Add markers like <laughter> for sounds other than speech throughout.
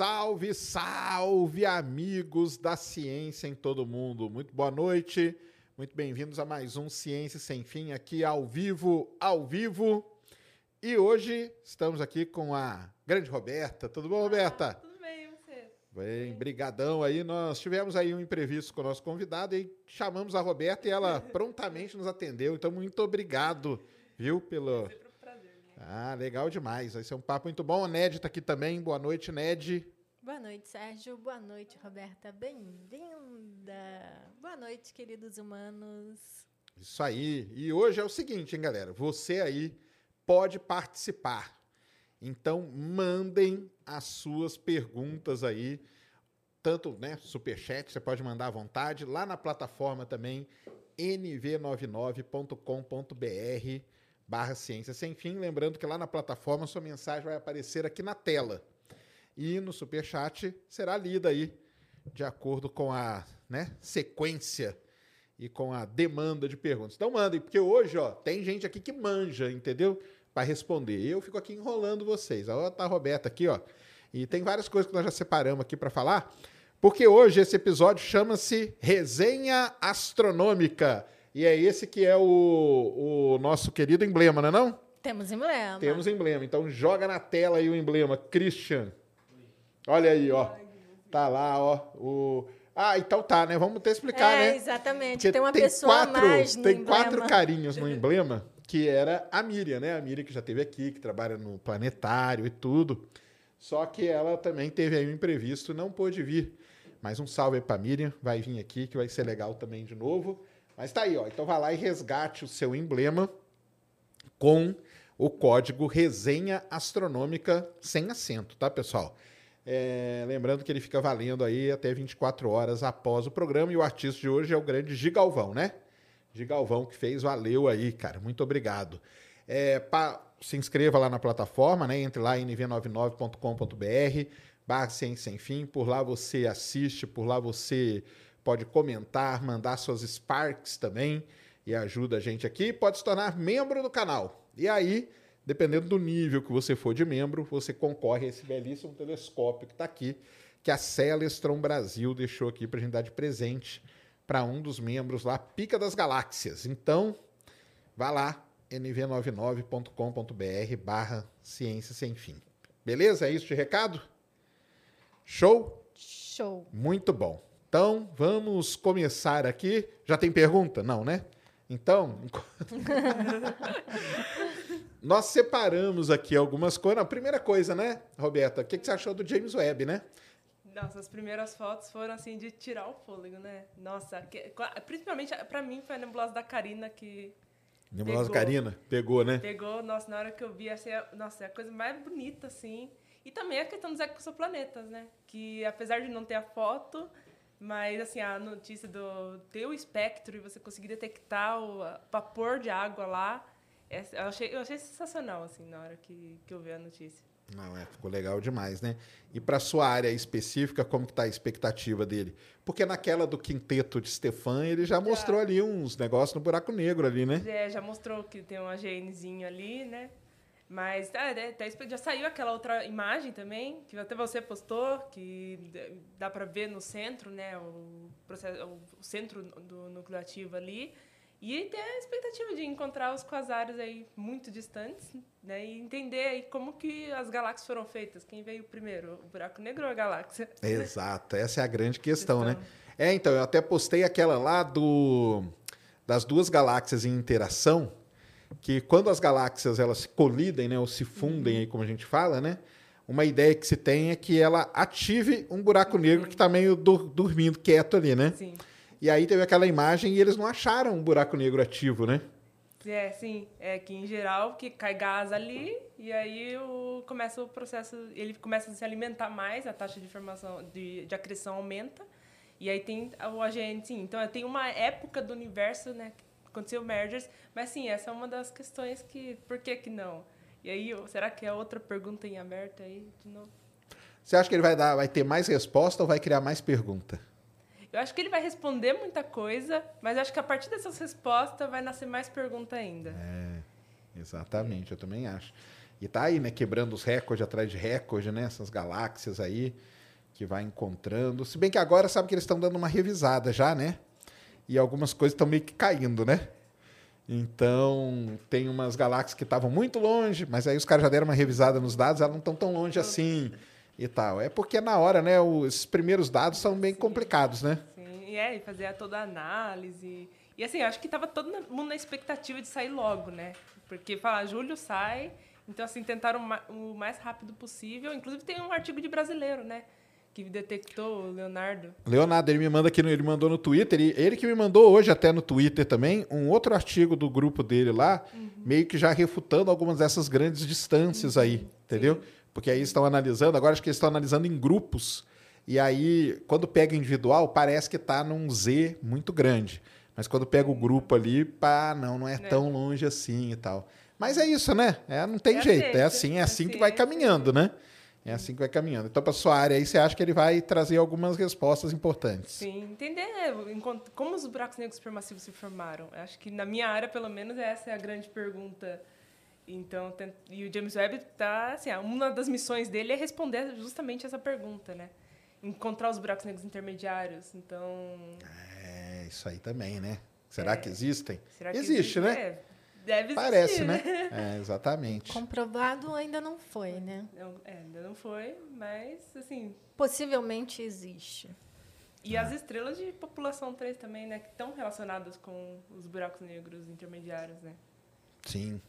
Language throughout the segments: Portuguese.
Salve, salve, amigos da ciência em todo mundo. Muito boa noite. Muito bem-vindos a mais um Ciência Sem Fim aqui ao vivo, ao vivo. E hoje estamos aqui com a grande Roberta. Tudo bom, Roberta? Ah, tudo bem, você? Bem, brigadão aí. Nós tivemos aí um imprevisto com o nosso convidado e chamamos a Roberta e ela <laughs> prontamente nos atendeu. Então, muito obrigado, viu, pelo... Sempre um prazer, né? Ah, legal demais. Vai ser um papo muito bom. A Ned está aqui também. Boa noite, Ned. Boa noite, Sérgio. Boa noite, Roberta. Bem-vinda. Boa noite, queridos humanos. Isso aí. E hoje é o seguinte, hein, galera? Você aí pode participar. Então, mandem as suas perguntas aí. Tanto, né, superchat, você pode mandar à vontade. Lá na plataforma também, nv99.com.br barra ciência sem fim. Lembrando que lá na plataforma sua mensagem vai aparecer aqui na tela. E no superchat será lida aí de acordo com a né, sequência e com a demanda de perguntas. Então mandem, porque hoje ó, tem gente aqui que manja, entendeu? Para responder. Eu fico aqui enrolando vocês. Ó, tá a Roberta aqui, ó. E tem várias coisas que nós já separamos aqui para falar, porque hoje esse episódio chama-se Resenha Astronômica. E é esse que é o, o nosso querido emblema, não é não? Temos emblema. Temos emblema. Então joga na tela aí o emblema. Christian. Olha aí, ó. Tá lá, ó. O... Ah, então tá, né? Vamos até explicar, é, né? exatamente. Porque tem uma pessoa quatro, mais no Tem emblema. quatro carinhos no emblema, que era a Miriam, né? A Miriam que já esteve aqui, que trabalha no planetário e tudo. Só que ela também teve aí um imprevisto, não pôde vir. Mas um salve aí pra Miriam, vai vir aqui, que vai ser legal também de novo. Mas tá aí, ó. Então vai lá e resgate o seu emblema com o código Resenha Astronômica sem acento, tá, pessoal? É, lembrando que ele fica valendo aí até 24 horas após o programa. E o artista de hoje é o grande Gigalvão, né? Gigalvão que fez, valeu aí, cara. Muito obrigado. É, se inscreva lá na plataforma, né? Entre lá em nv99.com.br, barra Ciência Sem Fim. Por lá você assiste, por lá você pode comentar, mandar suas Sparks também e ajuda a gente aqui. Pode se tornar membro do canal. E aí, dependendo do nível que você for de membro, você concorre a esse belíssimo telescópio que está aqui, que a Celestron Brasil deixou aqui para a gente dar de presente para um dos membros lá, Pica das Galáxias. Então, vá lá, nv99.com.br barra ciência sem fim. Beleza? É isso de recado? Show? Show. Muito bom. Então, vamos começar aqui. Já tem pergunta? Não, né? Então, <laughs> nós separamos aqui algumas coisas. A primeira coisa, né, Roberta? O que que você achou do James Webb, né? Nossa, as primeiras fotos foram assim de tirar o fôlego, né? Nossa, que- principalmente pra mim foi a nebulosa da Karina que Nebulosa Pegou. Karina, pegou, né? pegou, nossa, na hora que eu vi, assim, é- nossa, é a coisa mais bonita, assim. E também a questão dos exoplanetas, né? Que apesar de não ter a foto, mas assim, a notícia do ter o espectro e você conseguir detectar o vapor de água lá, eu achei, eu achei sensacional, assim, na hora que, que eu vi a notícia. Não, é, ficou legal demais, né? E para sua área específica, como que tá a expectativa dele? Porque naquela do quinteto de Stefan, ele já mostrou ali uns negócios no buraco negro ali, né? É, já mostrou que tem um AGNzinho ali, né? Mas né, espe- já saiu aquela outra imagem também, que até você postou, que dá para ver no centro, né? O, processo, o centro do núcleo ativo ali. E tem a expectativa de encontrar os quasares aí muito distantes, né? E entender aí como que as galáxias foram feitas. Quem veio primeiro, o buraco negro ou a galáxia? <laughs> Exato, essa é a grande questão, né? Questão. É, então, eu até postei aquela lá do das duas galáxias em interação, que quando as galáxias elas se colidem, né, ou se fundem, aí, como a gente fala, né? Uma ideia que se tem é que ela ative um buraco negro que está meio dur- dormindo quieto ali, né? Sim. E aí teve aquela imagem e eles não acharam um buraco negro ativo, né? É, sim. É que em geral que cai gás ali e aí o, começa o processo, ele começa a se alimentar mais, a taxa de formação de, de acreção aumenta. E aí tem o AGN, sim. Então tem uma época do universo, né, aconteceu mergers, mas sim, essa é uma das questões que por que que não? E aí, será que é outra pergunta em aberto aí de novo? Você acha que ele vai dar, vai ter mais resposta ou vai criar mais pergunta? Eu acho que ele vai responder muita coisa, mas acho que a partir dessas respostas vai nascer mais pergunta ainda. É, exatamente, eu também acho. E tá aí, né? Quebrando os recordes atrás de recorde, né? Essas galáxias aí que vai encontrando. Se bem que agora sabe que eles estão dando uma revisada já, né? E algumas coisas estão meio que caindo, né? Então, tem umas galáxias que estavam muito longe, mas aí os caras já deram uma revisada nos dados, elas não estão tão longe assim e tal. É porque na hora, né, os primeiros dados são bem complicados, né? Sim, e é, e fazer toda a análise. E assim, acho que tava todo mundo na expectativa de sair logo, né? Porque falar, julho sai, então assim, tentaram o mais rápido possível. Inclusive tem um artigo de brasileiro, né? Que detectou o Leonardo. Leonardo, ele me manda aqui, no, ele mandou no Twitter, ele, ele, que me mandou hoje até no Twitter também, um outro artigo do grupo dele lá, uhum. meio que já refutando algumas dessas grandes distâncias uhum. aí, entendeu? Sim. Porque aí estão analisando, agora acho que eles estão analisando em grupos, e aí, quando pega individual, parece que está num Z muito grande. Mas quando pega o grupo ali, pá, não, não é, é. tão longe assim e tal. Mas é isso, né? É, não tem é jeito. É assim, é assim que vai caminhando, né? É assim que vai caminhando. Então, para sua área aí, você acha que ele vai trazer algumas respostas importantes? Sim, entender como os buracos negros supermassivos se formaram. Acho que na minha área, pelo menos, essa é a grande pergunta. Então, e o James Webb tá, assim, uma das missões dele é responder justamente essa pergunta, né? Encontrar os buracos negros intermediários. Então, é, isso aí também, né? Será é, que existem? Será que existe, existe né? É. Deve Parece, existir, né? <laughs> É, exatamente. Comprovado ainda não foi, né? Não, é, ainda não foi, mas assim. Possivelmente existe. E as estrelas de população 3 também, né? Que estão relacionadas com os buracos negros intermediários, né? Sim.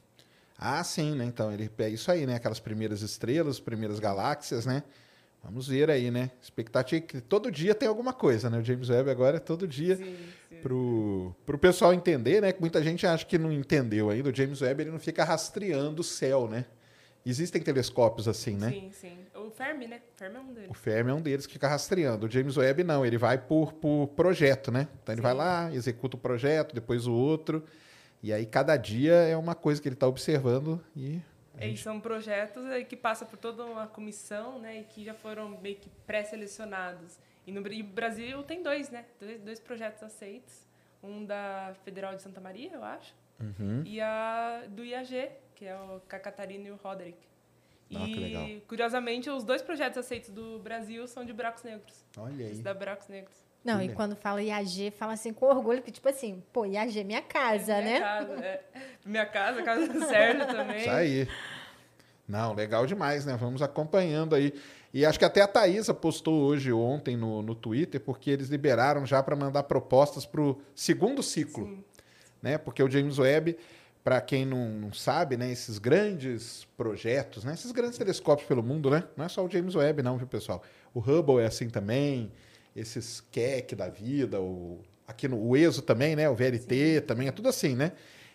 Ah, sim, né? Então, ele é isso aí, né? Aquelas primeiras estrelas, primeiras galáxias, né? Vamos ver aí, né? Expectativa é que todo dia tem alguma coisa, né? O James Webb agora é todo dia. Pro, pro pessoal entender, né? Que muita gente acha que não entendeu ainda. O James Webb ele não fica rastreando o céu, né? Existem telescópios assim, né? Sim, sim. O Fermi, né? O Fermi é um deles. O Fermi é um deles que fica rastreando. O James Webb não, ele vai por, por projeto, né? Então ele sim. vai lá, executa o projeto, depois o outro. E aí cada dia é uma coisa que ele está observando e e são projetos que passam por toda uma comissão, né, e que já foram meio que pré-selecionados. E no e Brasil tem dois, né? Dois, dois projetos aceitos. Um da Federal de Santa Maria, eu acho. Uhum. E a do IAG, que é o Catarina e o Roderick. Ah, e, curiosamente, os dois projetos aceitos do Brasil são de buracos negros. Olha aí. Esse da buracos negros. Não, e quando fala IAG, fala assim com orgulho, que tipo assim, pô, IAG é minha casa, é minha né? Casa, é. Minha casa, casa do Sérgio também. Isso aí. Não, legal demais, né? Vamos acompanhando aí. E acho que até a Thaisa postou hoje, ontem, no, no Twitter, porque eles liberaram já para mandar propostas para o segundo ciclo. Sim. Né? Porque o James Webb, para quem não, não, sabe, né? esses grandes projetos, né? esses grandes telescópios pelo mundo, né? não é só o James Webb, não, viu, pessoal? O Hubble é assim também, esses Keck da vida, o, aqui no o ESO também, né? o VLT Sim. também, é tudo assim, né?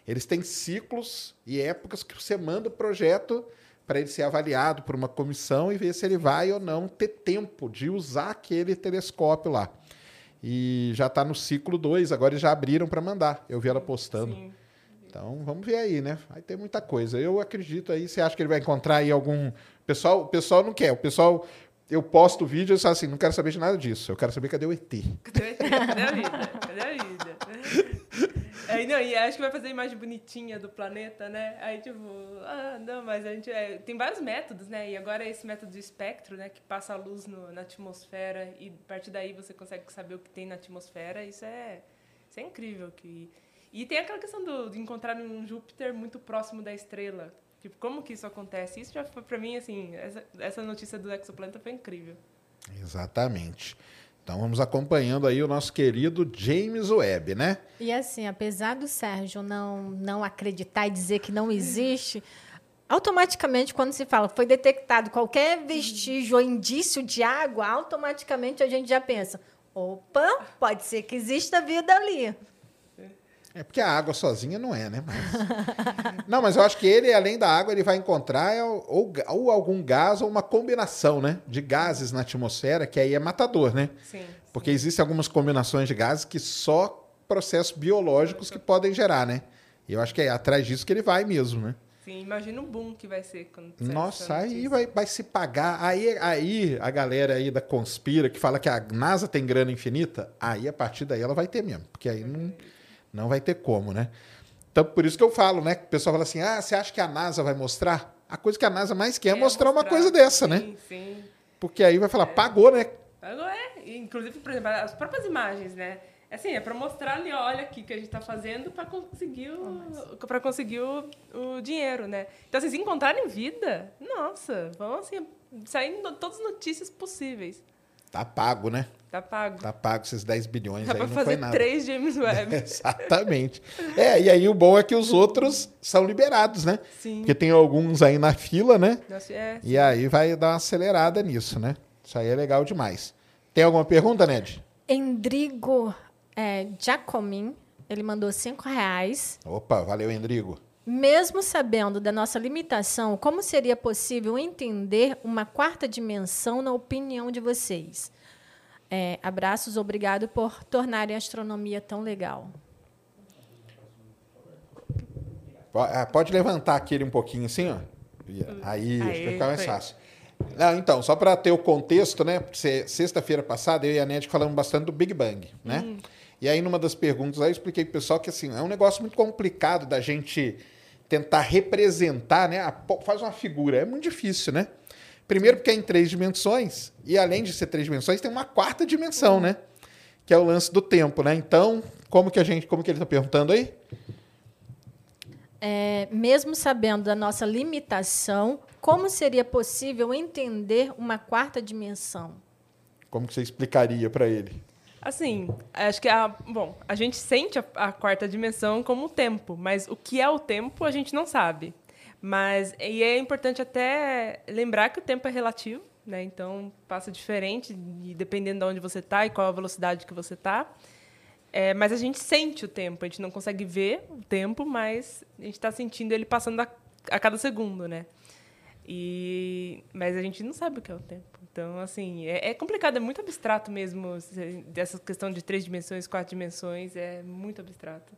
Eles têm ciclos e épocas que você manda o projeto para ele ser avaliado por uma comissão e ver se ele vai ou não ter tempo de usar aquele telescópio lá. E já está no ciclo 2, agora eles já abriram para mandar. Eu vi ela postando. Sim. Então, vamos ver aí, né? Vai ter muita coisa. Eu acredito aí, você acha que ele vai encontrar aí algum. O pessoal, o pessoal não quer. O pessoal, eu posto o vídeo e falo assim, não quero saber de nada disso. Eu quero saber cadê o ET. Cadê o ET? Cadê a vida? Cadê a vida? <laughs> É, não, e acho que vai fazer a imagem bonitinha do planeta, né? Aí, tipo, ah, não, mas a gente. É, tem vários métodos, né? E agora esse método do espectro, né? Que passa a luz no, na atmosfera e a partir daí você consegue saber o que tem na atmosfera. Isso é, isso é incrível. Que... E tem aquela questão do, de encontrar um Júpiter muito próximo da estrela. Tipo, como que isso acontece? Isso já foi, pra mim, assim, essa, essa notícia do exoplaneta foi incrível. Exatamente. Então vamos acompanhando aí o nosso querido James Webb, né? E assim, apesar do Sérgio não, não acreditar e dizer que não existe, automaticamente quando se fala foi detectado qualquer vestígio ou indício de água, automaticamente a gente já pensa, opa, pode ser que exista vida ali. É porque a água sozinha não é, né? Mas... <laughs> não, mas eu acho que ele, além da água, ele vai encontrar é ou, ou, algum gás ou uma combinação, né? De gases na atmosfera, que aí é matador, né? Sim. Porque existem algumas combinações de gases que só processos biológicos que podem gerar, né? E eu acho que é atrás disso que ele vai mesmo, né? Sim, imagina o boom que vai ser quando Nossa, aí vai, vai se pagar. Aí, aí a galera aí da conspira que fala que a NASA tem grana infinita, aí a partir daí ela vai ter mesmo. Porque aí não não vai ter como, né? Então, por isso que eu falo, né? O pessoal fala assim: ah, você acha que a NASA vai mostrar? A coisa que a NASA mais quer é, É, mostrar, uma mostrar. coisa dessa, né? Sim, sim. Porque aí vai falar, pagou, né? Agora é, inclusive, por exemplo, as próprias imagens, né? Assim, é para mostrar ali, olha aqui que a gente está fazendo para conseguir o para conseguir o, o dinheiro, né? Então, assim, se encontrarem vida, nossa, vão assim, saindo todas as notícias possíveis. Tá pago, né? Tá pago. Tá pago esses 10 bilhões Dá aí, para não foi fazer nada. três James <laughs> Webb. Exatamente. É, e aí o bom é que os outros são liberados, né? Sim. Porque tem alguns aí na fila, né? Nossa, é, E aí vai dar uma acelerada nisso, né? Isso aí é legal demais. Tem alguma pergunta, Ned? Endrigo é, Giacomin, ele mandou cinco reais. Opa, valeu, Endrigo. Mesmo sabendo da nossa limitação, como seria possível entender uma quarta dimensão na opinião de vocês? É, abraços, obrigado por tornarem a astronomia tão legal. Ah, Pode levantar aquele um pouquinho assim, ó. Aí, acho que vai ficar mais foi. fácil. Não, então, só para ter o contexto, né? Sexta-feira passada, eu e a Ned falamos bastante do Big Bang, né? E aí, numa das perguntas aí, eu expliquei pro pessoal que, assim, é um negócio muito complicado da gente tentar representar, né? a faz uma figura, é muito difícil, né? Primeiro porque é em três dimensões, e além de ser três dimensões, tem uma quarta dimensão, né? Que é o lance do tempo, né? Então, como que a gente, como que ele está perguntando aí? É, mesmo sabendo da nossa limitação, como seria possível entender uma quarta dimensão? Como que você explicaria para ele? Assim, acho que a, bom, a gente sente a, a quarta dimensão como o tempo, mas o que é o tempo a gente não sabe. Mas e é importante até lembrar que o tempo é relativo, né? Então passa diferente dependendo de onde você está e qual a velocidade que você está. É, mas a gente sente o tempo, a gente não consegue ver o tempo, mas a gente está sentindo ele passando a, a cada segundo, né? E, mas a gente não sabe o que é o tempo. Então, assim, é, é complicado, é muito abstrato mesmo. Dessa questão de três dimensões, quatro dimensões, é muito abstrato.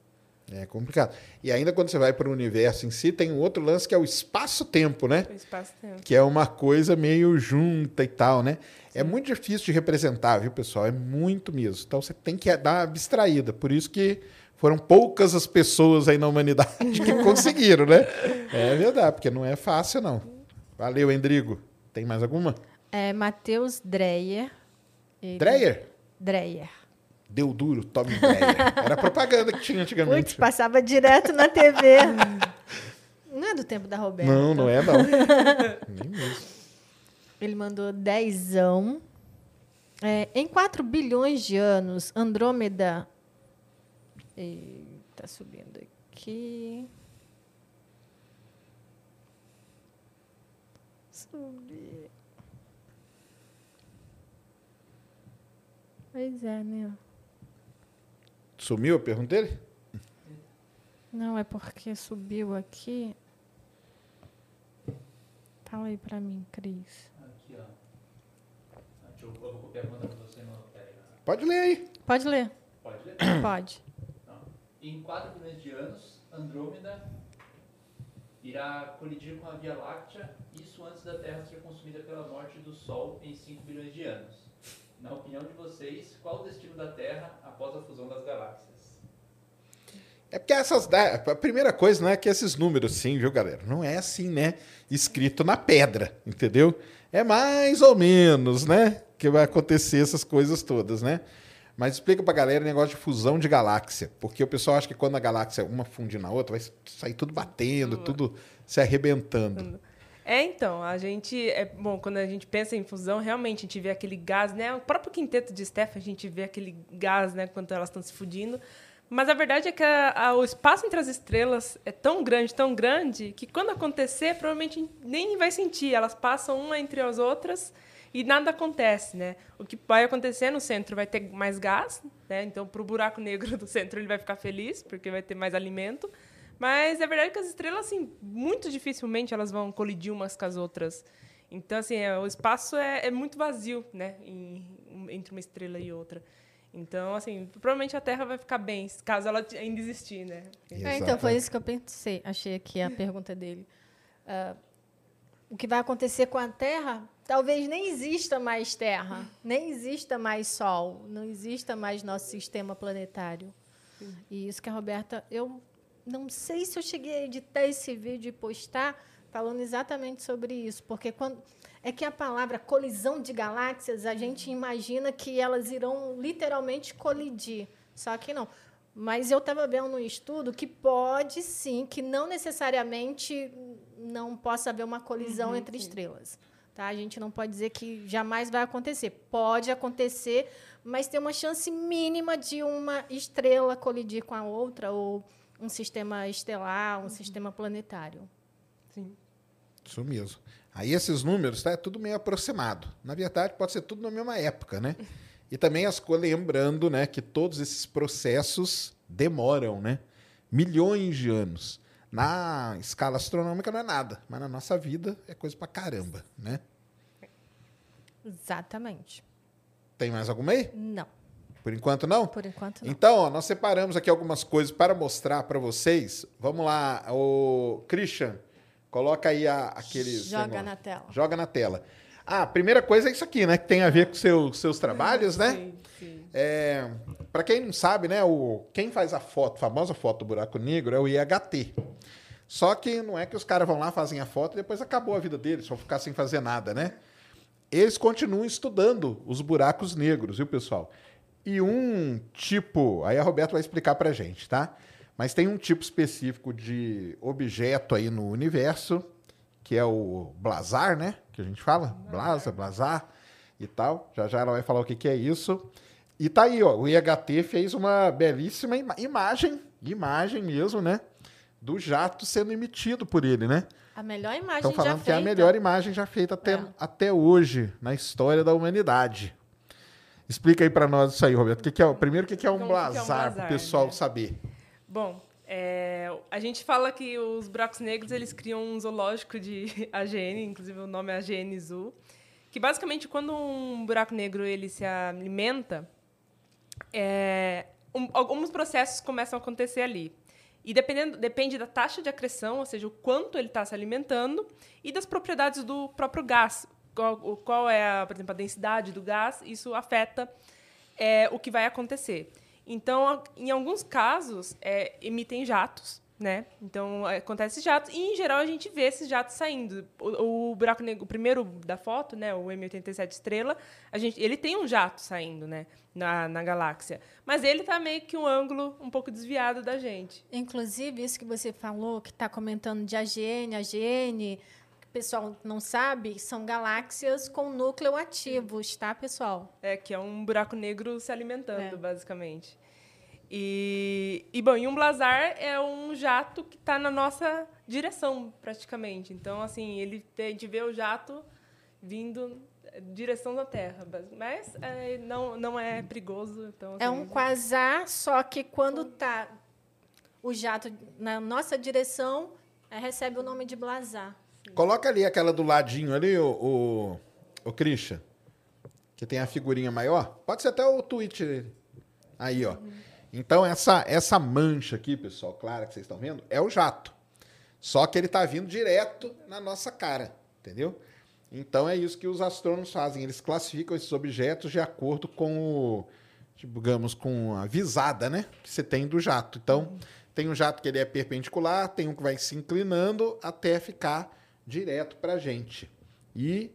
É complicado. E ainda quando você vai para o universo em si, tem um outro lance que é o espaço-tempo, né? O espaço-tempo. Que é uma coisa meio junta e tal, né? É muito difícil de representar, viu, pessoal? É muito mesmo. Então você tem que dar uma abstraída. Por isso que foram poucas as pessoas aí na humanidade que <laughs> conseguiram, né? É verdade, porque não é fácil, não. Valeu, Endrigo. Tem mais alguma? É, Matheus Dreyer. Ele- Dreyer? Dreyer. Deu duro, tome Dreyer. Era a propaganda que tinha Putz, antigamente. passava direto na TV. <laughs> não é do tempo da Roberta. Não, não é não. <laughs> Nem mesmo. Ele mandou dezão. É, em 4 bilhões de anos, Andrômeda. Está subindo aqui. Subir. Pois é, né? Sumiu a pergunta dele? Não, é porque subiu aqui. Fala aí pra mim, Cris. Aqui, ó. Eu, vou copiar mandar pra você no. Pera aí. Pode ler aí. Pode ler? Pode ler? <coughs> Pode. Não. Em 4 bilhões de anos, Andrômeda irá colidir com a Via Láctea, isso antes da Terra ser consumida pela morte do Sol em 5 bilhões de anos. Na opinião de vocês, qual o destino da Terra após a fusão das galáxias? É porque essas. da- A primeira coisa não é que esses números, sim, viu, galera? Não é assim, né? Escrito na pedra, entendeu? É mais ou menos, né? Que vai acontecer essas coisas todas, né? Mas explica pra galera o negócio de fusão de galáxia. Porque o pessoal acha que quando a galáxia uma funde na outra, vai sair tudo batendo, tudo se arrebentando. É, então, a gente. É, bom, quando a gente pensa em fusão, realmente a gente vê aquele gás, né? O próprio quinteto de Steph, a gente vê aquele gás, né? Quando elas estão se fundindo. Mas a verdade é que a- a- o espaço entre as estrelas é tão grande, tão grande, que quando acontecer, provavelmente nem vai sentir. Elas passam uma entre as outras e nada acontece, né? O que vai acontecer no centro vai ter mais gás, né? Então, para o buraco negro <laughs> do centro, ele vai ficar feliz, porque vai ter mais alimento. Mas é verdade que as estrelas, assim, muito dificilmente elas vão colidir umas com as outras. Então, assim, é, o espaço é, é muito vazio, né? em- entre uma estrela e outra. Então, assim, provavelmente a Terra vai ficar bem, caso ela ainda existir, né? É, então, foi isso que eu pensei. Achei aqui a pergunta dele. Ah, o que vai acontecer com a Terra? Talvez nem exista mais Terra, nem exista mais Sol, não exista mais nosso sistema planetário. E isso que a Roberta, eu não sei se eu cheguei a editar esse vídeo e postar, falando exatamente sobre isso, porque quando é que a palavra colisão de galáxias, a gente imagina que elas irão literalmente colidir, só que não. Mas eu estava vendo um estudo que pode sim, que não necessariamente não possa haver uma colisão Uhum, entre sim. estrelas. Tá? A gente não pode dizer que jamais vai acontecer. Pode acontecer, mas tem uma chance mínima de uma estrela colidir com a outra, ou um sistema estelar, um Uhum. sistema planetário. Sim. Isso mesmo. Aí esses números, tá? É tudo meio aproximado. Na verdade, pode ser tudo na mesma época, né? E também as coisas, lembrando, né, que todos esses processos demoram, né? Milhões de anos. Na escala astronômica não é nada, mas na nossa vida é coisa pra caramba, né? Exatamente. Tem mais alguma aí? Não, Por enquanto não? por enquanto não. Então, ó, nós separamos aqui algumas coisas para mostrar para vocês. Vamos lá, o Christian, coloca aí a, aqueles Joga negócio. na tela. Joga na tela. Ah, a primeira coisa é isso aqui, né? Que tem a ver com seu, seus trabalhos, né? Sim, sim. É, para quem não sabe, né? O, quem faz a foto, a famosa foto do buraco negro é o IHT. Só que não é que os caras vão lá, fazem a foto e depois acabou a vida deles, vão ficar sem fazer nada, né? Eles continuam estudando os buracos negros, viu, pessoal? E um tipo, aí a Roberta vai explicar pra gente, tá? Mas tem um tipo específico de objeto aí no universo, que é o blazar, né? Que a gente fala, blasa, blazar e tal. Já já ela vai falar o que, que é isso. E tá aí, ó, o IHT fez uma belíssima ima- imagem, imagem mesmo, né? Do jato sendo emitido por ele, né? A melhor imagem Estão falando já que é a melhor imagem já feita até, É. até hoje na história da humanidade. Explica aí para nós isso aí, Roberto. O que, que é, o- primeiro, o que, que é um Então, blazar, para o pessoal né? saber? Bom, é, a gente fala que os buracos negros eles criam um zoológico de <laughs> AGN, inclusive o nome é AGN Zoo, que basicamente quando um buraco negro ele se alimenta, é, um- alguns processos começam a acontecer ali. E dependendo, depende da taxa de acreção, ou seja, o quanto ele está se alimentando, e das propriedades do próprio gás. Qual, qual é, a, por exemplo, a densidade do gás, isso afeta é, o que vai acontecer. Então, em alguns casos, é, emitem jatos, né? Então, é, acontece jatos, e em geral a gente vê esses jatos saindo. O, o buraco negro, o primeiro da foto, né, o M87 estrela, a gente, ele tem um jato saindo, né, na, na galáxia. Mas ele tá meio que um ângulo um pouco desviado da gente. Inclusive, isso que você falou, que está comentando de AGN, AGN, o pessoal não sabe, são galáxias com núcleo ativos, tá, pessoal? É, que é um buraco negro se alimentando, É. basicamente. E, e, bom, e um blazar é um jato que está na nossa direção, praticamente. Então, assim, ele a gente vê o jato vindo em direção da Terra. Mas é, não, não é perigoso. Então, É assim, um quasar, só que quando tá o jato na nossa direção, é, recebe o nome de blazar. Coloca ali aquela do ladinho ali, o, o, o Christian, que tem a figurinha maior. Pode ser até o tweet dele. Aí, ó. Então, essa, essa mancha aqui, pessoal, clara que vocês estão vendo, é o jato. Só que ele está vindo direto na nossa cara, entendeu? Então, é isso que os astrônomos fazem. Eles classificam esses objetos de acordo com o, digamos, com a visada, né? Que você tem do jato. Então, tem um jato que ele é perpendicular, tem um que vai se inclinando até ficar direto para a gente. E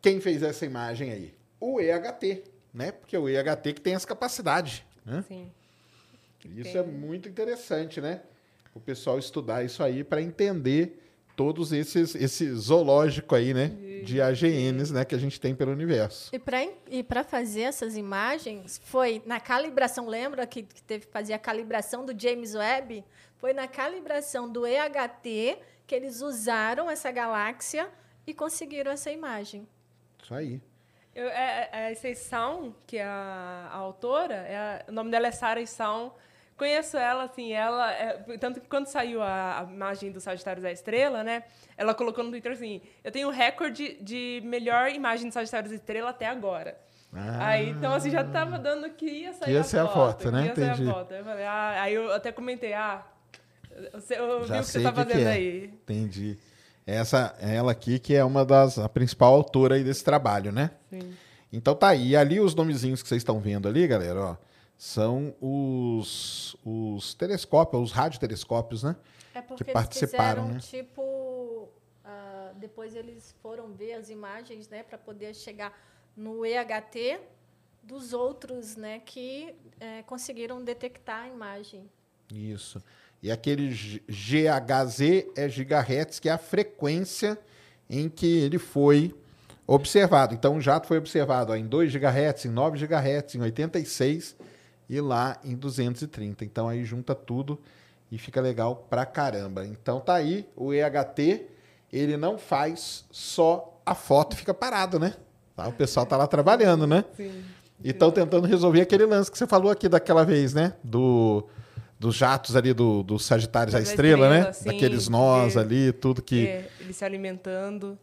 quem fez essa imagem aí? O EHT, né? Porque o EHT que tem essa capacidade, né? Sim. Que Isso tem- é muito interessante, né? O pessoal estudar isso aí para entender todos esses esse zoológico aí, né? De AGNs, né? Que a gente tem pelo universo. E para e para fazer essas imagens, foi na calibração, lembra que, que teve que fazer a calibração do James Webb? Foi na calibração do EHT que eles usaram essa galáxia e conseguiram essa imagem. Isso aí. Eu, é, é, essa Issaum, que é a, a autora, é a- o nome dela é Sarah Issaum. Conheço ela, assim, ela... é, tanto que quando saiu a, a imagem do Sagitário da Estrela, né? Ela colocou no Twitter assim, eu tenho o recorde de melhor imagem do Sagitário da Estrela até agora. Ah, Aí, então, assim, já tava dando que ia sair Que ia a ser a foto. foto, né? Entendi. a foto. Eu falei, ah, aí eu até comentei, ah, eu, vi Já o que você tá o que que fazendo é. aí. Entendi. Essa é ela aqui que é uma das a principal autora aí desse trabalho, né? Sim. Então tá aí. E ali os nomezinhos que vocês estão vendo ali, galera, ó, são os, os telescópios, os radiotelescópios, né? É porque participaram, eles né? fizeram, tipo, ah, depois eles foram ver as imagens, né, para poder chegar no EHT dos outros, né, que eh, conseguiram detectar a imagem. Isso. E aquele GHZ é gigahertz, que é a frequência em que ele foi observado. Então, o jato foi observado ó, em 2 GHz, em 9 GHz, em 86 e lá em 230. Então, aí junta tudo e fica legal pra caramba. Então, tá aí o EHT, ele não faz só a foto, fica parado, né? Tá? O pessoal tá lá trabalhando, né? Sim. E estão tentando resolver aquele lance que você falou aqui daquela vez, né? Do, dos jatos ali do, do Sagitários à Da Estrela, né? estrela, sim, Daqueles nós ali, tudo que. É, ele se alimentando.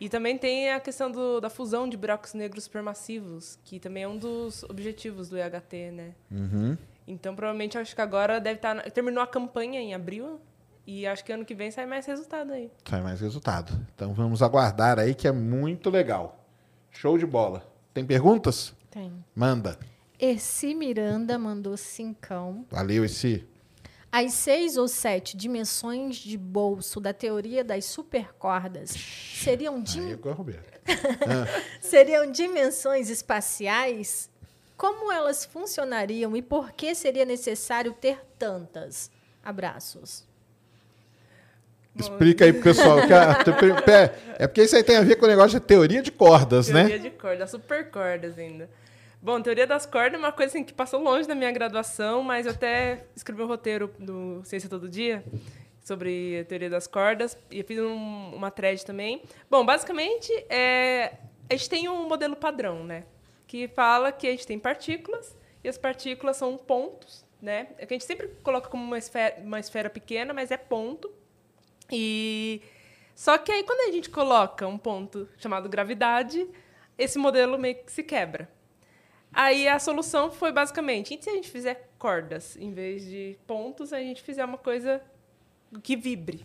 E também tem a questão do- da fusão de buracos negros supermassivos, que também é um dos objetivos do EHT, né? Uhum. Então, provavelmente, acho que agora deve estar... Terminou a campanha em abril, e acho que ano que vem sai mais resultado aí. Sai mais resultado. Então vamos aguardar aí, que é muito legal. Show de bola. Tem perguntas? Tem. Manda. Erci Miranda mandou cincão. Valeu, esse. As seis ou sete dimensões de bolso da teoria das supercordas seriam, dim- Roberto. <laughs> seriam dimensões espaciais? Como elas funcionariam e por que seria necessário ter tantas? Abraços. Explica aí pro pessoal. é porque isso aí tem a ver com o negócio de teoria de cordas, Teoria né? de cordas, super cordas ainda. Bom, teoria das cordas é uma coisa assim, que passou longe da minha graduação, mas eu até escrevi um roteiro do Ciência Todo Dia sobre a teoria das cordas e fiz um- uma thread também. Bom, basicamente, é, a gente tem um modelo padrão, né? Que fala que a gente tem partículas e as partículas são pontos, né? É que a gente sempre coloca como uma esfera, uma esfera pequena, mas é ponto. E só que aí quando a gente coloca um ponto chamado gravidade, esse modelo meio que se quebra. Aí a solução foi basicamente, e se a gente fizer cordas em vez de pontos, a gente fizer uma coisa que vibre.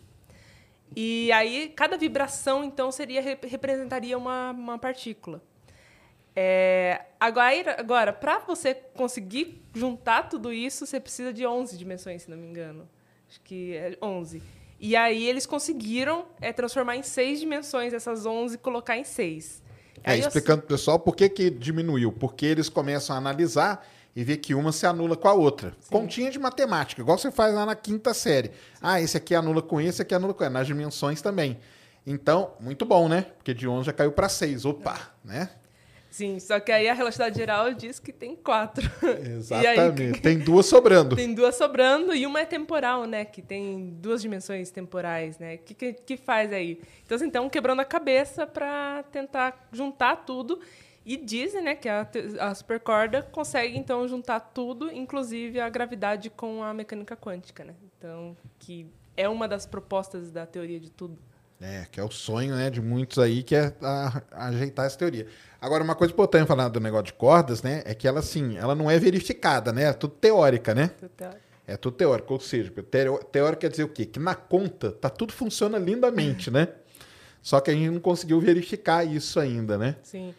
E aí cada vibração então seria rep- representaria uma, uma partícula. É, agora, agora para você conseguir juntar tudo isso, você precisa de 11 dimensões, se não me engano. Acho que é 11. E aí eles conseguiram é, transformar em seis dimensões essas 11 e colocar em seis. É, eu- explicando pro pessoal por que, que diminuiu. Porque eles começam a analisar e ver que uma se anula com a outra. Continha de matemática, igual você faz lá na quinta série. Ah, esse aqui anula com esse, esse aqui anula com esse. Nas dimensões também. Então, muito bom, né? Porque de 11 já caiu para 6. Opa, né? Sim, só que aí a relatividade geral diz que tem quatro. <laughs> E aí, Exatamente. Tem duas sobrando. tem duas sobrando e uma é temporal, né? Que tem duas dimensões temporais, né? O que, que, que faz aí? Então, assim, estão quebrando a cabeça para tentar juntar tudo. E dizem, né, que a, a supercorda consegue, então, juntar tudo, inclusive a gravidade com a mecânica quântica, né? Então, que é uma das propostas da teoria de tudo. É, que é o sonho né, de muitos aí, que é a- ajeitar essa teoria. Agora, uma coisa importante falar do negócio de cordas, né? É que ela, assim, ela não é verificada, né? É tudo teórica, né? É tudo teórico, ou seja, teórico quer dizer o quê? Que na conta tá tudo funciona lindamente, né? Só que a gente não conseguiu verificar isso ainda, né? Sim.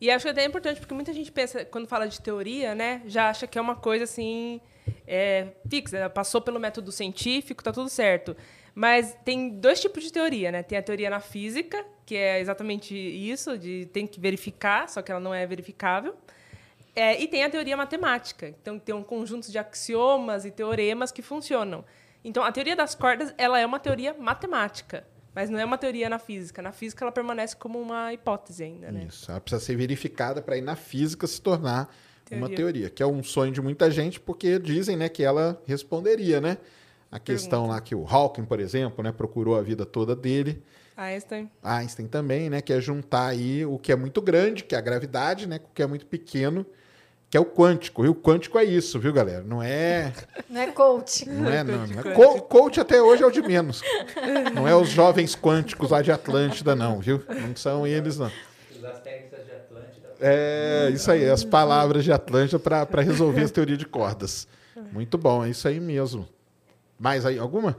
E acho que até é importante, porque muita gente pensa, quando fala de teoria, né, já acha que é uma coisa assim, é, fixa, passou pelo método científico, tá tudo certo. Mas tem dois tipos de teoria, né? Tem a teoria na física, que é exatamente isso, de tem que verificar, só que ela não é verificável. É, e tem a teoria matemática. Então, tem um conjunto de axiomas e teoremas que funcionam. Então, a teoria das cordas ela é uma teoria matemática, mas não é uma teoria na física. Na física, ela permanece como uma hipótese ainda, né? Isso. Ela precisa ser verificada para ir na física se tornar uma Teoria. teoria, que é um sonho de muita gente, porque dizem, né, que ela responderia, né? A questão lá que o Hawking, por exemplo, né, procurou a vida toda dele. Einstein. Einstein também, né? Que é juntar aí o que é muito grande, que é a gravidade, né? Com o que é muito pequeno, que é o quântico. E o quântico é isso, viu, galera? Não é. <laughs> Não é coach? Não é, não. não é. Co- coach até hoje é o de menos. Não é os jovens quânticos lá de Atlântida, não, viu? Não são eles, não. Técnicas de Atlântida. É isso aí, as palavras de Atlântida para resolver as teorias de cordas. Muito bom, é isso aí mesmo. Mais aí, alguma?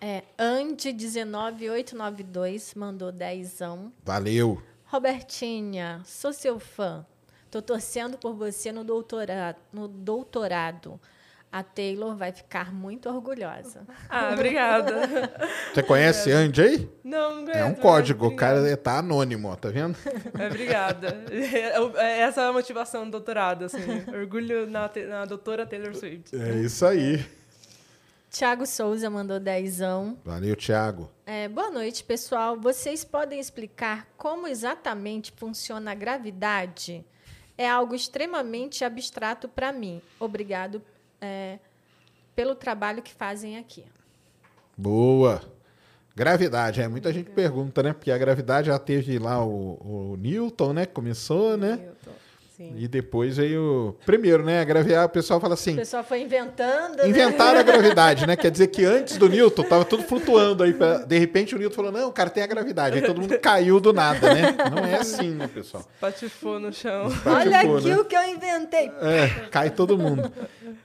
É, Ande19892 mandou dezão. Valeu. Robertinha, sou seu fã. Tô torcendo por você no doutorado. No doutorado. A Taylor vai ficar muito orgulhosa. <laughs> Ah, obrigada. Você conhece Andy aí? Não, não É um código, o cara tá anônimo, ó, tá vendo? <laughs> É, obrigada. É Essa é a motivação do doutorado, assim. Orgulho na, na doutora Taylor Swift. É isso aí. Tiago Souza mandou dezão. Valeu, Thiago. É, boa noite, pessoal. Vocês podem explicar como exatamente funciona a gravidade? É algo extremamente abstrato para mim. Obrigado é, pelo trabalho que fazem aqui. Boa. Gravidade, é, muita gente pergunta, né? Porque a gravidade já teve lá o, o Newton, né? Começou, né? Newton, Sim. E depois veio. Primeiro, né? A gravidade, o pessoal fala O assim. pessoal foi inventando. né? Inventaram a <laughs> gravidade, né? Quer dizer que antes do Newton tava tudo flutuando aí. pra- De repente o Newton falou: não, cara, tem a gravidade. Aí todo mundo caiu do nada, né? Não é assim, né, pessoal? Patifou no chão. Olha Patifou, aqui né? o que eu inventei. É, cai todo mundo.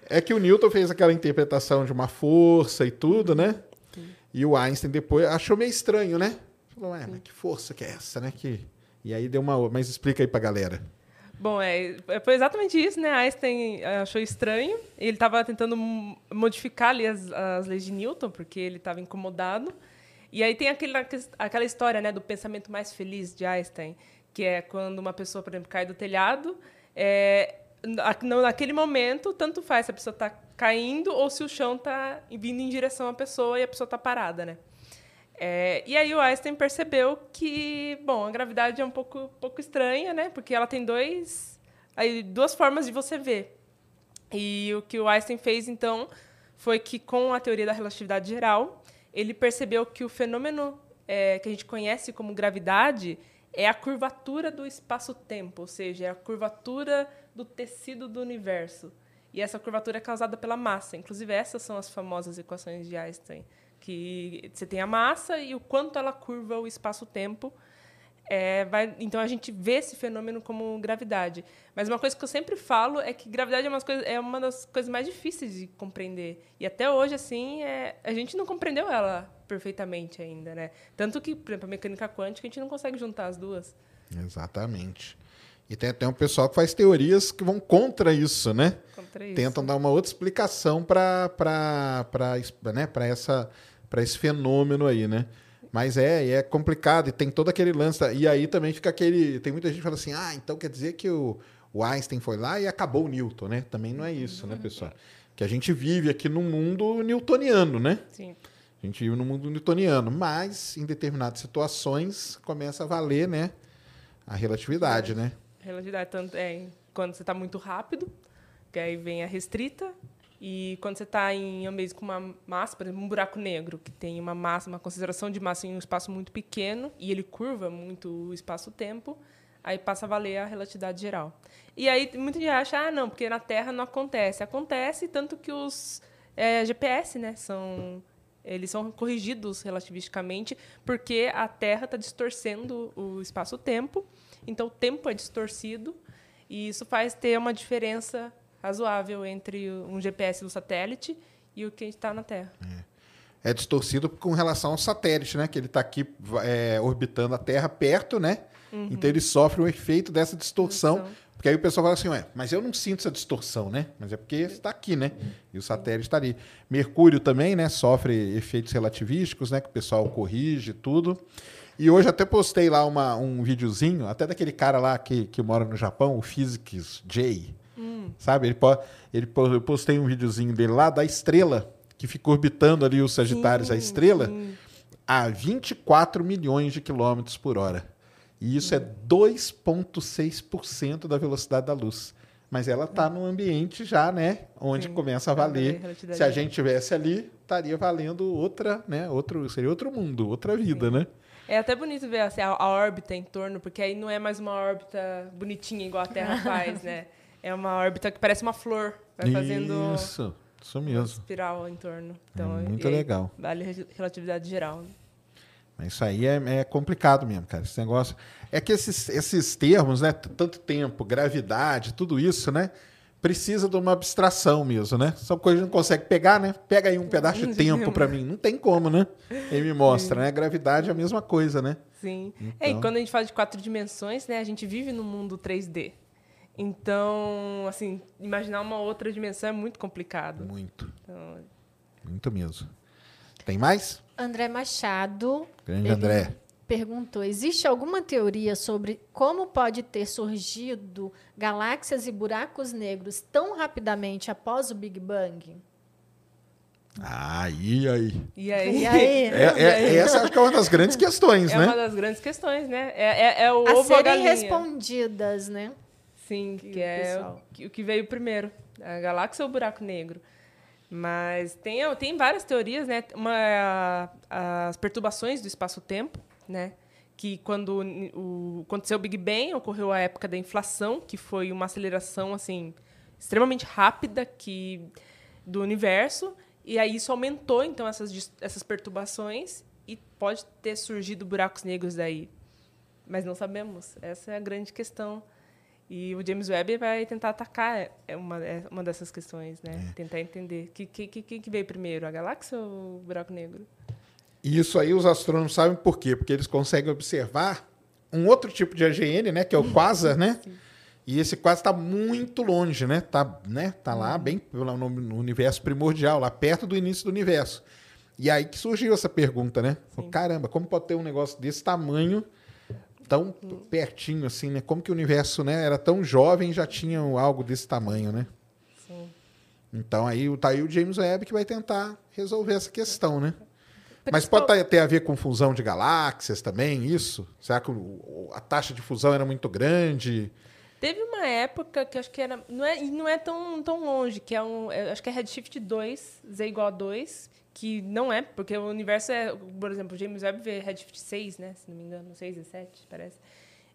É que o Newton fez aquela interpretação de uma força e tudo, né? E o Einstein depois achou meio estranho, né? Falou, ué, mas que força que é essa, né? Que... E aí deu uma. Mas explica aí pra galera. Bom, é, foi exatamente isso, né? Einstein eh, achou estranho. Ele estava tentando mo- modificar ali as, as leis de Newton, porque ele estava incomodado. E aí tem aquele, aquela história né, do pensamento mais feliz de Einstein, que é quando uma pessoa, por exemplo, cai do telhado. É, naquele momento, tanto faz se a pessoa está caindo ou se o chão está vindo em direção à pessoa e a pessoa está parada, né? É, e aí o Einstein percebeu que, bom, a gravidade é um pouco, pouco estranha, né? Porque ela tem dois, aí, duas formas de você ver. E o que o Einstein fez, então, foi que com a teoria da relatividade geral, ele percebeu que o fenômeno é, que a gente conhece como gravidade é a curvatura do espaço-tempo, ou seja, é a curvatura do tecido do universo. E essa curvatura é causada pela massa. Inclusive, essas são as famosas equações de Einstein, que você tem a massa e o quanto ela curva o espaço-tempo. É, vai, então a gente vê esse fenômeno como gravidade. Mas uma coisa que eu sempre falo é que gravidade é, umas coisas, é uma das coisas mais difíceis de compreender. E até hoje, assim, é, a gente não compreendeu ela perfeitamente ainda, né? Tanto que, por exemplo, a mecânica quântica, a gente não consegue juntar as duas. Exatamente. E tem até um pessoal que faz teorias que vão contra isso, né? Contra isso. Tentam dar uma outra explicação para né, pra essa para esse fenômeno aí, né? Mas é, é complicado e tem todo aquele lance. E aí também fica aquele. Tem muita gente que fala assim: ah, então quer dizer que o, o Einstein foi lá e acabou o Newton, né? Também não é isso, né, pessoal? Que a gente vive aqui num mundo newtoniano, né? Sim. A gente vive num mundo newtoniano, mas em determinadas situações começa a valer, né? A relatividade, né? Relatividade, tanto é quando você está muito rápido, que aí vem a restrita, e quando você está em ambientes com uma massa, por exemplo, um buraco negro, que tem uma massa, uma concentração de massa em um espaço muito pequeno, e ele curva muito o espaço-tempo, aí passa a valer a relatividade geral. E aí muita gente acha, ah, não, porque na Terra não acontece. Acontece, tanto que os é, GPS, né, são eles são corrigidos relativisticamente porque a Terra está distorcendo o espaço-tempo, então o tempo é distorcido e isso faz ter uma diferença razoável entre um GPS do satélite e o que está na Terra. É distorcido com relação ao satélite, né? Que ele está aqui é, orbitando a Terra perto, né? Então ele sofre o efeito dessa distorção. Distorção. Porque aí o pessoal fala assim, ué, mas eu não sinto essa distorção, né? Mas é porque está aqui, né? E o satélite está ali. Mercúrio também, né? Sofre efeitos relativísticos, né? Que o pessoal corrige tudo. E hoje até postei lá uma, um videozinho, até daquele cara lá que, que mora no Japão, o Physics J. Sabe? Ele, ele, eu postei um videozinho dele lá da estrela, que fica orbitando ali os Sagitários, a estrela, a 24 milhões de quilômetros por hora. E isso é 2,6% da velocidade da luz. Mas ela está no ambiente já, né? Onde Sim, começa a valer relatividade Se a gente tivesse ali, estaria valendo outra, né? Outro, seria outro mundo, outra vida, né? É até bonito ver assim, a, a órbita em torno, porque aí não é mais uma órbita bonitinha igual a Terra <laughs> faz, né? É uma órbita que parece uma flor, vai fazendo Isso, isso uma mesmo. espiral em torno. Então, É muito legal. Vale re- relatividade geral. Mas Isso aí é, é complicado mesmo, cara. Esse negócio. É que esses, esses termos, né? Tanto tempo, gravidade, tudo isso, né? Precisa de uma abstração mesmo, né? São coisas que não consegue pegar, né? Pega aí um pedaço de <laughs> tempo para mim. Não tem como, né? Ele me mostra, né? Gravidade é a mesma coisa, né? Sim. É, e Então. quando a gente fala de quatro dimensões, né, a gente vive no mundo 3D. Então, assim, imaginar uma outra dimensão é muito complicado. Muito. Então, Muito mesmo. Tem mais? André Machado Grande Ele- André. perguntou: existe alguma teoria sobre como pode ter surgido galáxias e buracos negros tão rapidamente após o Big Bang? Aí, aí. e aí? E aí? <laughs> É, é- essa acho que é uma das grandes questões, É né? uma das grandes questões, né? É, é, é o A ovo a serem respondidas, né? Sim, que que, é o que, o que veio primeiro, a galáxia ou o buraco negro. Mas tem, tem várias teorias, né? Uma, as perturbações do espaço-tempo, né? Que quando o, aconteceu o Big Bang, ocorreu a época da inflação, que foi uma aceleração assim extremamente rápida que do universo, e aí isso aumentou então essas, essas perturbações e pode ter surgido buracos negros daí. Mas não sabemos. Essa é a grande questão. E o James Webb vai tentar atacar é uma, é uma dessas questões, né? Tentar entender. O que, que, que, que veio primeiro, a galáxia ou o buraco negro? E isso aí os astrônomos sabem por quê? Porque eles conseguem observar um outro tipo de AGN, né? Que é o quasar, né? <laughs> E esse quasar está muito longe, né? Tá, né? tá lá bem no, no universo primordial, lá perto do início do universo. E aí que surgiu essa pergunta, né? Falou, Caramba, como pode ter um negócio desse tamanho tão pertinho assim, né? Como que o universo né, era tão jovem e já tinha algo desse tamanho, né? Sim. Então aí tá aí o James Webb que vai tentar resolver essa questão, né? Mas pode tá- ter a ver com fusão de galáxias também, isso? Será que a taxa de fusão era muito grande? Teve uma época que acho que era. Não é, e não é tão, tão longe, que é um. acho que é Redshift 2, Z igual a 2, que não é, porque o universo é. Por exemplo, James Webb vê Redshift 6, né? Se não me engano, 6 e 7, parece.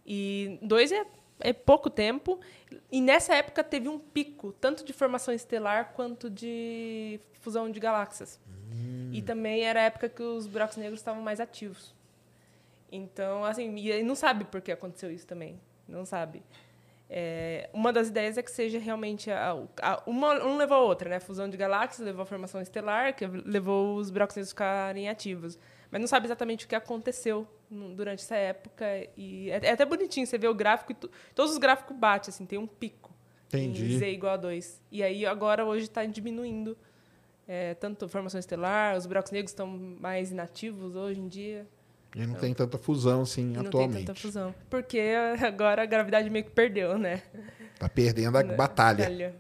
E 2 é, é pouco tempo. E nessa época teve um pico, tanto de formação estelar quanto de fusão de galáxias. E também era a época que os buracos negros estavam mais ativos. Então, assim, e não sabe por que aconteceu isso também. Não sabe. É, uma das ideias é que seja realmente a, a- uma um levou a outra, né? A fusão de galáxias levou a formação estelar, que levou os buracos negros ficarem ativos. Mas não sabe exatamente o que aconteceu durante essa época. E é, é até bonitinho você vê o gráfico, tu- todos os gráficos batem, assim, tem um pico Entendi. em Z igual a 2. E aí agora hoje está diminuindo. É, tanto a formação estelar, os buracos negros estão mais inativos hoje em dia. E não tem tanta fusão assim não atualmente. tem tanta fusão. Porque <laughs> agora a gravidade meio que perdeu, né? Tá perdendo a batalha. Batalha.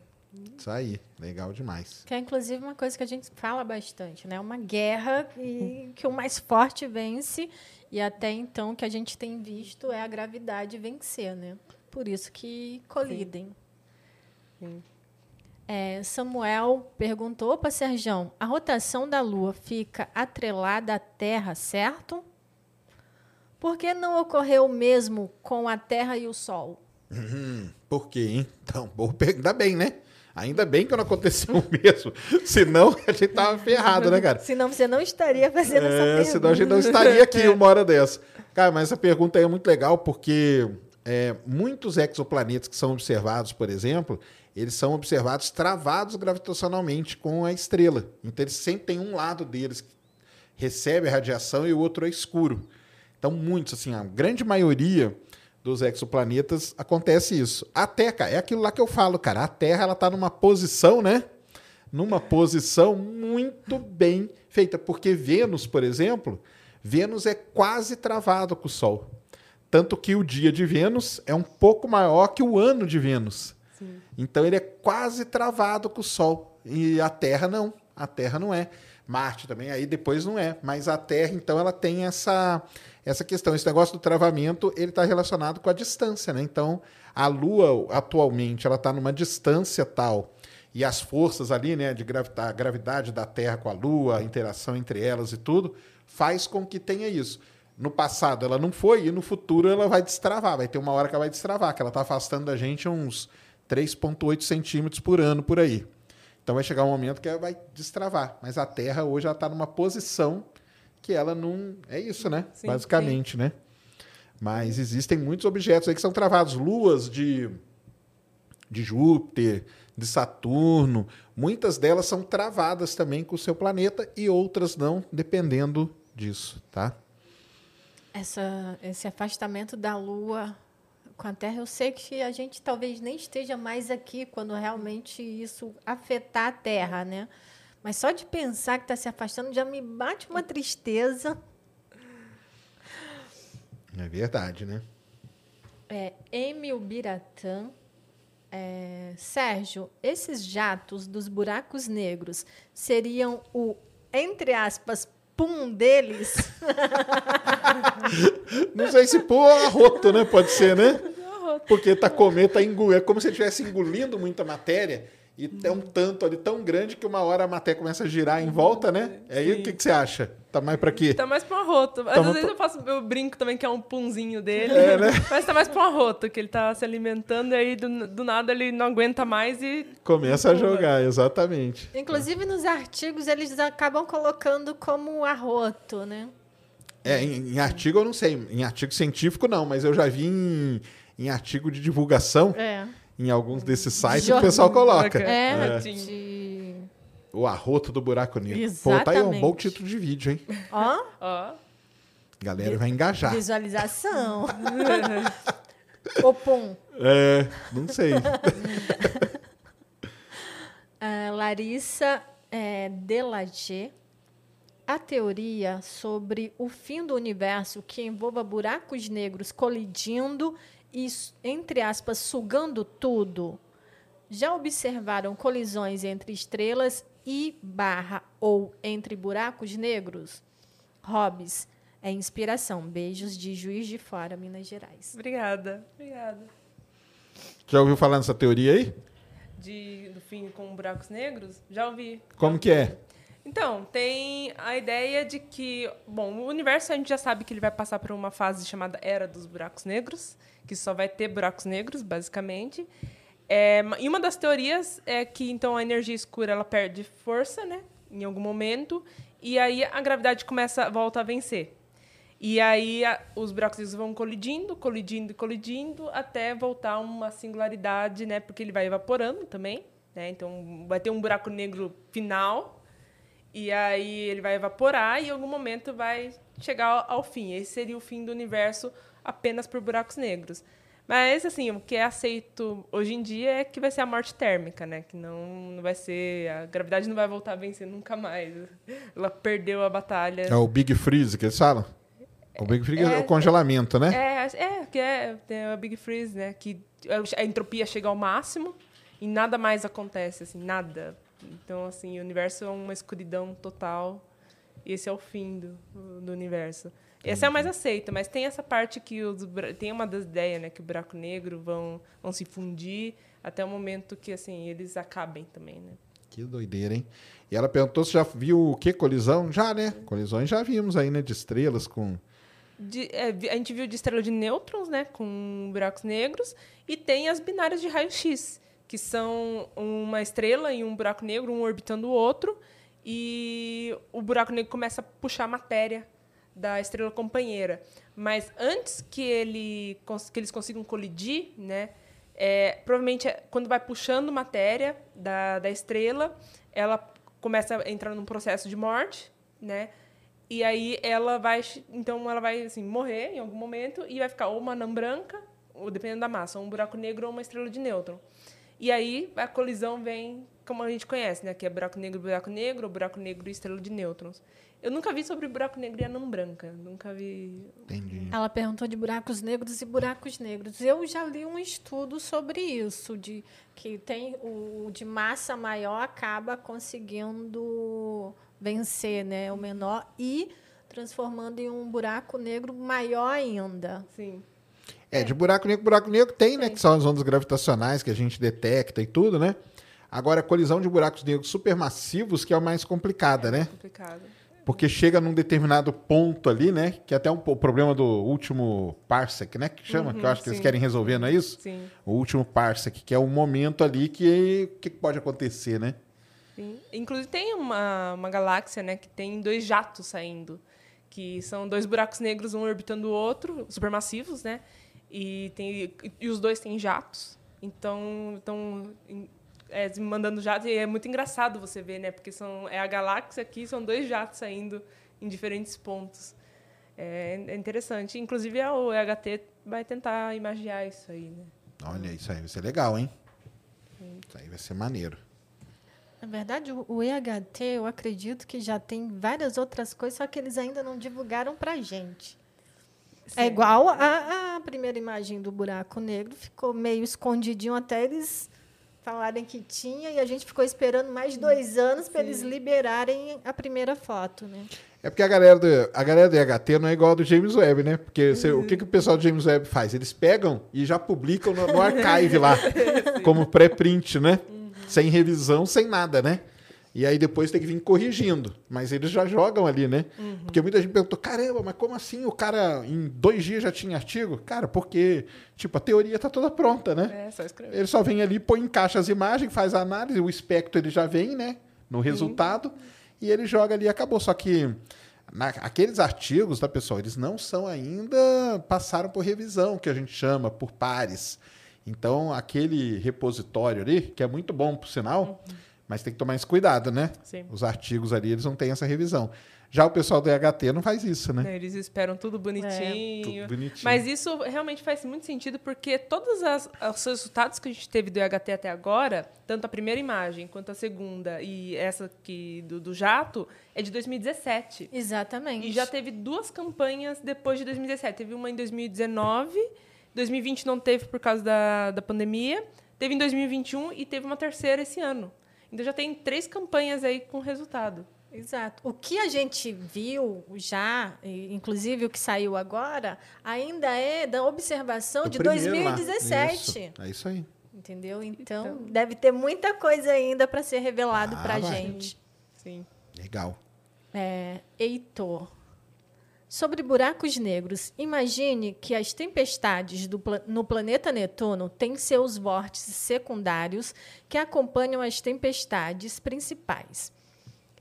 Isso aí, legal demais. Que é inclusive uma coisa que a gente fala bastante, né? Uma guerra e <laughs> que o mais forte vence. E até então o que a gente tem visto é a gravidade vencer, né? Por isso que colidem. Sim. É, Samuel perguntou para Serjão: a rotação da Lua fica atrelada à Terra, certo? Por que não ocorreu o mesmo com a Terra e o Sol? Hum, por quê, hein? Então, boa pergunta. ainda bem, né? Ainda bem que não aconteceu o mesmo. <laughs> Senão a gente tava ferrado, né, cara? Senão você não estaria fazendo essa É, pergunta. senão a gente não estaria aqui <laughs> uma hora dessa. Cara, mas essa pergunta aí é muito legal porque é, muitos exoplanetas que são observados, por exemplo, eles são observados travados gravitacionalmente com a estrela. Então eles sempre tem um lado deles que recebe a radiação e o outro é escuro. Então muitos, assim, a grande maioria dos exoplanetas acontece isso. A Terra, cara, é aquilo lá que eu falo, cara. A Terra ela tá numa posição, né? Numa posição muito bem feita, porque Vênus, por exemplo, Vênus é quase travado com o Sol. Tanto que o dia de Vênus é um pouco maior que o ano de Vênus. Então ele é quase travado com o Sol. E a Terra não. A Terra não é. Marte também, aí depois não é. Mas a Terra, então, ela tem essa, essa questão. Esse negócio do travamento, ele está relacionado com a distância, né? Então, a Lua, atualmente, ela está numa distância tal. E as forças ali, né, de gravidade, a gravidade da Terra com a Lua, a interação entre elas e tudo, faz com que tenha isso. No passado ela não foi e no futuro ela vai destravar. Vai ter uma hora que ela vai destravar, que ela está afastando da gente uns 3,8 centímetros por ano por aí. Então vai chegar um momento que ela vai destravar. Mas a Terra hoje ela está numa posição que ela não. É isso, né? Sim, Basicamente, né? Mas existem muitos objetos aí que são travados. Luas de, de Júpiter, de Saturno. Muitas delas são travadas também com o seu planeta e outras não, dependendo disso, tá? Essa, esse afastamento da Lua com a Terra. Eu sei que a gente talvez nem esteja mais aqui quando realmente isso afetar a Terra, né? Mas só de pensar que está se afastando já me bate uma tristeza. É verdade, né? É, Emil Biratã. É, Sérgio, esses jatos dos buracos negros seriam o, entre aspas, pum deles? <laughs> Não sei se pô arroto, né? Pode ser, né? Porque tá comendo, tá engolindo. É como se estivesse engolindo muita matéria e tem um tanto ali tão grande que uma hora a matéria começa a girar em volta, né? É aí o que, que você acha? Tá mais pra quê? Tá mais pra um arroto. Às Tá vezes mais eu faço eu brinco também que é um punzinho dele. É, né? <laughs> Mas tá mais pra um arroto, que ele tá se alimentando e aí do, do nada ele não aguenta mais e. Começa a jogar, exatamente. Inclusive nos artigos eles acabam colocando como arroto, né? É, em, em artigo eu não sei, em artigo científico não, mas eu já vi em, em artigo de divulgação, É. em alguns desses sites, Jor- o pessoal coloca. É, É. de... O arroto do buraco negro. Pô, tá aí um bom Exatamente. título de vídeo, hein? Ó, Ó. Galera vai engajar. visualização. <laughs> o pum. É, não sei. <laughs> Ah, Larissa é, Delagé. A teoria sobre o fim do universo que envolva buracos negros colidindo e, entre aspas, sugando tudo. Já observaram colisões entre estrelas e barra ou entre buracos negros? Hobbes, é inspiração. Beijos de Juiz de Fora, Minas Gerais. Obrigada. Obrigada. Já ouviu falar nessa teoria aí? De, do fim com buracos negros? Já ouvi. Como que é? Então, tem a ideia de que, bom, o universo a gente já sabe que ele vai passar por uma fase chamada Era dos Buracos Negros, que só vai ter buracos negros, basicamente. É, e uma das teorias é que, então, a energia escura ela perde força, né, em algum momento, e aí a gravidade começa, volta a vencer. E aí a- os buracos negros vão colidindo, colidindo, colidindo, até voltar uma singularidade, né? Porque ele vai evaporando também, né? Então vai ter um buraco negro final, e aí ele vai evaporar e em algum momento vai chegar ao, fim. Esse seria o fim do universo apenas por buracos negros. Mas, assim, o que é aceito hoje em dia é que vai ser a morte térmica, né? Que não, não vai ser... A gravidade não vai voltar a vencer nunca mais. Ela perdeu a batalha. É o Big Freeze que eles falam? O Big Freeze é, É, o congelamento, né? É, é, que é tem a Big Freeze, né? Que a entropia chega ao máximo e nada mais acontece, assim, nada. Então, assim, o universo é uma escuridão total. E esse é o fim do, do universo. Essa é a mais aceita, mas tem essa parte que os, tem uma das ideias, né, que o buraco negro vão, vão se fundir até o momento que assim eles acabem também, né? Que doideira, hein? E ela perguntou se já viu o que? Colisão? Já, né? Colisões já vimos aí, né? De estrelas com. De- é, a gente viu de estrela de nêutrons, né, com buracos negros, e tem as binárias de raio-x, que são uma estrela e um buraco negro, um orbitando o outro, e o buraco negro começa a puxar a matéria da estrela companheira. Mas antes que, ele, que eles consigam colidir, né, é, provavelmente é- quando vai puxando matéria da, da estrela, ela começa a entrar num processo de morte, né? E aí ela vai, então ela vai assim morrer em algum momento e vai ficar ou uma anã branca, ou dependendo da massa, ou um buraco negro ou uma estrela de nêutron. E aí a colisão vem como a gente conhece, né, que é buraco negro, buraco negro, ou buraco negro e estrela de nêutrons. Eu nunca vi sobre buraco negro e anã branca, nunca vi. Entendi. Ela perguntou de buracos negros e buracos negros. Eu já li um estudo sobre isso, de que tem o de massa maior acaba conseguindo vencer, né, o menor e transformando em um buraco negro maior ainda. Sim. É, de buraco negro, buraco negro tem, né? Que são as ondas gravitacionais que a gente detecta e tudo, né? Agora, a colisão de buracos negros supermassivos que é o mais complicada, né? Complicado. Porque chega num determinado ponto ali, né? Que é até um, o problema do último parsec, né? Que chama, que eu acho que eles sim. querem resolver, não é isso? Sim. O último parsec, que é o momento ali que o que pode acontecer, né? Sim. Inclusive tem uma, uma galáxia, né, que tem dois jatos saindo, que são dois buracos negros, um orbitando o outro, supermassivos, né? E, tem, e os dois têm jatos. Então, estão é, mandando jatos. E é muito engraçado você ver, né? Porque são, é a galáxia aqui, são dois jatos saindo em diferentes pontos. É, é interessante. Inclusive, a- o EHT vai tentar imagiar isso aí, né? Olha, isso aí vai ser legal, hein? Isso aí vai ser maneiro. Na verdade, o o EHT, eu acredito que já tem várias outras coisas, só que eles ainda não divulgaram para gente. É Sim. igual a, a primeira imagem do buraco negro, ficou meio escondidinho até eles falarem que tinha, e a gente ficou esperando mais dois anos para eles liberarem a primeira foto, né? É porque a galera, do, a galera do EHT não é igual a do James Webb, né? Porque você- o que, que o pessoal do James Webb faz? Eles pegam e já publicam no, no <laughs> archive lá, como pré-print, né? Sem revisão, sem nada, né? E aí depois tem que vir corrigindo. Mas eles já jogam ali, né? Porque muita gente perguntou: caramba, mas como assim o cara em dois dias já tinha artigo? Cara, porque, tipo, a teoria tá toda pronta, né? É, só escrever. Ele só vem ali, põe, encaixa as imagens, faz a análise, o espectro ele já vem, né? No resultado, e ele joga ali e acabou. Só que na- aqueles artigos, tá, pessoal, eles não são ainda, passaram por revisão, que a gente chama, por pares. Então, aquele repositório ali, que é muito bom, por sinal, mas tem que tomar esse cuidado, né? Sim. Os artigos ali, eles não têm essa revisão. Já o pessoal do EHT não faz isso, né? Eles esperam tudo bonitinho. Tudo bonitinho. Mas isso realmente faz muito sentido, porque todos as- os resultados que a gente teve do EHT até agora, tanto a primeira imagem quanto a segunda e essa que do, do jato, é de 2017. Exatamente. E já teve duas campanhas depois de 2017. Teve uma em 2019, 2020 não teve por causa da, da pandemia, teve em 2021 e teve uma terceira esse ano. Então já tem três campanhas aí com resultado. Exato. O que a gente viu já, inclusive o que saiu agora, ainda é da observação O de primeiro lá. 2017. Isso, é isso aí. Entendeu? Então, Então. deve ter muita coisa ainda para ser revelado Ah, para a gente. Sim. Legal. É, Heitor. Sobre buracos negros, imagine que as tempestades pla- no planeta Netuno têm seus vórtices secundários que acompanham as tempestades principais.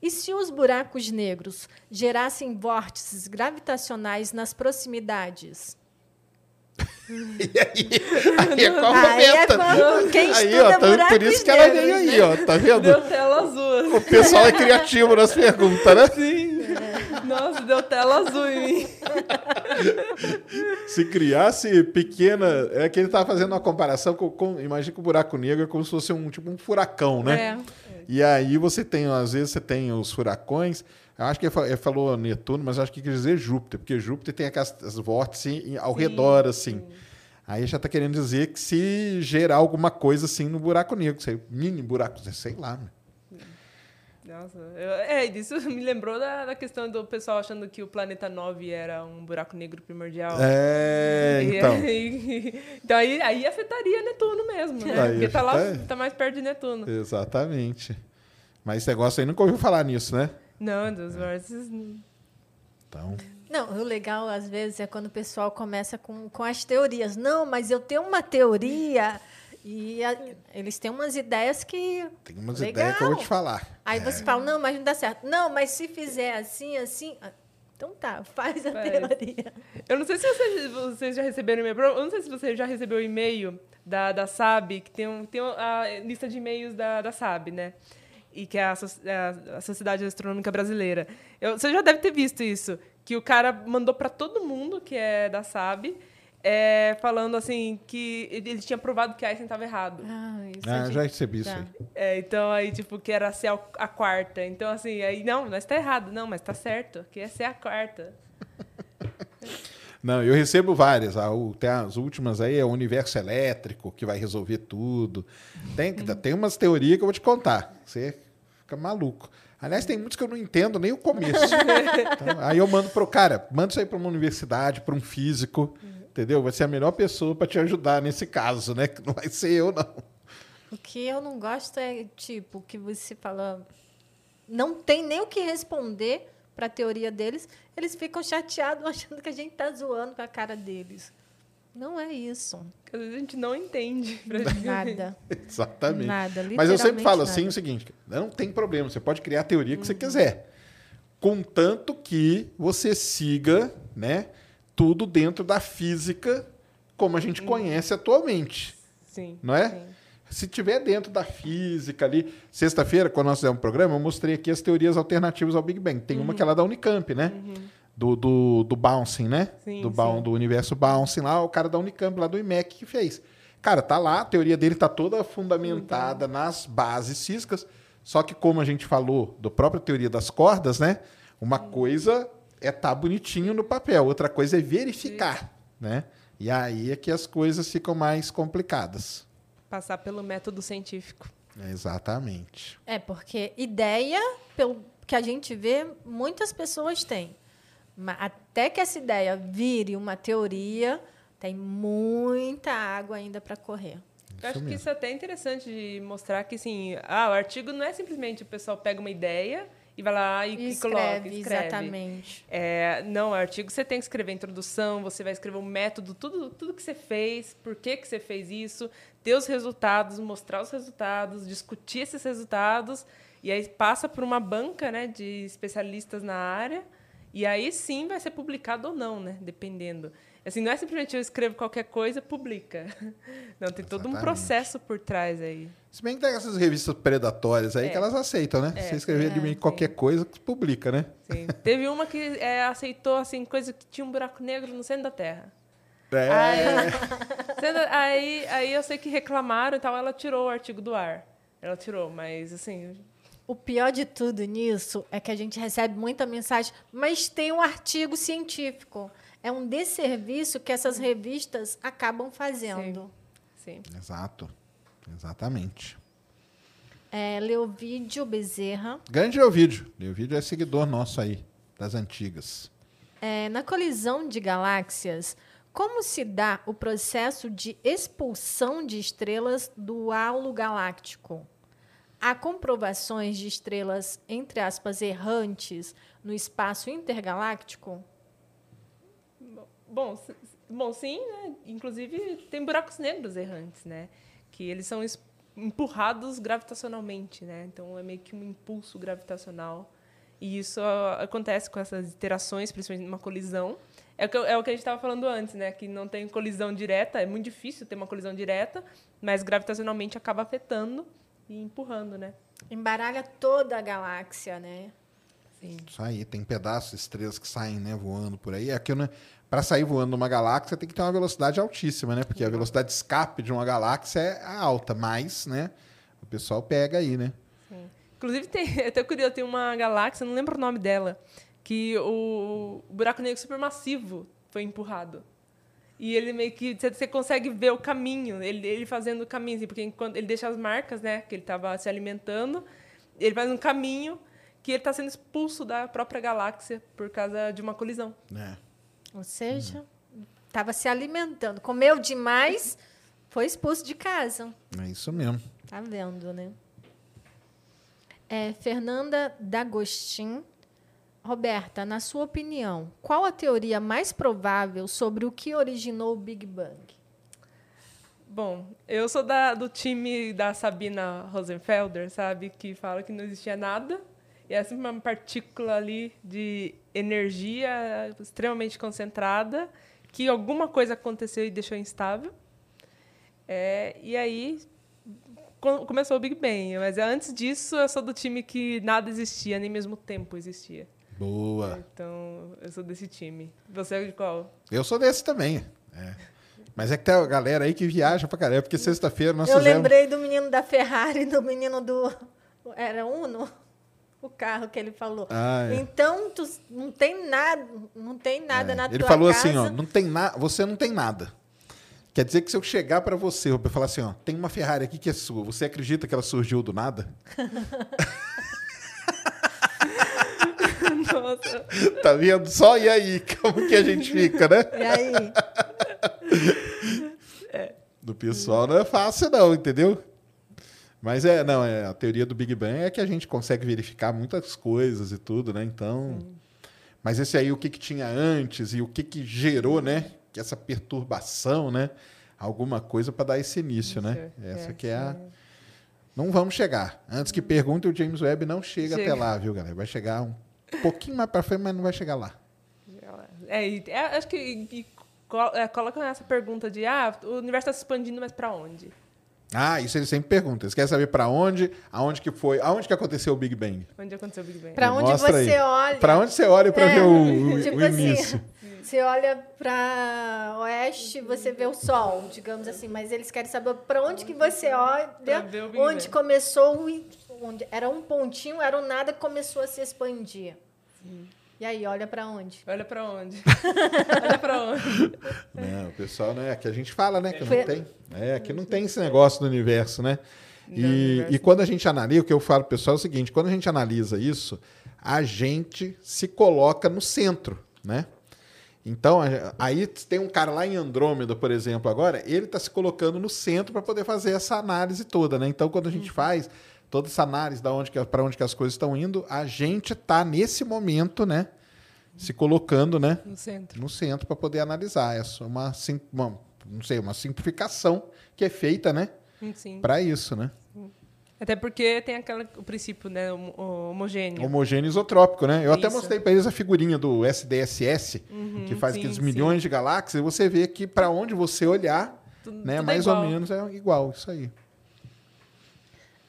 E se os buracos negros gerassem vórtices gravitacionais nas proximidades? <laughs> E aí, aí é qual Aí é quando quem Aí, estuda ó, tá- por isso que ela veio aí, né? ó, tá vendo? Deu tela azul. O pessoal é criativo nas perguntas, né? Sim. Nossa, deu tela azul em mim. Se criasse pequena. É que ele tava fazendo uma comparação com. com imagina que o buraco negro é como se fosse um tipo um furacão, né? É. E aí você tem, às vezes você tem os furacões. Eu acho que ele fa- ele falou Netuno, mas acho que quer dizer Júpiter, porque Júpiter tem aquelas as vórtices em- ao Sim, redor, assim. Aí já tá querendo dizer que se gerar alguma coisa assim no buraco negro, sei, mini buraco, sei lá. né? Nossa, eu- é, isso <laughs> me lembrou da, da questão do pessoal achando que o planeta 9 era um buraco negro primordial. É, <laughs> E então. aí- <laughs> então aí, aí afetaria Netuno mesmo, né? Aí Porque tá lá, tá mais perto de Netuno. Exatamente. Mas esse negócio aí nunca ouviu falar nisso, né? Não, dos vórtices. Então. Não, o legal, às vezes, é quando o pessoal começa com, com as teorias. Não, mas eu tenho uma teoria. E a- eles têm umas ideias que. Tem umas Legal. ideias que eu vou te falar. Aí É. você fala, não, mas não dá certo. Não, mas se fizer assim, assim. ah, Então tá, <laughs> faz a Faz. teoria. Eu não sei se vocês, vocês já receberam e-mail. Eu não sei se você já recebeu o e-mail da, da SAB, que tem, um, tem a lista de e-mails da, da SAB, né? E que é a, a- a Sociedade Astronômica Brasileira. Eu- você já deve ter visto isso. Que o cara mandou para todo mundo que é da SAB, é, falando assim que ele tinha provado que Einstein estava errado. Ah, isso Ah, a já gente- recebi isso tá. aí. É, então aí, tipo, que era ser a, quarta. Então, assim, aí, não, mas tá errado. Não, mas tá certo, que é ser a quarta. Não, eu recebo várias. Ah, o- tem as últimas aí é o universo elétrico, que vai resolver tudo. Tem, tem umas teorias que eu vou te contar. Você fica maluco. Aliás, tem muitos que eu não entendo nem o começo. <laughs> Então, aí eu mando pro cara, manda isso aí para uma universidade, para um físico, entendeu? Vai ser a melhor pessoa para te ajudar nesse caso, né? Que não vai ser eu, não. O que eu não gosto é, tipo, que você fala. Não tem nem o que responder para a teoria deles. Eles ficam chateados <laughs> achando que a gente tá zoando com a cara deles. Não é isso. Porque às vezes a gente não entende. Nada. Exatamente. Nada. Mas eu sempre falo nada. assim o seguinte: não tem problema, você pode criar a teoria que você quiser. Contanto que você siga né, tudo dentro da física como a gente conhece atualmente. Sim. Não é? sim. Se tiver dentro da física ali. Sexta-feira, quando nós fizemos um programa, eu mostrei aqui as teorias alternativas ao Big Bang. Tem uma que é lá da Unicamp, né? do, do, do Bouncing, né? Sim, do, Boun- sim. do universo Bouncing lá, o cara da Unicamp, lá do IMEC, que fez. Cara, tá lá, a teoria dele tá toda fundamentada nas bases físicas, só que como a gente falou do própria teoria das cordas, né? Uma coisa é tá bonitinho no papel, outra coisa é verificar, né? E aí é que as coisas ficam mais complicadas. Passar pelo método científico. Exatamente. É, porque ideia, pelo que a gente vê, muitas pessoas têm. Mas até que essa ideia vire uma teoria, tem muita água ainda para correr. Eu acho que mesmo. isso é até interessante de mostrar que, assim, ah, o artigo não é simplesmente o pessoal pega uma ideia e vai lá e, E e coloca, escreve, escreve. exatamente. É, não, o artigo você tem que escrever a introdução, você vai escrever o método, tudo, tudo que você fez, por que, que você fez isso, ter os resultados, mostrar os resultados, discutir esses resultados, e aí passa por uma banca né, de especialistas na área, e aí sim vai ser publicado ou não, né? Dependendo. Assim, não é simplesmente eu escrevo qualquer coisa, publica. <laughs> Não, tem todo um processo por trás aí. Se bem que tem essas revistas predatórias aí É. que elas aceitam, né? É. Você escrever de É, mim sim. qualquer coisa, publica, né? Sim. Teve uma que é, aceitou assim, coisa que tinha um buraco negro no centro da Terra. É. Aí, sendo- <laughs> aí, aí eu sei que reclamaram e tal, ela tirou o artigo do ar. Ela tirou, mas assim. O pior de tudo nisso é que a gente recebe muita mensagem, mas tem um artigo científico. É um desserviço que essas revistas acabam fazendo. Sim. Exato. Exatamente. É, Leovídio Bezerra. Grande Leovídio. Leovídio é seguidor nosso aí, das antigas. É, na colisão de galáxias, como se dá o processo de expulsão de estrelas do halo galáctico? Há comprovações de estrelas, entre aspas, errantes no espaço intergaláctico? Bom, bom, sim, né? Inclusive tem buracos negros errantes, né? Que eles são empurrados gravitacionalmente, né? Então é meio que um impulso gravitacional. E isso ó, acontece com essas interações, principalmente numa colisão. É o que, eu- é o que a gente estava falando antes, né? Que não tem colisão direta, é muito difícil ter uma colisão direta, mas gravitacionalmente acaba afetando e empurrando, né? Embaralha toda a galáxia, né? Sim. Isso aí, tem pedaços, estrelas que saem né, voando por aí. Aqui, né, para sair voando numa galáxia, tem que ter uma velocidade altíssima, né? Porque a velocidade de escape de uma galáxia é alta, mas, né? O pessoal pega aí, né? Inclusive, tem, <laughs> até curioso, tem uma galáxia, não lembro o nome dela, que o, buraco negro supermassivo foi empurrado. E ele meio que. Você, você consegue ver o caminho, ele, ele fazendo o caminho, assim, porque enquanto ele deixa as marcas, né? Que ele estava se alimentando, ele faz um caminho que ele está sendo expulso da própria galáxia por causa de uma colisão. É. Ou seja, estava se alimentando. Comeu demais, foi expulso de casa. É isso mesmo. Tá vendo, né? É, Fernanda D'Agostin. Roberta, na sua opinião, qual a teoria mais provável sobre o que originou o Big Bang? Bom, eu sou da, do time da Sabina Rosenfelder, sabe? Que fala que não existia nada. E é sempre uma partícula ali de energia extremamente concentrada, que alguma coisa aconteceu e deixou instável. É, e aí co- começou o Big Bang. Mas antes disso, eu sou do time que nada existia, nem mesmo tempo existia. Boa. Então, eu sou desse time. Você é de qual? Eu sou desse também. é. Mas é que tem a galera aí que viaja pra caramba, porque sexta-feira nós Eu fizemos... lembrei do menino da Ferrari, do menino do. Era Uno? O carro que ele falou. Ah, é. Então, tu não tem nada, não tem nada É. na Ele tua falou casa. assim, ó, não tem na... você não tem nada. Quer dizer que se eu chegar pra você, eu falar assim, ó, tem uma Ferrari aqui que é sua, você acredita que ela surgiu do nada? <laughs> Nossa. Tá vendo só? E aí, como que a gente fica, né? E aí? <laughs> Do pessoal não é fácil não, entendeu? Mas é, não, é, a teoria do Big Bang é que a gente consegue verificar muitas coisas e tudo, né? Então, mas esse aí o que que tinha antes e o que que gerou, né? Que essa perturbação, né? Alguma coisa para dar esse início, né? Isso, Essa é, que é a sim. Não vamos chegar. Antes que pergunte, o James Webb não chega, Chega. até lá, viu, galera? Vai chegar um pouquinho mais para frente, mas não vai chegar lá. É, e- é, acho que e, co- é, colocam essa pergunta de ah, o universo está se expandindo, mas para onde? Ah, isso eles sempre perguntam. Eles querem saber pra onde, aonde que foi, aonde que aconteceu o Big Bang. Onde aconteceu o Big Bang? Pra onde Mostra você aí. olha. Pra onde você olha pra É, ver o, o- <laughs> tipo o assim, início? Você olha para oeste, você vê o sol, digamos assim, mas eles querem saber para onde que você olha, onde começou onde era um pontinho, era um nada que começou a se expandir. E aí, olha para onde? Olha pra onde? Olha pra onde? <laughs> Não, o pessoal, né? Que a gente fala, né? Que Foi- não tem. É, que não tem esse negócio do universo, né? Não, E, e quando a gente analisa, o que eu falo pro pessoal é o seguinte: quando a gente analisa isso, a gente se coloca no centro, né? Então, aí tem um cara lá em Andrômeda, por exemplo, agora, ele está se colocando no centro para poder fazer essa análise toda, né? Então, quando a gente faz toda essa análise da onde para onde que as coisas estão indo, a gente está nesse momento, né? Se colocando, né? No centro. no centro para poder analisar. É só uma, sim- uma, não sei, uma simplificação que é feita, né, Sim. para isso, né? Até porque tem aquela, o princípio, né? homo- homogêneo. Homogêneo isotrópico, né? Eu até Isso. mostrei para eles a figurinha do SDSS, Uhum, que faz sim, aqueles sim. milhões de galáxias, e você vê que para onde você olhar, Tudo- né, tudo é mais igual. ou menos é igual isso aí.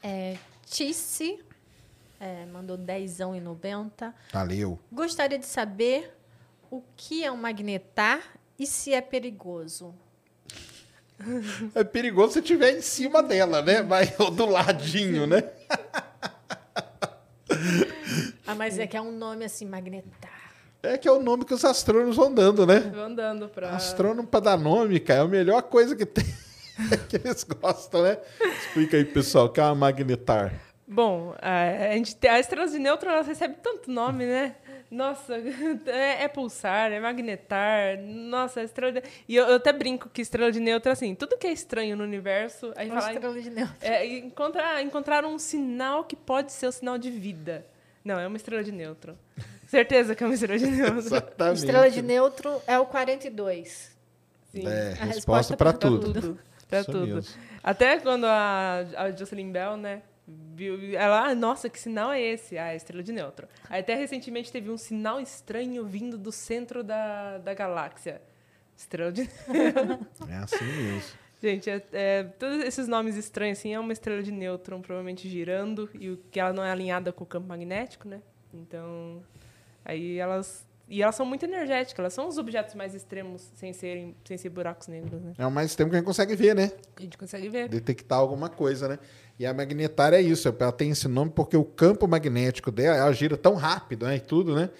É, Tice é, mandou 10 e 90. Valeu. Gostaria de saber o que é um magnetar e se é perigoso. É perigoso se estiver em cima dela, né? Mas <laughs> ou do ladinho, né? Ah, mas é que é um nome assim, magnetar. É que é o nome que os astrônomos vão dando, né? Tô andando pra. Astrônomo para dar nome, cara, é a melhor coisa que tem. <laughs> que eles gostam, né? Explica aí, pessoal, o que é uma magnetar. Bom, a, a gente tem, a estrela de nêutron ela recebe tanto nome, né? Nossa, <laughs> é, é pulsar, é magnetar. Nossa, a estrela de... E eu, eu até brinco que estrela de nêutron, assim, tudo que é estranho no universo, a gente Uma fala, estrela de nêutron. é, encontrar, encontrar um sinal que pode ser o sinal de vida. Não, é uma estrela de nêutron. Certeza que é uma estrela de nêutron. <laughs> Exatamente. Estrela de nêutron é o 42. Sim. É, A resposta resposta para pra tudo. tudo. Pra Isso tudo. mesmo. Até quando a, a Jocelyn Bell, né? Viu, ela, ah, nossa, que sinal é esse? Ah, é estrela de nêutron. Aí até recentemente teve um sinal estranho vindo do centro da, da galáxia. Estrela de <laughs> É assim mesmo. Gente, é, é, todos esses nomes estranhos, assim, é uma estrela de nêutron provavelmente girando e o que ela não é alinhada com o campo magnético, né? Então, aí elas... E elas são muito energéticas, elas são os objetos mais extremos sem serem sem ser buracos negros, né? É o mais tempo que a gente consegue ver, né? A gente consegue ver. Detectar alguma coisa, né? E a magnetar é isso. Ela tem esse nome porque o campo magnético dela, ela gira tão rápido, né? E tudo, né?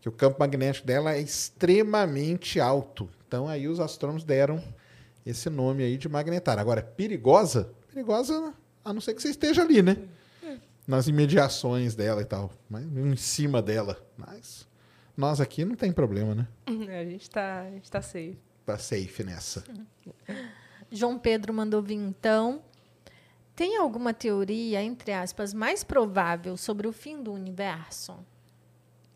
Que o campo magnético dela é extremamente alto. Então aí os astrônomos deram esse nome aí de magnetar. Agora, perigosa? Perigosa, a não ser que você esteja ali, né? Nas imediações dela e tal. Mas em cima dela. Mas nós aqui não tem problema, né? A gente tá, a gente tá safe. Tá safe nessa. João Pedro mandou vir então. Tem alguma teoria, entre aspas, mais provável sobre o fim do universo?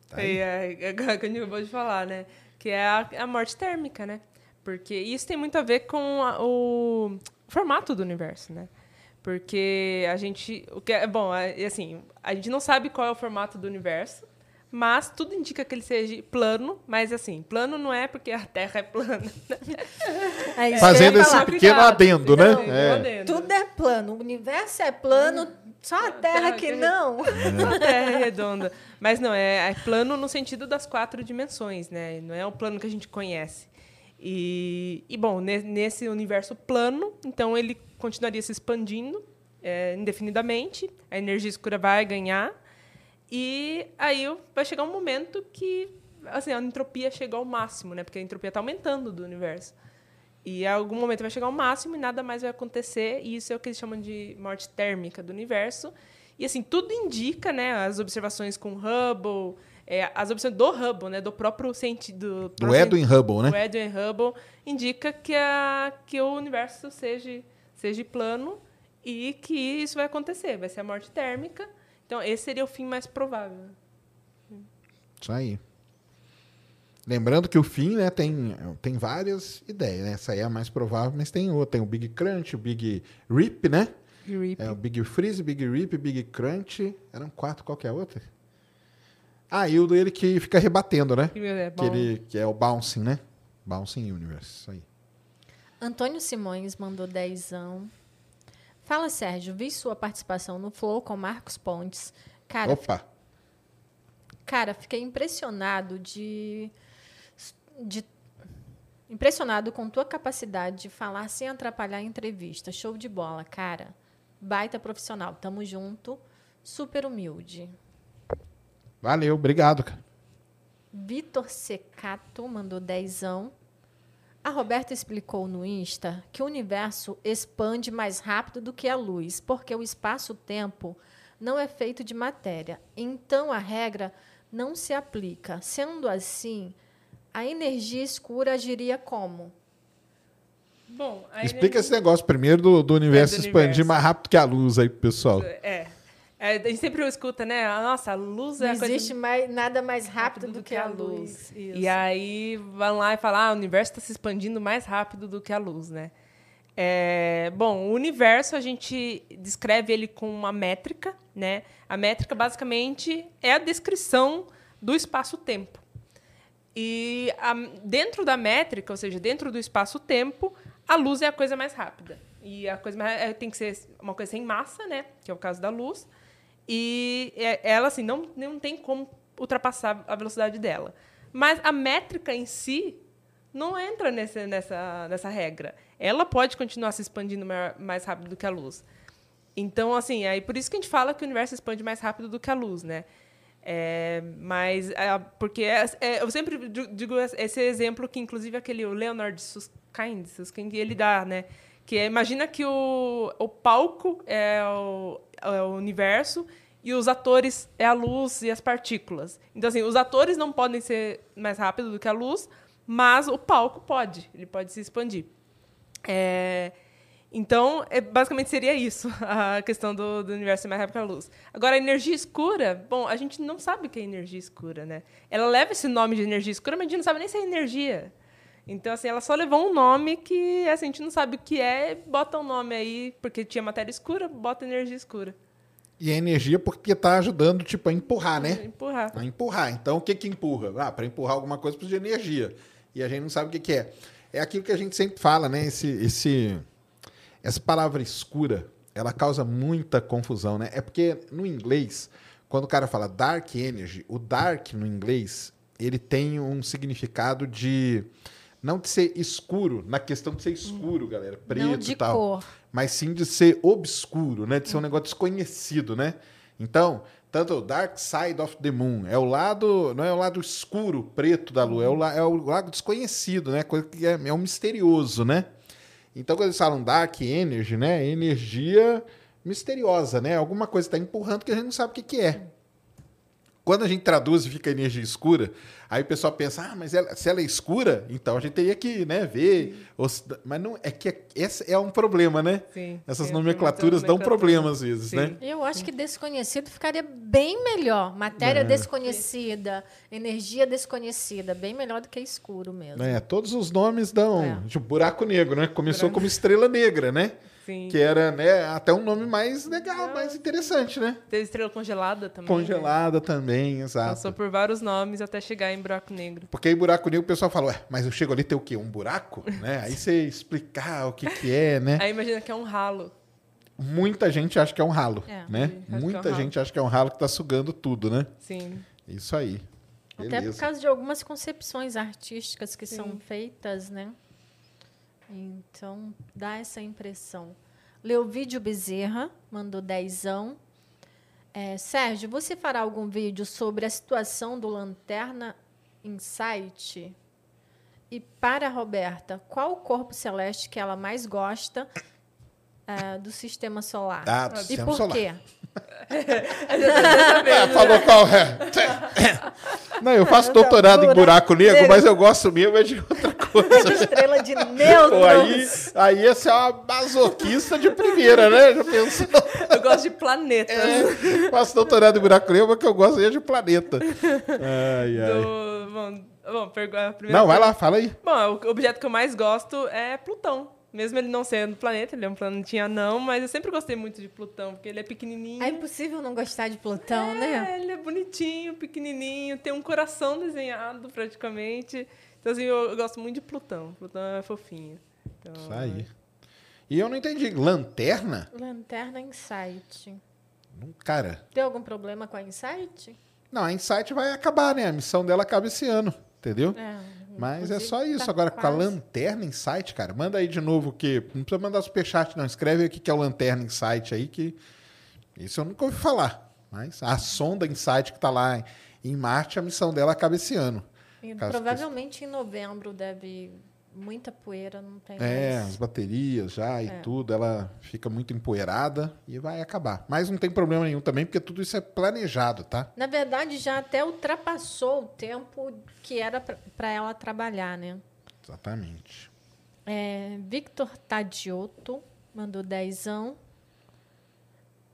Tá aí. É, é, <laughs> é, que gente acabou de falar, né? Que é a, a morte térmica, né? Porque isso tem muito a ver com a- o formato do universo, né? Porque a gente. O que é, bom, é, assim, a gente não sabe qual é o formato do universo, mas tudo indica que ele seja plano, mas assim, plano não é porque a Terra é plana. <laughs> É isso Fazendo esse falar. pequeno Cuidado, adendo, né? cuidado, É. adendo. Tudo é plano. O universo é plano, só a Terra Terra que que- não. <laughs> A Terra é redonda. Mas não, é, é plano no sentido das quatro dimensões, né? Não é o plano que a gente conhece. E, e bom, ne- nesse universo plano, então ele continuaria se expandindo é, indefinidamente, a energia escura vai ganhar, e aí vai chegar um momento que assim, a entropia chega ao máximo, né? Porque a entropia está aumentando do universo. E em algum momento vai chegar ao máximo e nada mais vai acontecer, e isso é o que eles chamam de morte térmica do universo. E assim, tudo indica, né, as observações com Hubble, é, as observações do Hubble, né, do próprio cientista do, Do Edwin Hubble, né? o Edwin Hubble indica que, a, que o universo seja, seja plano e que isso vai acontecer, vai ser a morte térmica. Então, esse seria o fim mais provável. Isso aí. Lembrando que o fim, né, tem, tem várias ideias, né? Essa aí é a mais provável, mas tem outra. Tem o Big Crunch, o Big Rip, né? Rip. É o Big Freeze, Big Rip, Big Crunch. Eram quatro, qual que é a outra? Ah, e o dele que fica rebatendo, né? É Que, ele, que é o Bouncing, né? Bouncing Universe, isso aí. Antônio Simões mandou dezão. Fala, Sérgio. Vi sua participação no Flow com Marcos Pontes. Cara, Opa. Cara, fiquei impressionado de, de impressionado com tua capacidade de falar sem atrapalhar a entrevista. Show de bola, cara. Baita profissional. Tamo junto. Super humilde. Valeu, obrigado, cara. Vitor Secato mandou dezão. A Roberta explicou no Insta que o universo expande mais rápido do que a luz, porque o espaço-tempo não é feito de matéria. Então a regra não se aplica. Sendo assim, a energia escura agiria como? Bom, a Explica energia- esse negócio primeiro do, do universo É, do expandir universo. mais rápido que a luz aí pro pessoal. É. É, A gente sempre escuta, né? Nossa, a luz é Não a coisa existe mais, nada mais rápido do, que a luz. E aí vão lá e falam, ah, o universo está se expandindo mais rápido do que a luz, né? É, bom, o universo a gente descreve ele com uma métrica, né? A métrica basicamente é a descrição do espaço-tempo. E a- dentro da métrica, ou seja, dentro do espaço-tempo, a luz é a coisa mais rápida. E a coisa mais, é, tem que ser uma coisa sem massa, né? Que é o caso da luz. E é- ela, assim, não, não tem como ultrapassar a velocidade dela. Mas a métrica em si não entra nesse, nessa, nessa regra. Ela pode continuar se expandindo maior- mais rápido do que a luz. Então, assim, aí por isso que a gente fala que o universo expande mais rápido do que a luz, né? É, mas, é, porque é- é, eu sempre di- digo esse exemplo que, inclusive, aquele o Leonard Susskind, Susskind ele dá, né? Que é, imagina que o, o palco é o, é o universo e os atores é a luz e as partículas. Então, assim, os atores não podem ser mais rápidos do que a luz, mas o palco pode, ele pode se expandir. É, então, é, basicamente seria isso, <laughs> a questão do, do universo ser mais rápido que a luz. Agora, a energia escura, bom, a gente não sabe o que é energia escura, né? Ela leva esse nome de energia escura, mas a gente não sabe nem se é energia. Então, assim, ela só levou um nome que assim, a gente não sabe o que é, bota um nome aí, porque tinha matéria escura, bota energia escura. E a energia porque tá ajudando, tipo, a empurrar, né? Empurrar. A empurrar. Então, o que que empurra? Ah, para empurrar alguma coisa precisa de energia. E a gente não sabe o que que é. É aquilo que a gente sempre fala, né? Esse, esse, essa palavra escura, ela causa muita confusão, né? É porque no inglês, quando o cara fala dark energy, o dark no inglês, ele tem um significado de não de ser escuro, na questão de ser escuro, galera, preto e tal cor. mas sim de ser obscuro, né? De ser um negócio desconhecido, né? Então, tanto o Dark Side of the Moon é o lado, não é o lado escuro, preto da lua, é o, la- é o lado desconhecido, né? Coisa que é, é um misterioso, né? Então, quando eles falam Dark Energy, né? Energia misteriosa, né? Alguma coisa está empurrando que a gente não sabe o que, que é. Quando a gente traduz e fica energia escura, aí o pessoal pensa, ah, mas ela- se ela é escura, então a gente teria que né, ver. Os- mas não, é que esse é um problema, né? Sim. Essas Sim, nomenclaturas dão problema às vezes, Sim. né? Eu acho que desconhecido ficaria bem melhor. Matéria desconhecida, energia desconhecida, bem melhor do que escuro mesmo. É, todos os nomes dão. É. Tipo, buraco negro, né? Começou Buraco- como estrela negra, né? Sim. Que era, né, até um nome mais legal, mais interessante, né? Teve estrela congelada também. né? Congelada também, exato. Passou por vários nomes até chegar em buraco negro. Porque aí buraco negro o pessoal fala, ué, mas eu chego ali tem o quê? Um buraco? <laughs> né? Aí você explicar o que que é, né? Aí imagina que é um ralo. Muita gente acha que é um ralo, É, né? que é um Muita ralo. gente acha que é um ralo que tá sugando tudo, né? Sim. Isso aí. Até por Beleza. causa de algumas concepções artísticas que são Sim. feitas, né? Então, dá essa impressão. Leovídio Bezerra mandou dezão. É, Sérgio, você fará algum vídeo sobre a situação do Lanterna Insight? E para a Roberta, qual o corpo celeste que ela mais gosta é, do sistema solar? Ah, do e sistema por solar. quê? É, falou qual é. Não, eu faço doutorado em Buraco negro, mas eu gosto mesmo é de outra <laughs> coisa. Estrela de nêutrons. aí, aí essa é uma masoquista de primeira, né? Já pensou? Eu gosto de planetas. É, faço doutorado em buraco negro, mas que eu gosto é de planeta. Ai, ai. Do, bom, bom, a primeira Não, vai lá, fala aí. Bom, o objeto que eu mais gosto é Plutão. Mesmo ele não sendo planeta, ele é um planetinha não, mas eu sempre gostei muito de Plutão, porque ele é pequenininho. É impossível não gostar de Plutão, né? É, ele é bonitinho, pequenininho, tem um coração desenhado praticamente. Então, assim, eu, eu gosto muito de Plutão. Plutão é fofinho. Então, Isso aí. E eu não entendi. Lanterna? Lanterna Insight. Não, Cara, Tem algum problema com a Insight? não, a Insight vai acabar, né? A missão dela acaba esse ano, entendeu? É, Mas é só isso. tá Agora, com a quase. Lanterna Insight, cara, manda aí de novo o que. Não precisa mandar superchat, não. Escreve aí o que que é o Lanterna Insight aí, que. Isso eu nunca ouvi falar. Mas a sonda Insight que tá lá em- Marte, a missão dela acaba esse ano. E provavelmente em novembro deve muita poeira, não tem É, mais. as baterias já e É. tudo, ela fica muito empoeirada e vai acabar. Mas não tem problema nenhum também, porque tudo isso é planejado, tá? Na verdade, já até ultrapassou o tempo que era para ela trabalhar, né? Exatamente. É, Victor Tadioto mandou dezão.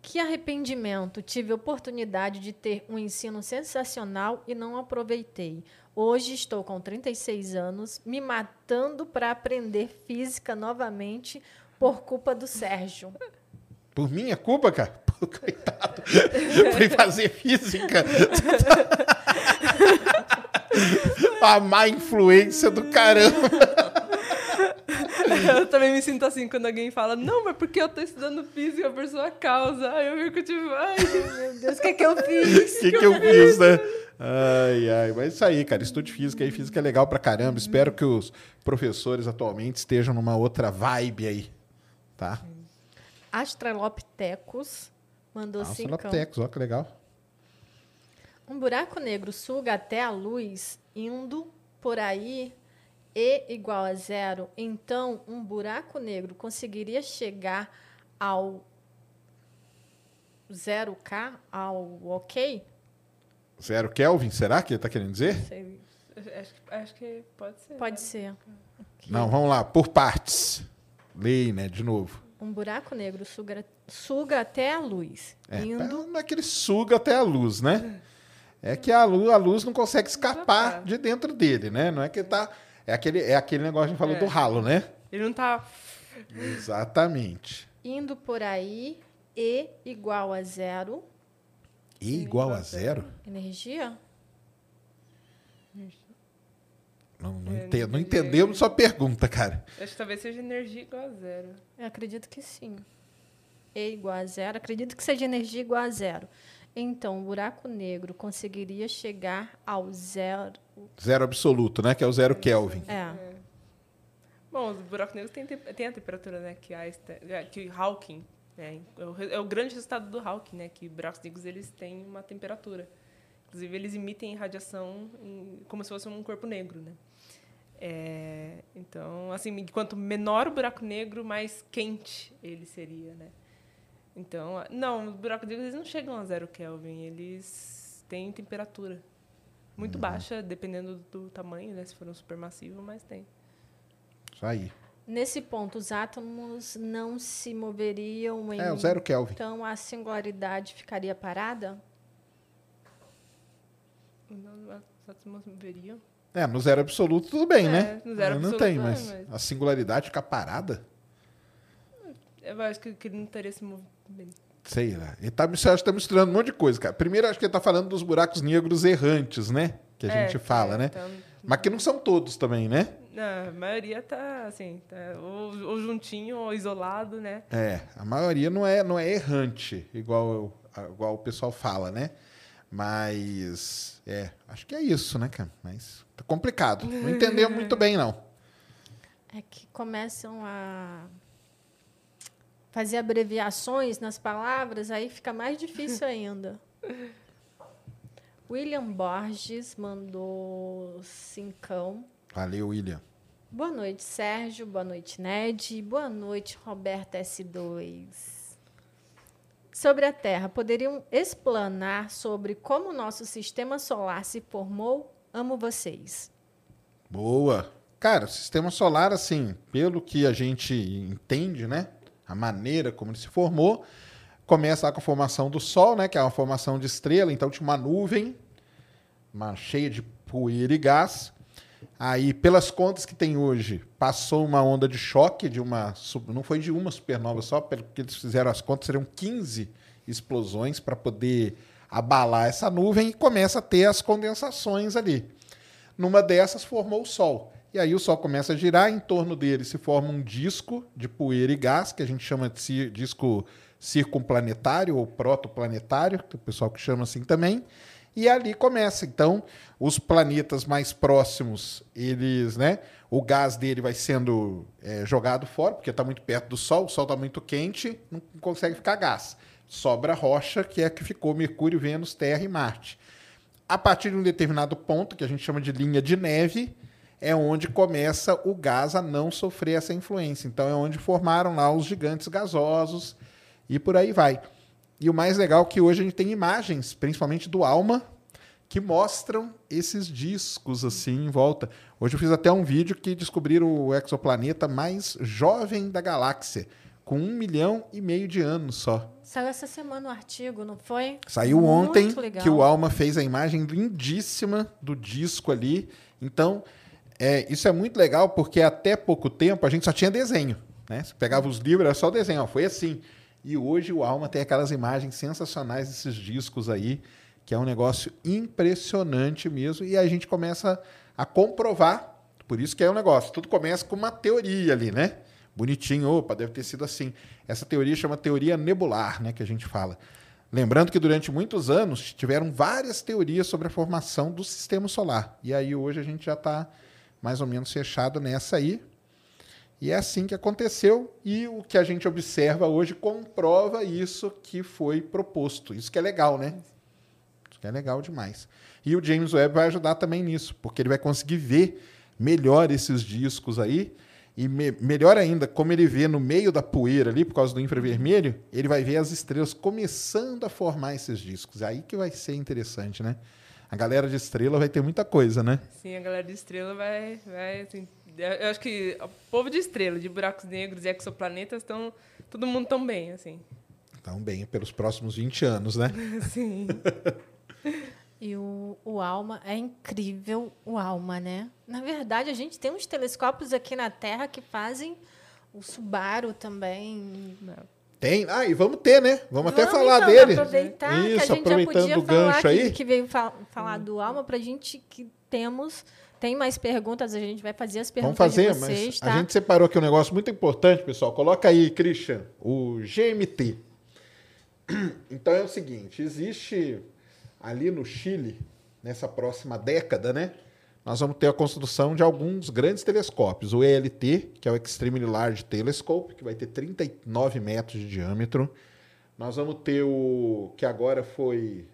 Que arrependimento! Tive oportunidade de ter um ensino sensacional e não aproveitei. Hoje estou com 36 anos, me matando para aprender física novamente por culpa do Sérgio. Por minha culpa, cara? <laughs> Pô, coitado. Fui fazer física. <laughs> a má influência do caramba. Eu também me sinto assim quando alguém fala, não, mas porque eu tô estudando física por sua causa. Aí eu fico tipo, ai, Meu Deus, o que, é que eu fiz? O que, que eu fiz, né? Ai, ai. Mas é isso aí, cara. Estude física aí. Física é legal pra caramba. Espero que os professores atualmente estejam numa outra vibe aí. Tá? Astralopithecus mandou Nossa, cincão. Laptecos, ó que legal. Um buraco negro suga até a luz, indo por aí E igual a zero, então um buraco negro conseguiria chegar ao 0K, ao ok? Zero Kelvin, será que ele tá querendo dizer? Sei. Acho, que- acho que pode ser. Pode né? ser. Não, vamos lá, por partes. Lei, né, de novo. Um buraco negro suga, suga até a luz, É, indo não é que ele suga até a luz, né? É que a luz, a luz não consegue escapar Escapar. de dentro dele, né? Não é que ele tá. É aquele, é aquele negócio que a gente falou É. do ralo, né? Ele não tá. Exatamente. indo por aí, E igual a zero, E igual a zero? energia? Não, não, É, entendo, não entendemos sua pergunta, cara. Acho que talvez seja energia igual a zero. Eu acredito que sim. E igual a zero. Acredito que seja energia igual a zero. Então, o buraco negro conseguiria chegar ao zero. Zero absoluto, né? Que é o zero Kelvin. É. Bom, os buracos negros têm, tem- tem a temperatura, né? Que, Einstein, é, que Hawking. É, o, re- é o grande resultado do Hawking, né? Que buracos negros eles têm uma temperatura. Inclusive, eles emitem radiação em- como se fosse um corpo negro, né? É, então, assim, quanto menor o buraco negro, mais quente ele seria, né? Então, não, os buracos negros eles não chegam a zero Kelvin, eles têm temperatura muito baixa, dependendo do tamanho, né? Se for um supermassivo, mas tem. Isso aí. Nesse ponto, os átomos não se moveriam em. É, o zero Kelvin. Então, a singularidade ficaria parada? Não, Os átomos veriam. É, no zero absoluto tudo bem, É, né? no zero não absoluto, tem, é, mas, mas- a singularidade fica parada? Eu acho que, que ele não teria esse movimento. Sei lá. Ele tá, acho que tá misturando um monte de coisa, cara. Primeiro, acho que ele tá falando dos buracos negros errantes, né? Que a gente fala, né? Então, Mas que não são todos também, né? Não, a maioria tá assim, tá, ou, ou juntinho ou isolado, né? É, a maioria não é, não é errante, igual, igual o pessoal fala, né? Mas, é, acho que é isso, né, cara? Mas tá complicado. Não <laughs> entendemos muito bem, não. É que começam a fazer abreviações nas palavras, aí fica mais difícil <laughs> ainda. William Borges mandou cincão. Valeu, William. Boa noite, Sérgio. Boa noite, Ned. Boa noite, Roberta S2. Sobre a Terra, poderiam explanar sobre como o nosso sistema solar se formou? Amo vocês. Boa. Cara, o sistema solar, assim, pelo que a gente entende, né? A maneira como ele se formou, começa com a formação do Sol, né? Que é uma formação de estrela, então tinha uma nuvem, uma cheia de poeira e gás. Aí, pelas contas que tem hoje, passou uma onda de choque de uma. Não foi de uma supernova só, pelo que eles fizeram as contas, seriam 15 explosões para poder abalar essa nuvem e começa a ter as condensações ali. Numa dessas formou o Sol. E aí o Sol começa a girar, em torno dele se forma um disco de poeira e gás, que a gente chama de disco circunplanetário ou protoplanetário, tem o pessoal que chama assim também. E ali começa. Então, os planetas mais próximos, eles, né? O gás dele vai sendo é, jogado fora, porque está muito perto do Sol, o Sol está muito quente, não consegue ficar gás. Sobra rocha, que é a que ficou Mercúrio, Vênus, Terra e Marte. A partir de um determinado ponto, que a gente chama de linha de neve, é onde começa o gás a não sofrer essa influência. Então é onde formaram lá os gigantes gasosos e por aí vai. E o mais legal é que hoje a gente tem imagens, principalmente do ALMA, que mostram esses discos assim em volta. Hoje eu fiz até um vídeo que descobriram o exoplaneta mais jovem da galáxia, com um milhão e meio de anos só. Saiu essa semana o um artigo, não foi? Saiu Muito ontem legal. que o Alma fez a imagem lindíssima do disco ali. Então, é, isso é muito legal porque até pouco tempo a gente só tinha desenho. Né? Você pegava os livros, era só desenho. Ó, foi assim. E hoje o Alma tem aquelas imagens sensacionais desses discos aí, que é um negócio impressionante mesmo. E a gente começa a comprovar. Por isso que é um negócio. Tudo começa com uma teoria ali, né? Bonitinho, opa, deve ter sido assim. Essa teoria chama teoria nebular, né? Que a gente fala. Lembrando que durante muitos anos tiveram várias teorias sobre a formação do sistema solar. E aí hoje a gente já está mais ou menos fechado nessa aí. E é assim que aconteceu, e o que a gente observa hoje comprova isso que foi proposto. Isso que é legal, né? Isso que é legal demais. E o James Webb vai ajudar também nisso, porque ele vai conseguir ver melhor esses discos aí. E me melhor ainda, como ele vê no meio da poeira ali, por causa do infravermelho, ele vai ver as estrelas começando a formar esses discos. É aí que vai ser interessante, né? A galera de estrela vai ter muita coisa, né? Sim, a galera de estrela vai, vai assim, eu acho que o povo de estrela, de buracos negros e exoplanetas estão. Todo mundo tão bem, assim. Estão bem pelos próximos 20 anos, né? <laughs> Sim. <laughs> E o, o ALMA é incrível, o ALMA, né? Na verdade, a gente tem uns telescópios aqui na Terra que fazem o Subaru também. Tem? Ah, e vamos ter, né? Vamos, vamos até falar então, dele. Aproveitar Isso, que a gente aproveitando já podia o gancho falar aí. Que, que veio fa falar do ALMA para a gente que temos tem mais perguntas, a gente vai fazer as perguntas Vamos fazer, vocês, mas tá? a gente separou aqui um negócio muito importante, pessoal. Coloca aí, Christian, o GMT. <clears throat> Então é o seguinte, existe ali no Chile, nessa próxima década, né? Nós vamos ter a construção de alguns grandes telescópios. O ELT, que é o Extremely Large Telescope, que vai ter 39 metros de diâmetro. Nós vamos ter o que agora foi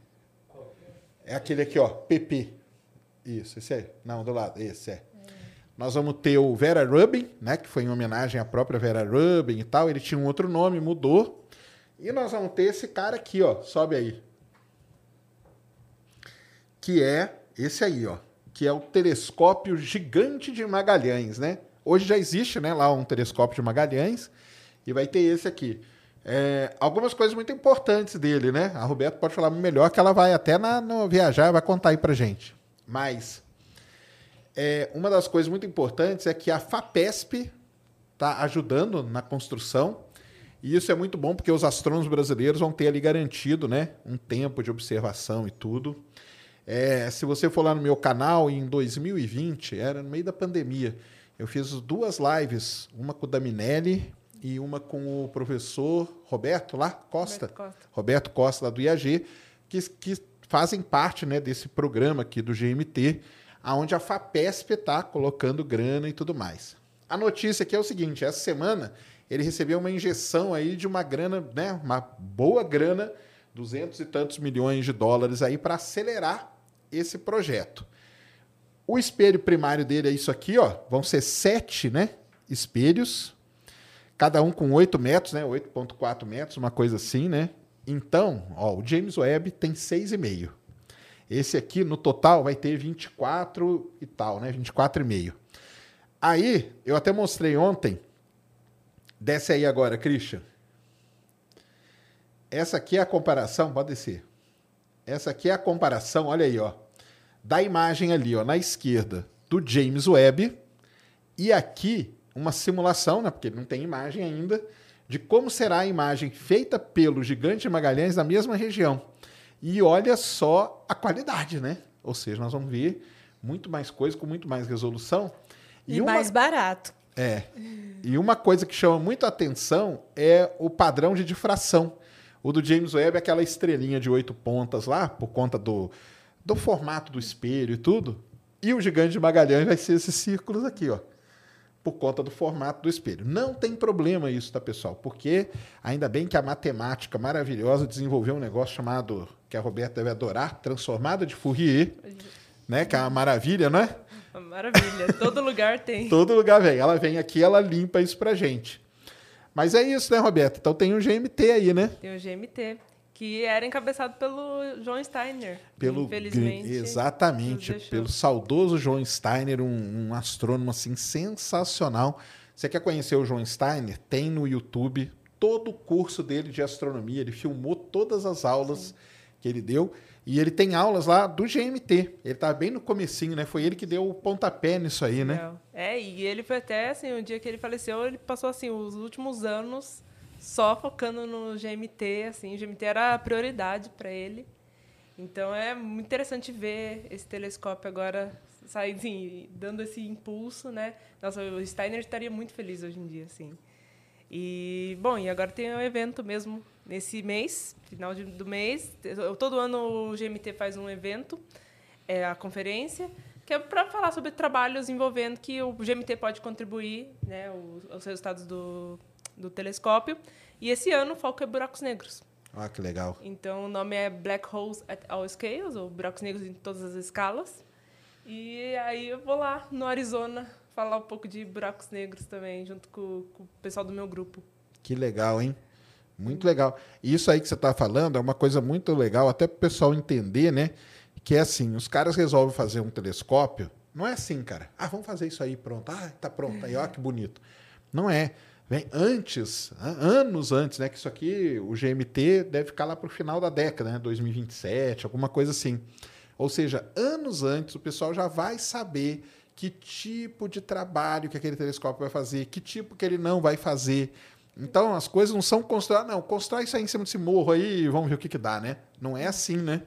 é aquele aqui, ó, PP, isso, esse é. Não, do lado, esse é. Nós vamos ter o Vera Rubin, né, que foi em homenagem à própria Vera Rubin e tal. Ele tinha um outro nome, mudou. E nós vamos ter esse cara aqui, ó, sobe aí. Que é esse aí, ó, que é o telescópio gigante de Magalhães, né? Hoje já existe, né, lá um telescópio de Magalhães e vai ter esse aqui. É, algumas coisas muito importantes dele, né? A Roberto pode falar melhor que ela vai até na, no viajar, vai contar aí pra gente. Mas é, uma das coisas muito importantes é que a FAPESP está ajudando na construção. E isso é muito bom porque os astrônomos brasileiros vão ter ali garantido né, um tempo de observação e tudo. É, se você for lá no meu canal, em 2020, era no meio da pandemia, eu fiz duas lives, uma com o Daminelli e uma com o professor Roberto lá, Costa. Roberto Costa, Roberto Costa lá do IAG, que, que fazem parte né, desse programa aqui do GMT, aonde a FAPESP está colocando grana e tudo mais. A notícia aqui é o seguinte: essa semana ele recebeu uma injeção aí de uma grana, né, uma boa grana, duzentos e tantos milhões de dólares aí para acelerar esse projeto. O espelho primário dele é isso aqui, ó. Vão ser sete, né, espelhos, cada um com 8 metros, né, 8.4 metros, uma coisa assim, né, então, ó, o James Webb tem 6,5. Esse aqui, no total, vai ter 24 e tal, né? 24,5. Aí, eu até mostrei ontem. Desce aí agora, Christian. Essa aqui é a comparação, pode descer. Essa aqui é a comparação, olha aí, ó. Da imagem ali, ó, na esquerda, do James Webb. E aqui, uma simulação, né? Porque não tem imagem ainda de como será a imagem feita pelo gigante Magalhães na mesma região. E olha só a qualidade, né? Ou seja, nós vamos ver muito mais coisa com muito mais resolução. E, uma- mais barato. É. E uma coisa que chama muito a atenção é o padrão de difração. O do James Webb é aquela estrelinha de oito pontas lá, por conta do, do formato do espelho e tudo. E o gigante de Magalhães vai ser esses círculos aqui, ó. Por conta do formato do espelho. Não tem problema isso, tá, pessoal? Porque ainda bem que a matemática maravilhosa desenvolveu um negócio chamado, que a Roberta deve adorar, transformada de Fourier, né? Que é uma maravilha, não é? Maravilha. Todo lugar tem. <laughs> Todo lugar vem. Ela vem aqui, ela limpa isso pra gente. Mas é isso, né, Roberta? Então tem um GMT aí, né? Tem o GMT, que era encabeçado pelo John Steiner. Pelo Infelizmente. exatamente, pelo saudoso João Steiner, um, um astrônomo assim sensacional. Você quer conhecer o João Steiner? Tem no YouTube todo o curso dele de astronomia. Ele filmou todas as aulas que ele deu e ele tem aulas lá do GMT. Ele tá bem no comecinho, né? Foi ele que deu o pontapé nisso aí, né? É, e ele foi até assim, o dia que ele faleceu, ele passou assim os últimos anos só focando no GMT, assim, o GMT era a prioridade para ele. Então é muito interessante ver esse telescópio agora sair, assim, dando esse impulso, né? Nossa, o Steiner estaria muito feliz hoje em dia, assim. E, bom, e agora tem o evento mesmo nesse mês, final de- do mês. Todo ano o GMT faz um evento, é a conferência, que é para falar sobre trabalhos envolvendo que o GMT pode contribuir, né, os, os resultados do, do telescópio. E esse ano o foco é buracos negros. Olha que legal. Então o nome é Black Holes at All Scales, ou buracos negros em todas as escalas. E aí eu vou lá no Arizona falar um pouco de buracos negros também, junto com, com o pessoal do meu grupo. Que legal, hein? Muito legal. E isso aí que você está falando é uma coisa muito legal, até para o pessoal entender, né? Que é assim, os caras resolvem fazer um telescópio. Não é assim, cara. Ah, vamos fazer isso aí, pronto. Ah, tá pronto. Aí, ó, que bonito. Não é. Vem antes, an- anos antes, né? Que isso aqui, o GMT deve ficar lá para o final da década, né? 2027, alguma coisa assim. Ou seja, anos antes, o pessoal já vai saber que tipo de trabalho que aquele telescópio vai fazer, que tipo que ele não vai fazer. Então, as coisas não são construir, não, constrói isso aí em cima desse morro aí e vamos ver o que, que dá, né? Não é assim, né?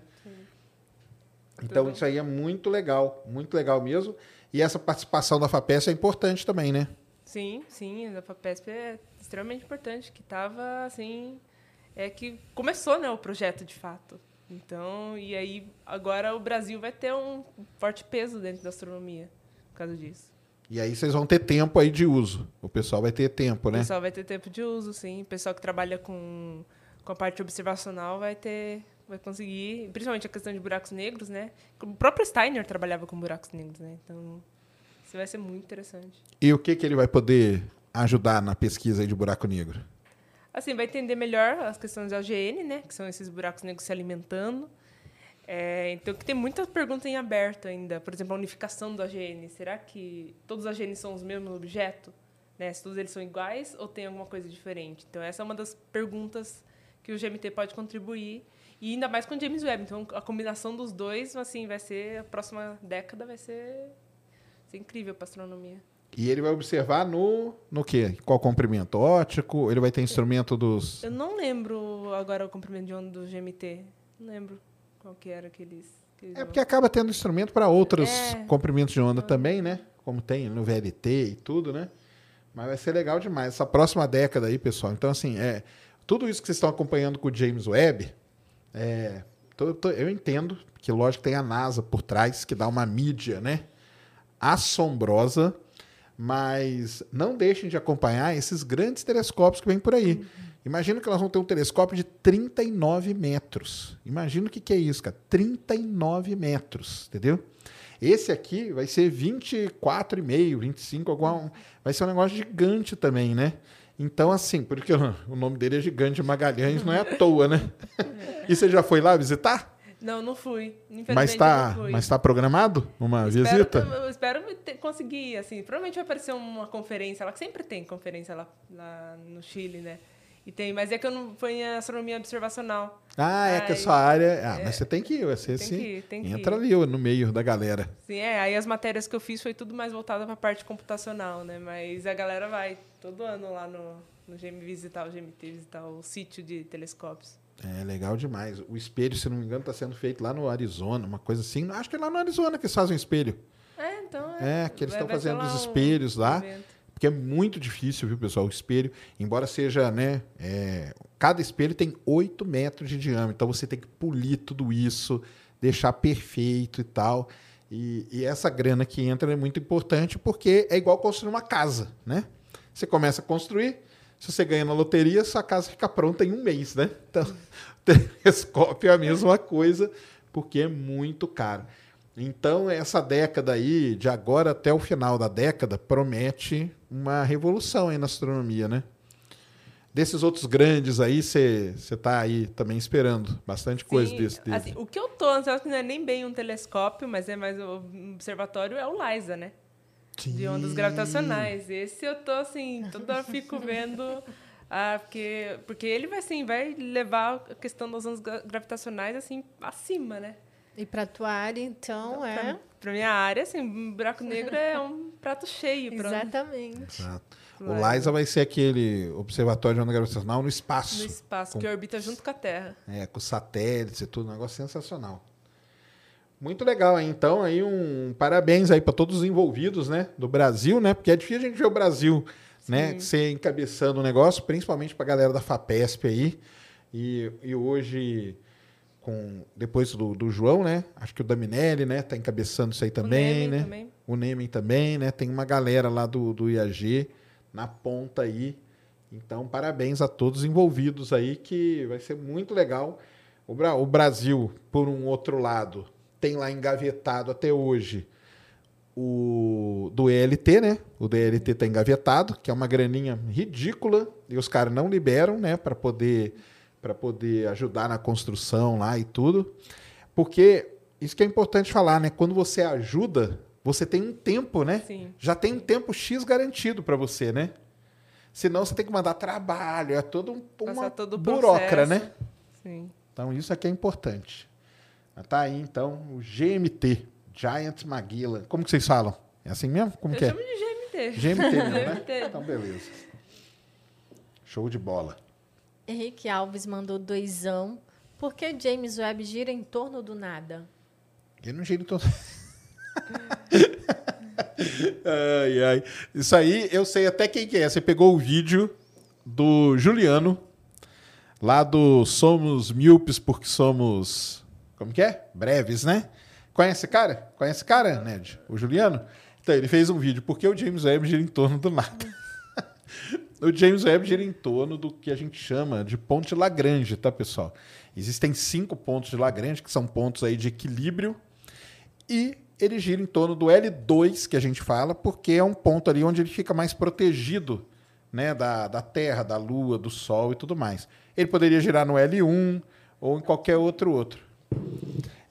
Então, Tudo. isso aí é muito legal, muito legal mesmo. E essa participação da FAPES é importante também, né? Sim, sim, a FAPESP é extremamente importante, que estava assim, é que começou, né, o projeto de fato. Então, e aí agora o Brasil vai ter um forte peso dentro da astronomia por causa disso. E aí vocês vão ter tempo aí de uso. O pessoal vai ter tempo, O né? pessoal vai ter tempo de uso, sim. O pessoal que trabalha com, com a parte observacional vai ter vai conseguir, principalmente a questão de buracos negros, né? O próprio Steiner trabalhava com buracos negros, né? Então, isso vai ser muito interessante. E o que, que ele vai poder ajudar na pesquisa de buraco negro? Assim, vai entender melhor as questões da AGN, né? Que são esses buracos negros se alimentando. É, então, que tem muitas perguntas em aberto ainda. Por exemplo, a unificação do AGN. Será que todos os AGN são os mesmos objetos? Né? Se todos eles são iguais ou tem alguma coisa diferente? Então, essa é uma das perguntas que o GMT pode contribuir. E ainda mais com o James Webb. Então, a combinação dos dois, assim, vai ser... A próxima década vai ser, vai ser incrível para astronomia. E ele vai observar no, no quê? Qual comprimento óptico? Ele vai ter instrumento dos... Eu não lembro agora o comprimento de onda do GMT. Não lembro qual que era aqueles. aqueles É porque acaba tendo instrumento para outros É. comprimentos de onda também, né? Como tem no VLT e tudo, né? Mas vai ser legal demais. Essa próxima década aí, pessoal. Então, assim, é, tudo isso que vocês estão acompanhando com o James Webb, é, tô- tô- eu entendo que, lógico, tem a NASA por trás, que dá uma mídia, né? Assombrosa. Mas não deixem de acompanhar esses grandes telescópios que vêm por aí. Imagina que nós vamos ter um telescópio de 39 metros. Imagina o que, que é isso, cara. 39 metros, entendeu? Esse aqui vai ser 24,5, 25, alguma, vai ser um negócio gigante também, né? Então, assim, porque o o nome dele é Gigante Magalhães, não é à toa, né? <laughs> E você já foi lá visitar? Não, não fui. Mas está não fui. mas tá programado uma Espero visita? Eu espero ter- conseguir, assim. Provavelmente vai aparecer uma conferência lá, que sempre tem conferência lá, lá no Chile, né? E tem, mas é que eu não fui em astronomia observacional. Ah, é que a sua área. Ah, mas você tem que ir, você Tem se que ir, tem que entra ir. ali no meio da galera. Sim, é. Aí as matérias que eu fiz foi tudo mais voltada para a parte computacional, né? Mas a galera vai todo ano lá no, no GM visitar o GMT, visitar o sítio de telescópios. É legal demais. O espelho, se não me engano, está sendo feito lá no Arizona, uma coisa assim. Acho que é lá no Arizona que eles fazem o espelho. É, então. É, que eles estão fazendo os um espelhos lá. evento. Porque é muito difícil, viu, pessoal? O espelho, embora seja, né? é, cada espelho tem 8 metros de diâmetro. Então você tem que polir tudo isso, deixar perfeito e tal. E, e essa grana que entra é muito importante porque é igual construir uma casa, né? Você começa a construir, se você ganha na loteria, sua casa fica pronta em um mês, né? Então, o <laughs> telescópio é a mesma coisa, porque é muito caro. Então, essa década aí, de agora até o final da década, promete uma revolução aí na astronomia, né? Desses outros grandes aí, você está aí também esperando bastante coisa desse dele. assim, o que eu tô que não é nem bem um telescópio, mas é mais um observatório, é o LISA, né? De ondas gravitacionais. Esse eu tô assim, toda hora fico vendo. Ah, porque, porque ele vai assim, vai levar a questão das ondas gra- gravitacionais assim acima, né? E para tua área, então, é. Pra, pra minha área, assim, um buraco negro é um prato cheio. Pra, Exatamente. Exato. O. LISA vai ser aquele observatório de onda gravitacional no espaço. no espaço, Com- que orbita junto com a Terra. É, com satélites e tudo, um negócio sensacional. Muito legal, aí. então, aí um parabéns aí para todos os envolvidos, né, do Brasil, né, porque é difícil a gente ver o Brasil, né, Sim. ser encabeçando o negócio, principalmente para a galera da Fapesp aí, e, e hoje com depois do, do João, né, acho que o Daminelli, né, tá encabeçando isso aí também, o né, também. o Nemen também, né, tem uma galera lá do, do IAG na ponta aí, então, parabéns a todos os envolvidos aí, que vai ser muito legal. O, Bra- o Brasil, por um outro lado, tem lá engavetado até hoje o do ELT, né? O DLT está engavetado, que é uma graninha ridícula, e os caras não liberam, né, para poder para poder ajudar na construção lá e tudo. Porque isso que é importante falar, né? Quando você ajuda, você tem um tempo, né? Sim. já tem um tempo X garantido para você, né? Senão você tem que mandar trabalho, é todo um, uma todo burocra, né? Sim. Então isso aqui é importante. Tá aí então o GMT, Giant Magellan. Como que vocês falam? É assim mesmo? Como Eu que é? chamo de GMT. GMT mesmo, né? GMT. Então beleza. Show de bola. Henrique Alves mandou doisão. Por que James Webb gira em torno do nada? Ele não gira todo. <laughs> ai, ai. Isso aí, eu sei até quem que é. Você pegou o vídeo do Juliano, lá do Somos Míopes porque somos. Como que é? Breves, né? Conhece esse cara? Conhece esse cara, Ned? O Juliano? Então, ele fez um vídeo. Por que o James Webb gira em torno do nada? <laughs> o James Webb gira em torno do que a gente chama de ponto de Lagrange, tá, pessoal? Existem cinco pontos de Lagrange, que são pontos aí de equilíbrio, e ele gira em torno do L2, que a gente fala, porque é um ponto ali onde ele fica mais protegido né, da, da Terra, da Lua, do Sol e tudo mais. Ele poderia girar no L1 ou em qualquer outro outro.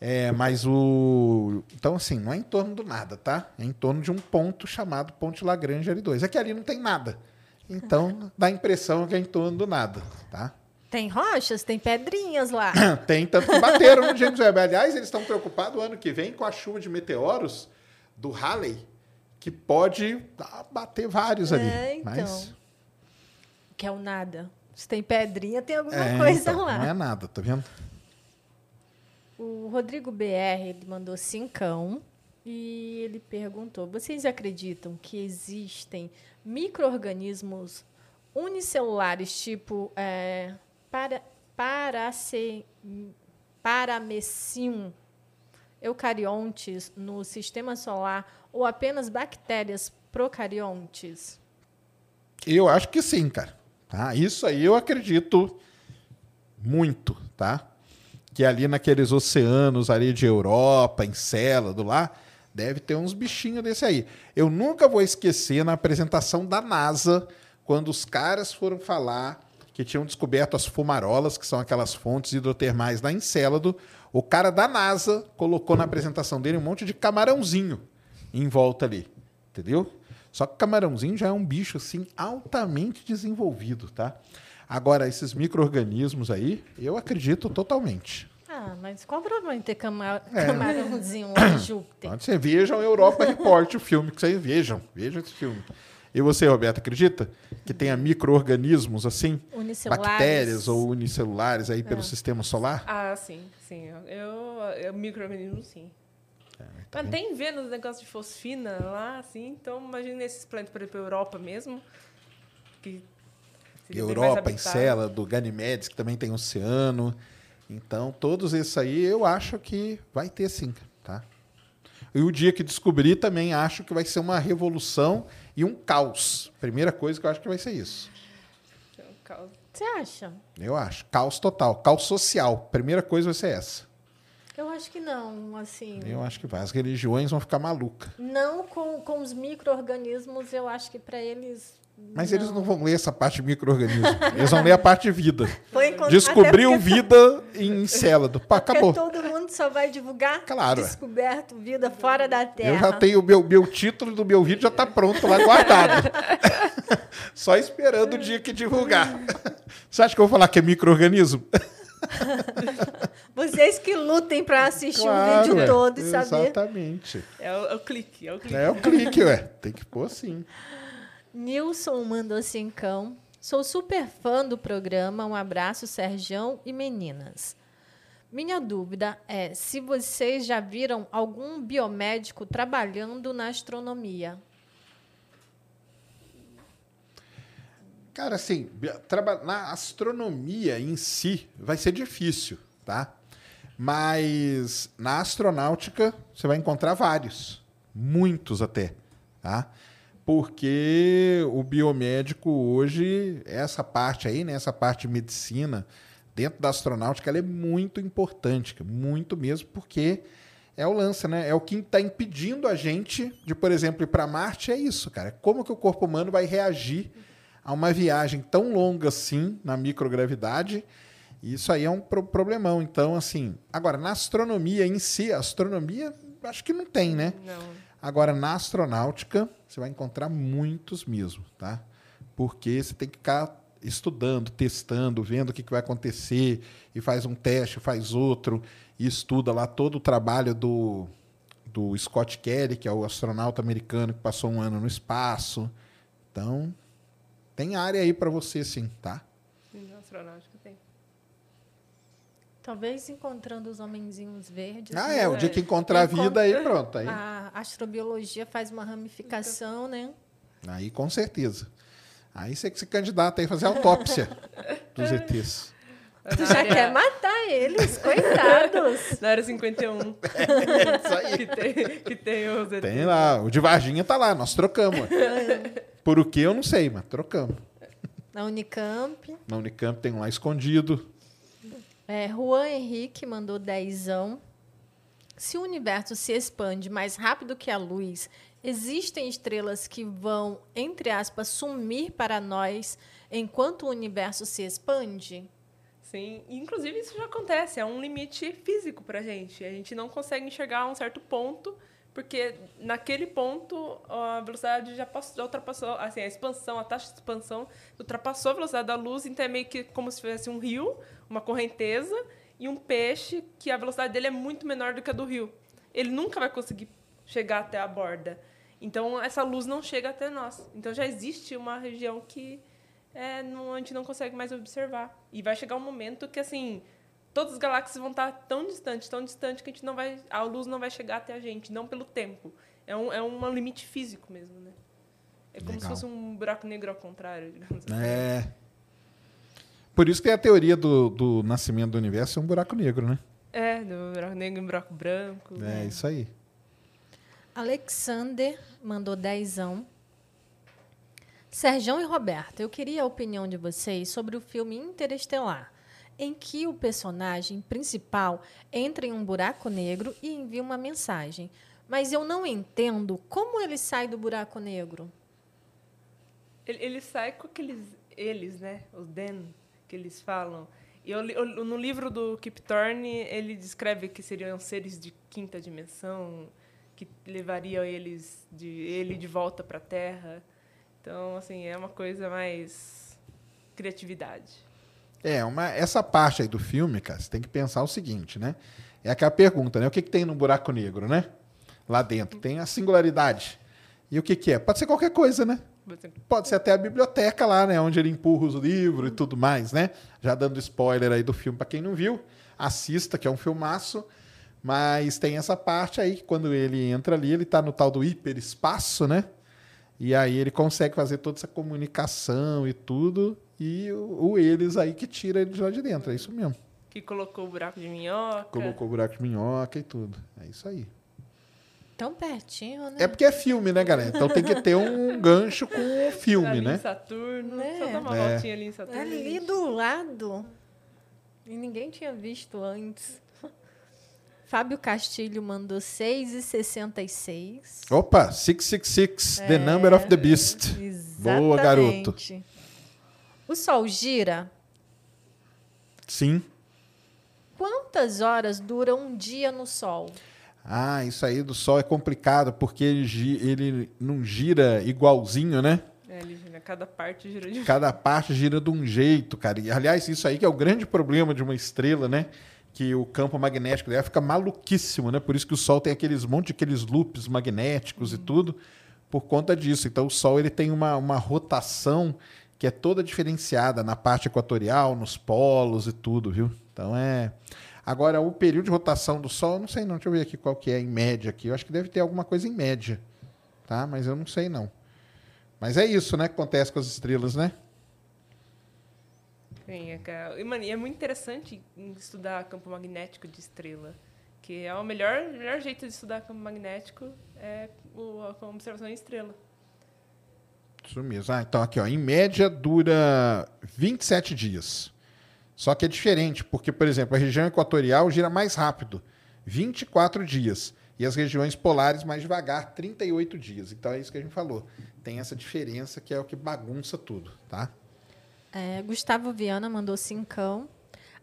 É, mas o. Então, assim, não é em torno do nada, tá? É em torno de um ponto chamado ponto de Lagrange L2. É que ali não tem nada. Então, <laughs> dá a impressão que é em torno do nada, tá? Tem rochas, tem pedrinhas lá. <coughs> Tem, tanto que bateram no James Webb. Aliás, eles estão preocupados o ano que vem com a chuva de meteoros do Halley, que pode ah, bater vários ali. É, então. Mas, Que é o nada. Se tem pedrinha, tem alguma é, coisa então, lá. não é nada, tá vendo? O Rodrigo BR ele mandou cincão e ele perguntou: vocês acreditam que existem micro-organismos unicelulares tipo é, para, paramecium eucariontes no sistema solar ou apenas bactérias procariontes? Eu acho que sim, cara. Tá? Isso aí eu acredito muito, tá? Que ali naqueles oceanos ali de Europa, Encélado lá, deve ter uns bichinhos desse aí. Eu nunca vou esquecer na apresentação da NASA, quando os caras foram falar que tinham descoberto as fumarolas, que são aquelas fontes hidrotermais lá em Encélado, o cara da NASA colocou na apresentação dele um monte de camarãozinho em volta ali, entendeu? Só que camarãozinho já é um bicho assim altamente desenvolvido, tá? Agora esses micro-organismos aí, eu acredito totalmente. Ah, mas qual o problema de ter cama É. camarãozinho lá em Júpiter? Então, você vejam Europa Report, o filme que vocês vejam. Vejam esse filme. E você, Roberto, acredita que tenha micro-organismos assim? Unicelulares. Bactérias ou unicelulares aí pelo sistema solar? Ah, sim, sim. Eu, eu microorganismo, sim. tá Mas tem Vênus negócio de fosfina lá, assim, então imagina esses planetas, por exemplo, Europa mesmo. Que Europa. Encélado, Ganymedes, que também tem oceano. Então, todos esses aí eu acho que vai ter sim, tá? E o dia que descobrir também acho que vai ser uma revolução e um caos. Primeira coisa que eu acho que vai ser isso. Você acha? Eu acho. Caos total. Caos social. Primeira coisa vai ser essa. Eu acho que não, assim. Eu acho que vai. As religiões vão ficar malucas. Não com, com os micro-organismos, eu acho que para eles. Mas eles não vão ler essa parte de micro-organismo. <laughs> Eles vão ler a parte de vida. Descobriu vida em <laughs> Encélado. Pá, Porque acabou. todo mundo só vai divulgar Claro, descoberto vida fora da Terra. Eu já tenho o meu, meu título do meu vídeo já está pronto lá guardado. <laughs> Só esperando o dia que divulgar. Você acha que eu vou falar que é micro-organismo? Vocês que lutem para assistir o Claro, vídeo é. todo e saber. Exatamente. É o, é o clique, é o clique. É o clique, ué. Tem que pôr sim. Nilson mandou cincão. Sou super fã do programa. Um abraço, Serjão e meninas. Minha dúvida é se vocês já viram algum biomédico trabalhando na astronomia. Cara, assim, na astronomia em si vai ser difícil, tá? Mas na astronáutica você vai encontrar vários, muitos até, tá? Porque o biomédico hoje, essa parte aí, né, essa parte de medicina dentro da astronáutica, ela é muito importante, muito mesmo, porque é o lance, né? É o que está impedindo a gente de, por exemplo, ir para Marte, é isso, cara. Como que o corpo humano vai reagir a uma viagem tão longa assim, na microgravidade. Isso aí é um pro- problemão. Então, assim, agora, na astronomia em si, a astronomia, acho que não tem, né? Não. Agora, na astronáutica, você vai encontrar muitos mesmo, tá? Porque você tem que ficar estudando, testando, vendo o que, que vai acontecer, e faz um teste, faz outro, e estuda lá todo o trabalho do, do Scott Kelly, que é o astronauta americano que passou um ano no espaço. Então, tem área aí para você sim, tá? Astronáutica. Talvez encontrando os homenzinhos verdes. Ah, né? é, o dia que encontrar a vida aí, pronto. Aí, A astrobiologia faz uma ramificação, né? aí com certeza. Aí você que se candidata aí a fazer autópsia <laughs> dos ETs. Tu já quer matar eles, coitados. <laughs> Na área 51. <laughs> Isso aí. que, tem, que tem os ETs. Tem lá, o de Varginha tá lá, nós trocamos. Por o que eu não sei, mas trocamos. Na Unicamp. Na Unicamp tem um lá escondido. É, Juan Henrique mandou dezão. Se o universo se expande mais rápido que a luz, existem estrelas que vão, entre aspas, sumir para nós enquanto o universo se expande? Sim, inclusive isso já acontece, é um limite físico pra gente. A gente não consegue enxergar um certo ponto, porque naquele ponto a velocidade já, passou, ultrapassou, assim, a expansão, a taxa de expansão ultrapassou a velocidade da luz, então é meio que como se fosse um rio, uma correnteza, e um peixe que a velocidade dele é muito menor do que a do rio. Ele nunca vai conseguir chegar até a borda. Então essa luz não chega até nós. Então já existe uma região que é, não, a gente não consegue mais observar. E vai chegar um momento que, assim, todas as galáxias vão estar tão distantes, tão distantes, que a gente não vai, a luz não vai chegar até a gente, não pelo tempo. É um, é um limite físico mesmo, né? É como se Legal. fosse um buraco negro ao contrário, digamos assim. É. Por isso que tem a teoria do, do nascimento do universo é um buraco negro, né? É, do buraco negro em buraco branco. É isso aí. Alexander mandou dezão. Serjão e Roberta, eu queria a opinião de vocês sobre o filme Interestelar, em que o personagem principal entra em um buraco negro e envia uma mensagem. Mas eu não entendo como ele sai do buraco negro. Ele, ele sai com aqueles. Eles, né? Os Den, que eles falam. E eu, eu- no livro do Kip Thorne, ele descreve que seriam seres de quinta dimensão, que levariam eles de, ele de volta para a Terra. Então, assim, é uma coisa mais. criatividade. É, uma, essa parte aí do filme, cara, você tem que pensar o seguinte, né? É aquela pergunta, né? O que, que tem no buraco negro, né? Lá dentro. Tem a singularidade. E o que, que é? Pode ser qualquer coisa, né? Pode ser até a biblioteca lá, né? Onde ele empurra os livros e tudo mais, né? Já dando spoiler aí do filme para quem não viu, assista, que é um filmaço. Mas tem essa parte aí que quando ele entra ali, ele está no tal do hiperespaço, né? E aí ele consegue fazer toda essa comunicação e tudo. E o, o eles aí que tira ele de lá de dentro. É isso mesmo. Que colocou o buraco de minhoca. Colocou o buraco de minhoca e tudo. É isso aí. Tão pertinho, né? É porque é filme, né, galera? Então tem que ter um <laughs> gancho com o filme, ali né? em Saturno. É. Só dá uma É. voltinha ali em Saturno. Ali do lado. E ninguém tinha visto antes. <laughs> Fábio Castilho mandou 6,66. Opa, 666, The Number of the Beast. Boa, garoto. O Sol gira. Sim. Quantas horas dura um dia no Sol? Ah, isso aí do Sol é complicado, porque ele, ele não gira igualzinho, né? É, ele gira, cada parte gira de Cada parte gira de um jeito, cara. E, aliás, isso aí que é o grande problema de uma estrela, né? Que o campo magnético dela fica maluquíssimo, né? Por isso que o Sol tem aqueles monte de aqueles loops magnéticos e tudo, por conta disso. Então o Sol ele tem uma, uma rotação que é toda diferenciada na parte equatorial, nos polos e tudo, viu? Então é. Agora, o período de rotação do Sol, eu não sei não. Deixa eu ver aqui qual que é em média aqui. Eu acho que deve ter alguma coisa em média, tá? Mas eu não sei não. Mas é isso, né, que acontece com as estrelas, né? Sim, é, que é- e, mano, é muito interessante estudar campo magnético de estrela. Que é o melhor, melhor jeito de estudar campo magnético é a observação em estrela. Isso mesmo. Ah, então aqui, ó, em média dura 27 dias. Só que é diferente, porque, por exemplo, a região equatorial gira mais rápido, 24 dias. E as regiões polares mais devagar, 38 dias. Então é isso que a gente falou. Tem essa diferença que é o que bagunça tudo, tá? É, Gustavo Viana mandou cincão.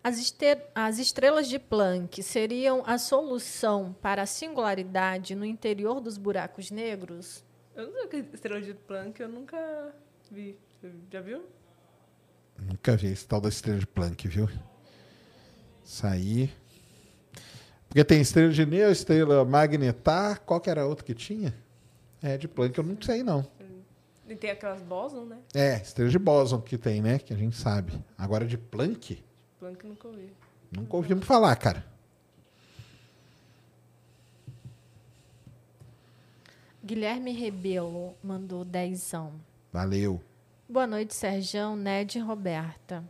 As, as estrelas de Planck seriam a solução para a singularidade no interior dos buracos negros? Eu não sei o que é estrela de Planck, eu nunca vi. Você já viu? Nunca vi esse tal da estrela de Planck, viu? Isso aí. Porque tem estrela de Neo, estrela magnetar. Qual que era a outra que tinha? É, de Planck eu não sei, não. E tem aquelas bóson, né? É, estrela de Boson que tem, né? Que a gente sabe. Agora de Planck, Planck nunca ouvi. nunca ouvimos falar, cara. Guilherme Rebelo mandou dezão. Valeu. Boa noite, Serjão, Ned e Roberta.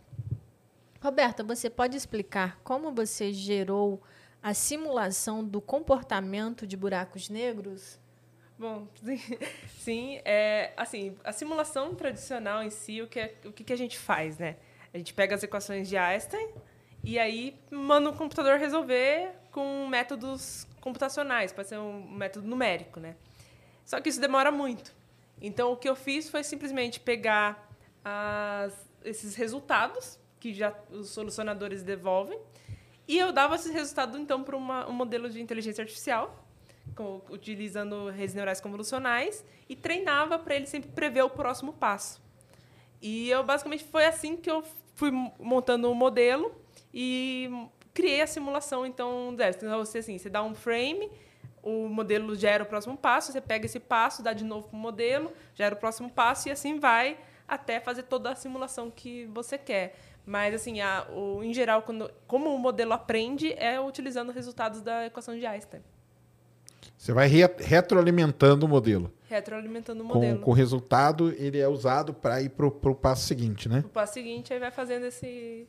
Roberta, você pode explicar como você gerou a simulação do comportamento de buracos negros? Bom, sim, <laughs> sim, é, assim, a simulação tradicional em si, o que, é- o que, que a gente faz, né? A gente pega as equações de Einstein e aí manda o computador resolver com métodos computacionais, pode ser um método numérico, né? Só que isso demora muito. Então, o que eu fiz foi simplesmente pegar as- esses resultados que já os solucionadores devolvem e eu dava esses resultados, então, para um modelo de inteligência artificial, com- utilizando redes neurais convolucionais, e treinava para ele sempre prever o próximo passo. E eu, basicamente, foi assim que eu fui montando o modelo e criei a simulação, então, dessa. Então, você, assim, você dá um frame, o modelo gera o próximo passo, você pega esse passo, dá de novo para o modelo, gera o próximo passo e assim vai até fazer toda a simulação que você quer. Mas, assim, a, o, em geral, quando, como o modelo aprende, é utilizando resultados da equação de Einstein, Você vai re- retroalimentando o modelo. retroalimentando o Com, modelo. com o resultado, ele é usado para ir para o passo seguinte, né? O passo seguinte, aí vai fazendo esse,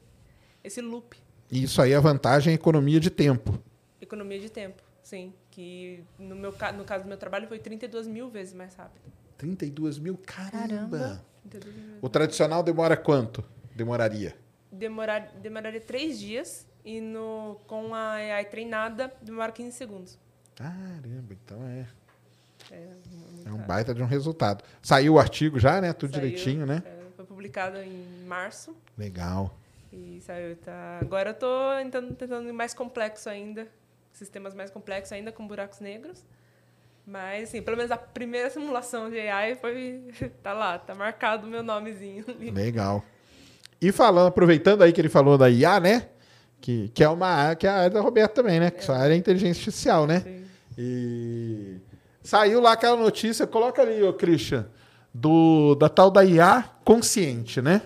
esse loop. E isso aí, a vantagem é a economia de tempo. Economia de tempo, sim. Que no, meu, no caso do meu trabalho foi 32 mil vezes mais rápido. 32 mil, caramba. Caramba. 32 mil. O tradicional demora quanto? Demoraria? Demorar, demoraria três dias e no, com a AI treinada demora 15 segundos. Caramba, então é, É, muito é um baita de um resultado. Saiu o artigo já, né? Tudo Saiu, direitinho, né? é, foi publicado em março Legal. e saiu. Tá. Agora eu tô tentando, tentando ir mais complexo ainda, sistemas mais complexos ainda com buracos negros. Mas, assim, pelo menos a primeira simulação de AI foi. <laughs> tá lá, tá marcado o meu nomezinho. Legal. E falando, aproveitando aí que ele falou da IA, né? Que, que é uma área, que é a área da Roberta também, né? Que sua área é inteligência artificial, né? Sim. E saiu lá aquela notícia, coloca ali, ô Christian, do, da tal da IA consciente, né?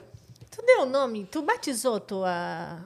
Tu deu o nome? Tu batizou tua.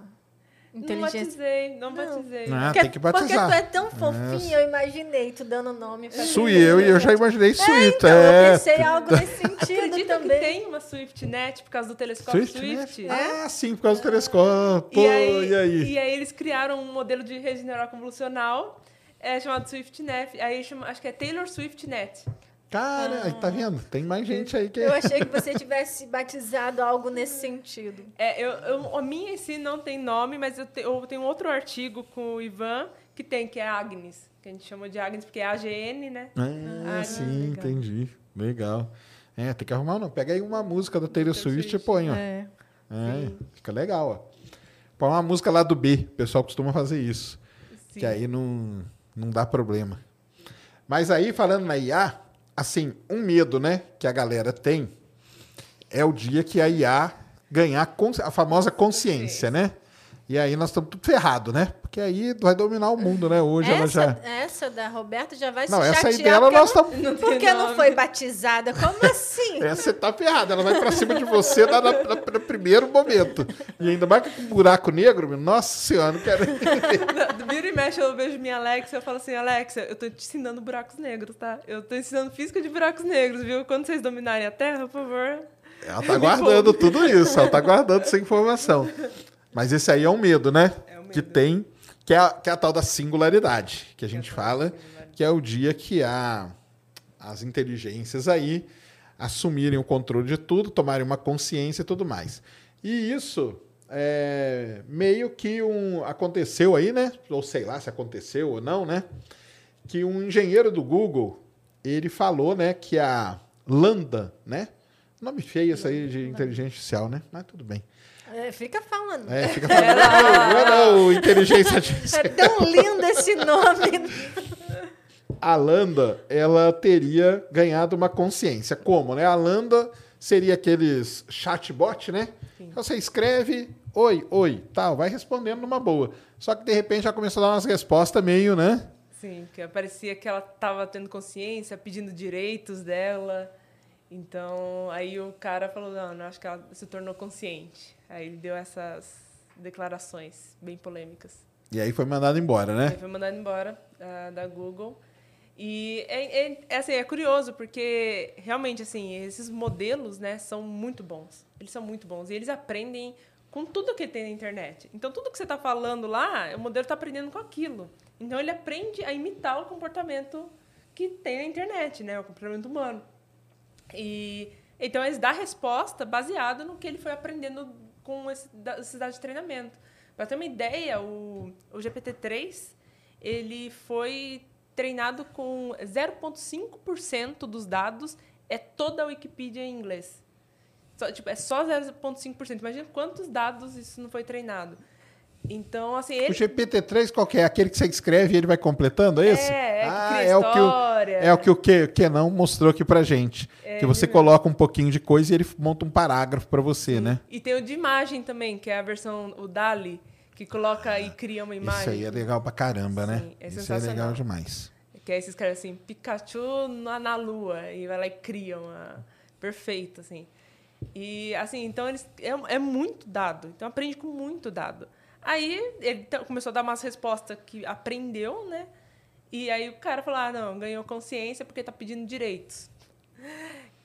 Não Inteligência. batizei, não, Não. batizei. Porque- tem que batizar. Porque tu é tão fofinho, eu imaginei tu dando nome pra Sui eu e eu já imaginei Suíta. Então, eu é. pensei algo nesse <laughs> sentido Acredita também. que tem uma SwiftNet por causa do telescópio Swift? Ah, sim, por causa do telescópio. E aí, e aí? e aí eles criaram um modelo de rede neural convolucional é, chamado SwiftNet. Aí chama, acho que é Taylor SwiftNet. Cara, aí tá vendo? Tem mais gente aí que. Eu achei que você tivesse batizado algo nesse sentido. É, eu, eu- a minha em si não tem nome, mas eu, te- eu tenho outro artigo com o Ivan que tem, que é Agnes. Que a gente chama de Agnes porque é AGN, né? Ah, Ah, sim, legal. entendi. Legal. É, tem que arrumar, não. Pega aí uma música da Taylor Swift e põe, ó. É. É, fica legal, ó. Põe uma música lá do B. O pessoal costuma fazer isso. Sim. Que aí não, não dá problema. Mas aí, falando na IA, assim, um medo, né, que a galera tem é o dia que a IA ganhar a famosa consciência, né? E aí nós estamos tudo ferrado, né? Porque aí vai dominar o mundo, né? Hoje ela Essa, já. essa da Roberta já vai Não, se essa aí chatear dela porque nós não- estamos. Não tem Porque não foi batizada? Como assim? <laughs> Essa você tá ferrada, ela vai pra cima de você na, na- na- no primeiro momento. E ainda mais com um buraco negro, meu, nossa senhora, não quero. Do <laughs> Vira e mexe, eu vejo minha Alexa eu falo assim, Alexa, eu tô te ensinando buracos negros, tá? Eu tô ensinando física de buracos negros, viu? Quando vocês dominarem a Terra, por favor. Ela <laughs> tá guardando tudo isso, ela tá guardando essa informação. Mas esse aí é um medo, né? É o medo. Que tem, que é, a, que é a tal da singularidade, que a gente fala, que é o dia que a, as inteligências aí assumirem o controle de tudo, tomarem uma consciência e tudo mais. E isso é meio que um aconteceu aí, né? Ou sei lá se aconteceu ou não, né? Que um engenheiro do Google, ele falou, né, que a Lambda, né? Nome feio isso aí de inteligência artificial, né? Mas tudo bem. É, fica falando. É, fica falando, não, não, não, inteligência artificial. <laughs> É tão lindo esse nome. A Lambda, ela teria ganhado uma consciência. Como, né? A Lambda seria aqueles chatbot, né? Você escreve, oi, oi, tal, vai respondendo numa boa. Só que de repente já começou a dar umas respostas meio, né? Sim, que parecia que ela tava tendo consciência, pedindo direitos dela. Então, aí o cara falou, não, não acho que ela se tornou consciente. Aí ele deu essas declarações bem polêmicas. E aí foi mandado embora, né? foi mandado embora ah, da Google. E é, é- é assim, é curioso, porque realmente assim, esses modelos né, são muito bons. Eles são muito bons. E eles aprendem com tudo que tem na internet. Então, tudo que você está falando lá, o modelo está aprendendo com aquilo. Então, ele aprende a imitar o comportamento que tem na internet, né? O comportamento humano. E então eles dão resposta baseado no que ele foi aprendendo com esse, esses dados de treinamento. Para ter uma ideia, o, o GPT-3 ele foi treinado com 0,5% dos dados é toda a Wikipedia em inglês. Só, tipo, é só 0,5%. Imagina quantos dados isso não foi treinado. Então, assim, O ele... GPT-3 qual é? Aquele que você escreve e ele vai completando, é esse? É, é ah, é o que o, é o que o que, que não mostrou aqui pra gente. É, que você coloca um pouquinho de coisa e ele monta um parágrafo pra você, né? E tem o de imagem também, que é a versão, o DALI, que coloca e cria uma imagem. Isso aí é legal pra caramba, né? Sim, é Isso é legal demais. Que aí você escreve assim, Pikachu na, na lua, e vai lá e cria uma... Perfeito, assim. E, assim, então eles... É, é muito dado. Então aprende com muito dado. Aí ele começou a dar umas respostas que aprendeu, né? E aí o cara falou, ah, não, ganhou consciência porque tá pedindo direitos.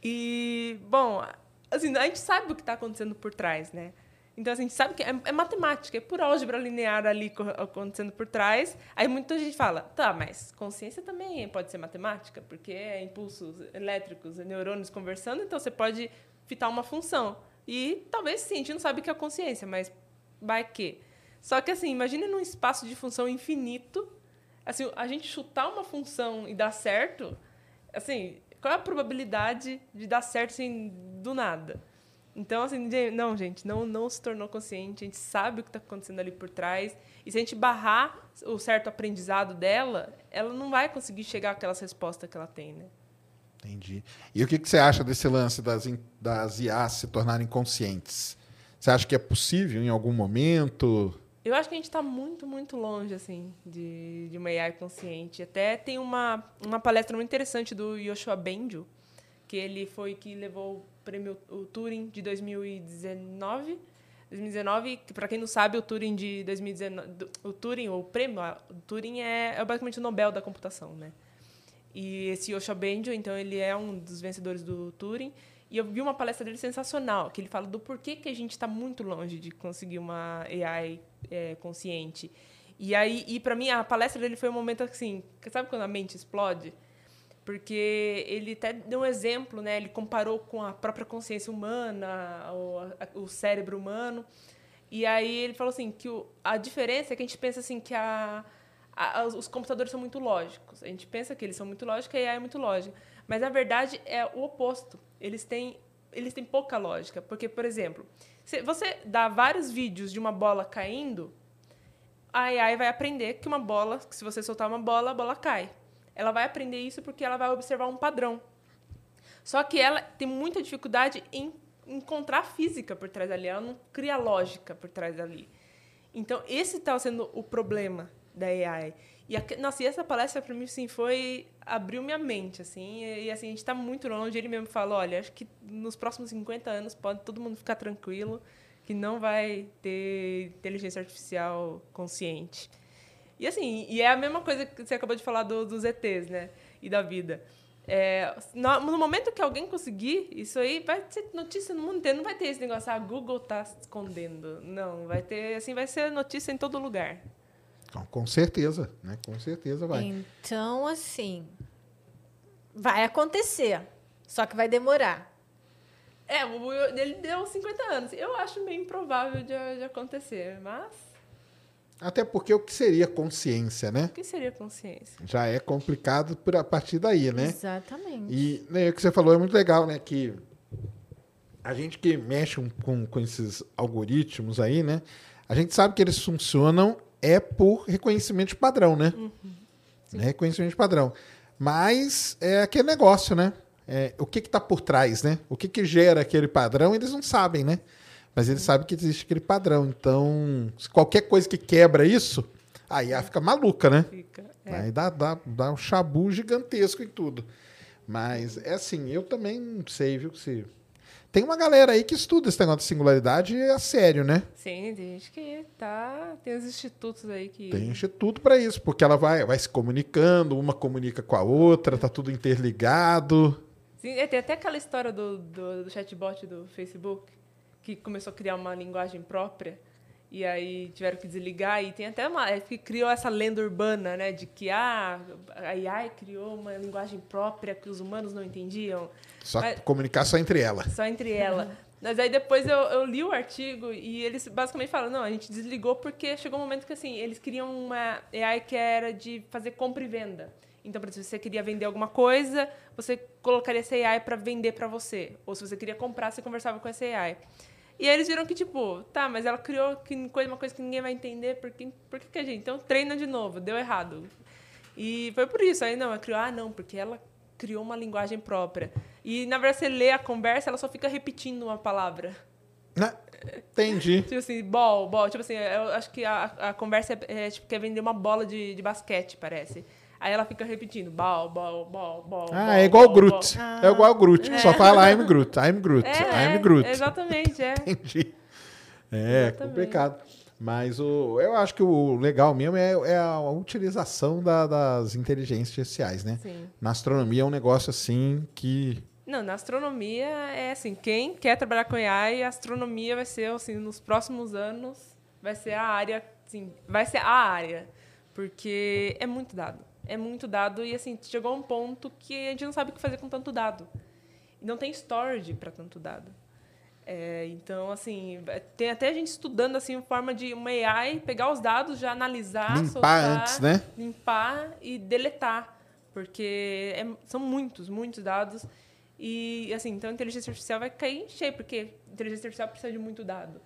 E, bom, assim, a gente sabe o que está acontecendo por trás, né? Então, assim, a gente sabe que é, é matemática, é por álgebra linear ali co- acontecendo por trás. Aí muita gente fala, tá, mas consciência também pode ser matemática, porque é impulsos elétricos, é neurônios conversando, então você pode fitar uma função. E talvez sim, a gente não sabe o que é consciência, mas vai que. Só que, assim, imagine num espaço de função infinito, assim, a gente chutar uma função e dar certo, assim, qual é a probabilidade de dar certo assim, do nada? Então, assim, não, gente, não, não se tornou consciente, a gente sabe o que está acontecendo ali por trás. E se a gente barrar o certo aprendizado dela, ela não vai conseguir chegar àquelas respostas que ela tem, né? Entendi. E o que, que você acha desse lance das, das IAs se tornarem conscientes? Você acha que é possível em algum momento? Eu acho que a gente está muito, muito longe, assim, de, de uma AI consciente. Até tem uma, uma palestra muito interessante do Yoshua Bengio, que ele foi que levou o prêmio o Turing de 2019 2019, que para quem não sabe, o Turing de 2019, o Turing, o prêmio, o Turing é, é basicamente o Nobel da computação, né? E esse Yoshua Bengio, então ele é um dos vencedores do Turing. E eu vi uma palestra dele sensacional, que ele fala do porquê que a gente está muito longe de conseguir uma AI é, consciente. E aí, e para mim a palestra dele foi um momento assim, sabe quando a mente explode? Porque ele até deu um exemplo, né? Ele comparou com a própria consciência humana, o, o cérebro humano. E aí ele falou assim que o, a diferença é que a gente pensa assim que a, a, os computadores são muito lógicos. A gente pensa que eles são muito lógicos e a AI é muito lógica. Mas na verdade é o oposto. Eles têm eles têm pouca lógica, porque por exemplo, você dá vários vídeos de uma bola caindo, a AI vai aprender que uma bola, que se você soltar uma bola, a bola cai. Ela vai aprender isso porque ela vai observar um padrão. Só que ela tem muita dificuldade em encontrar física por trás dali, ela não cria lógica por trás dali. Então, esse está sendo o problema da AI. E, a, nossa, e essa palestra para mim assim, foi abriu minha mente assim, e, e assim a gente está muito longe. Ele mesmo falou, olha, acho que nos próximos 50 anos pode todo mundo ficar tranquilo que não vai ter inteligência artificial consciente. E assim, e é a mesma coisa que você acabou de falar do, dos ETs, né? E da vida. É, no, no, momento que alguém conseguir, isso aí vai ser notícia no mundo inteiro. Não vai ter esse negócio, ah, Google está escondendo. Não, vai ter, assim, vai ser notícia em todo lugar. Com certeza, né? Com certeza vai. Então, assim, vai acontecer. Só que vai demorar. É, ele deu 50 anos. Eu acho meio improvável de, de acontecer, mas. Até porque o que seria consciência, né? O que seria consciência? Já é complicado por a partir daí, né? Exatamente. E né, o que você falou é muito legal, né? Que a gente que mexe com, com esses algoritmos aí, né? A gente sabe que eles funcionam é por reconhecimento de padrão, né? Uhum. É reconhecimento de padrão. Mas é aquele negócio, né? é, o que está por trás, né? O que, que gera aquele padrão, eles não sabem, né? Mas eles sabem que existe aquele padrão. Então, qualquer coisa que quebra isso, aí ela fica maluca, né? Fica, é. Aí dá, dá, dá um chabu gigantesco em tudo. Mas é assim, eu também não sei, viu? Se... Tem uma galera aí que estuda esse negócio de singularidade a sério, né? Sim, tem gente que tá. Tem os institutos aí que. Tem instituto para isso, porque ela vai, vai se comunicando, uma comunica com a outra, tá tudo interligado. Sim, é, tem até aquela história do, do, do chatbot do Facebook, que começou a criar uma linguagem própria e aí tiveram que desligar e tem até uma é, que criou essa lenda urbana né de que ah, a AI criou uma linguagem própria que os humanos não entendiam. Só Mas, comunicar só entre ela. Só entre ela. Mas aí depois eu, eu, li o artigo e eles basicamente falam não a gente desligou porque chegou um momento que assim eles queriam uma AI que era de fazer compra e venda. Então, por exemplo, se você queria vender alguma coisa, você colocaria essa AI para vender para você. Ou se você queria comprar, você conversava com essa AI. E aí eles viram que, tipo, tá, mas ela criou uma coisa que ninguém vai entender, por que, por que, que a gente? Então treina de novo, deu errado. E foi por isso. Aí não, ela criou, ah, não, porque ela criou uma linguagem própria. E na verdade, você lê a conversa, ela só fica repetindo uma palavra. Né? Entendi. <laughs> tipo assim, bol, bol. Tipo assim, eu acho que a, a conversa é, é tipo, quer vender uma bola de, de basquete, parece. Aí ela fica repetindo, bal, bal, bal, bal. Ah, é igual o Groot. É igual o Groot, que só fala I'm Groot, I'm Groot, é, I'm Groot. exatamente, é. <laughs> Entendi. É, exatamente. complicado. Mas o, eu acho que o legal mesmo é, é a utilização da, das inteligências artificiais, né? Sim. Na astronomia é um negócio assim que. Não, na astronomia é assim, quem quer trabalhar com AI, a astronomia vai ser, assim, nos próximos anos, vai ser a área, assim, vai ser a área. Porque é muito dado é muito dado e assim chegou a um ponto que a gente não sabe o que fazer com tanto dado. E não tem storage para tanto dado. É, então assim tem até a gente estudando assim forma de uma AI pegar os dados já analisar limpar soltar, antes né? limpar e deletar porque é, são muitos muitos dados. E assim então a inteligência artificial vai cair em cheio porque a inteligência artificial precisa de muito dado.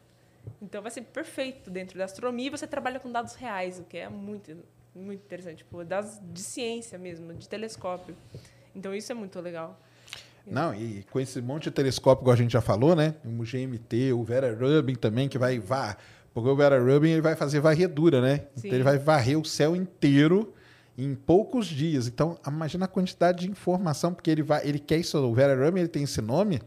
Então vai ser perfeito dentro da astronomia você trabalha com dados reais o que é muito muito interessante, tipo, das, de ciência mesmo, de telescópio. Então isso é muito legal. Não, e com esse monte de telescópio, igual a gente já falou, né? O GMT, o Vera Rubin também, que vai vá, porque o Vera Rubin ele vai fazer varredura, né? Sim. Então ele vai varrer o céu inteiro em poucos dias. Então, imagina a quantidade de informação, porque ele vai, ele quer isso, o Vera Rubin, ele tem esse nome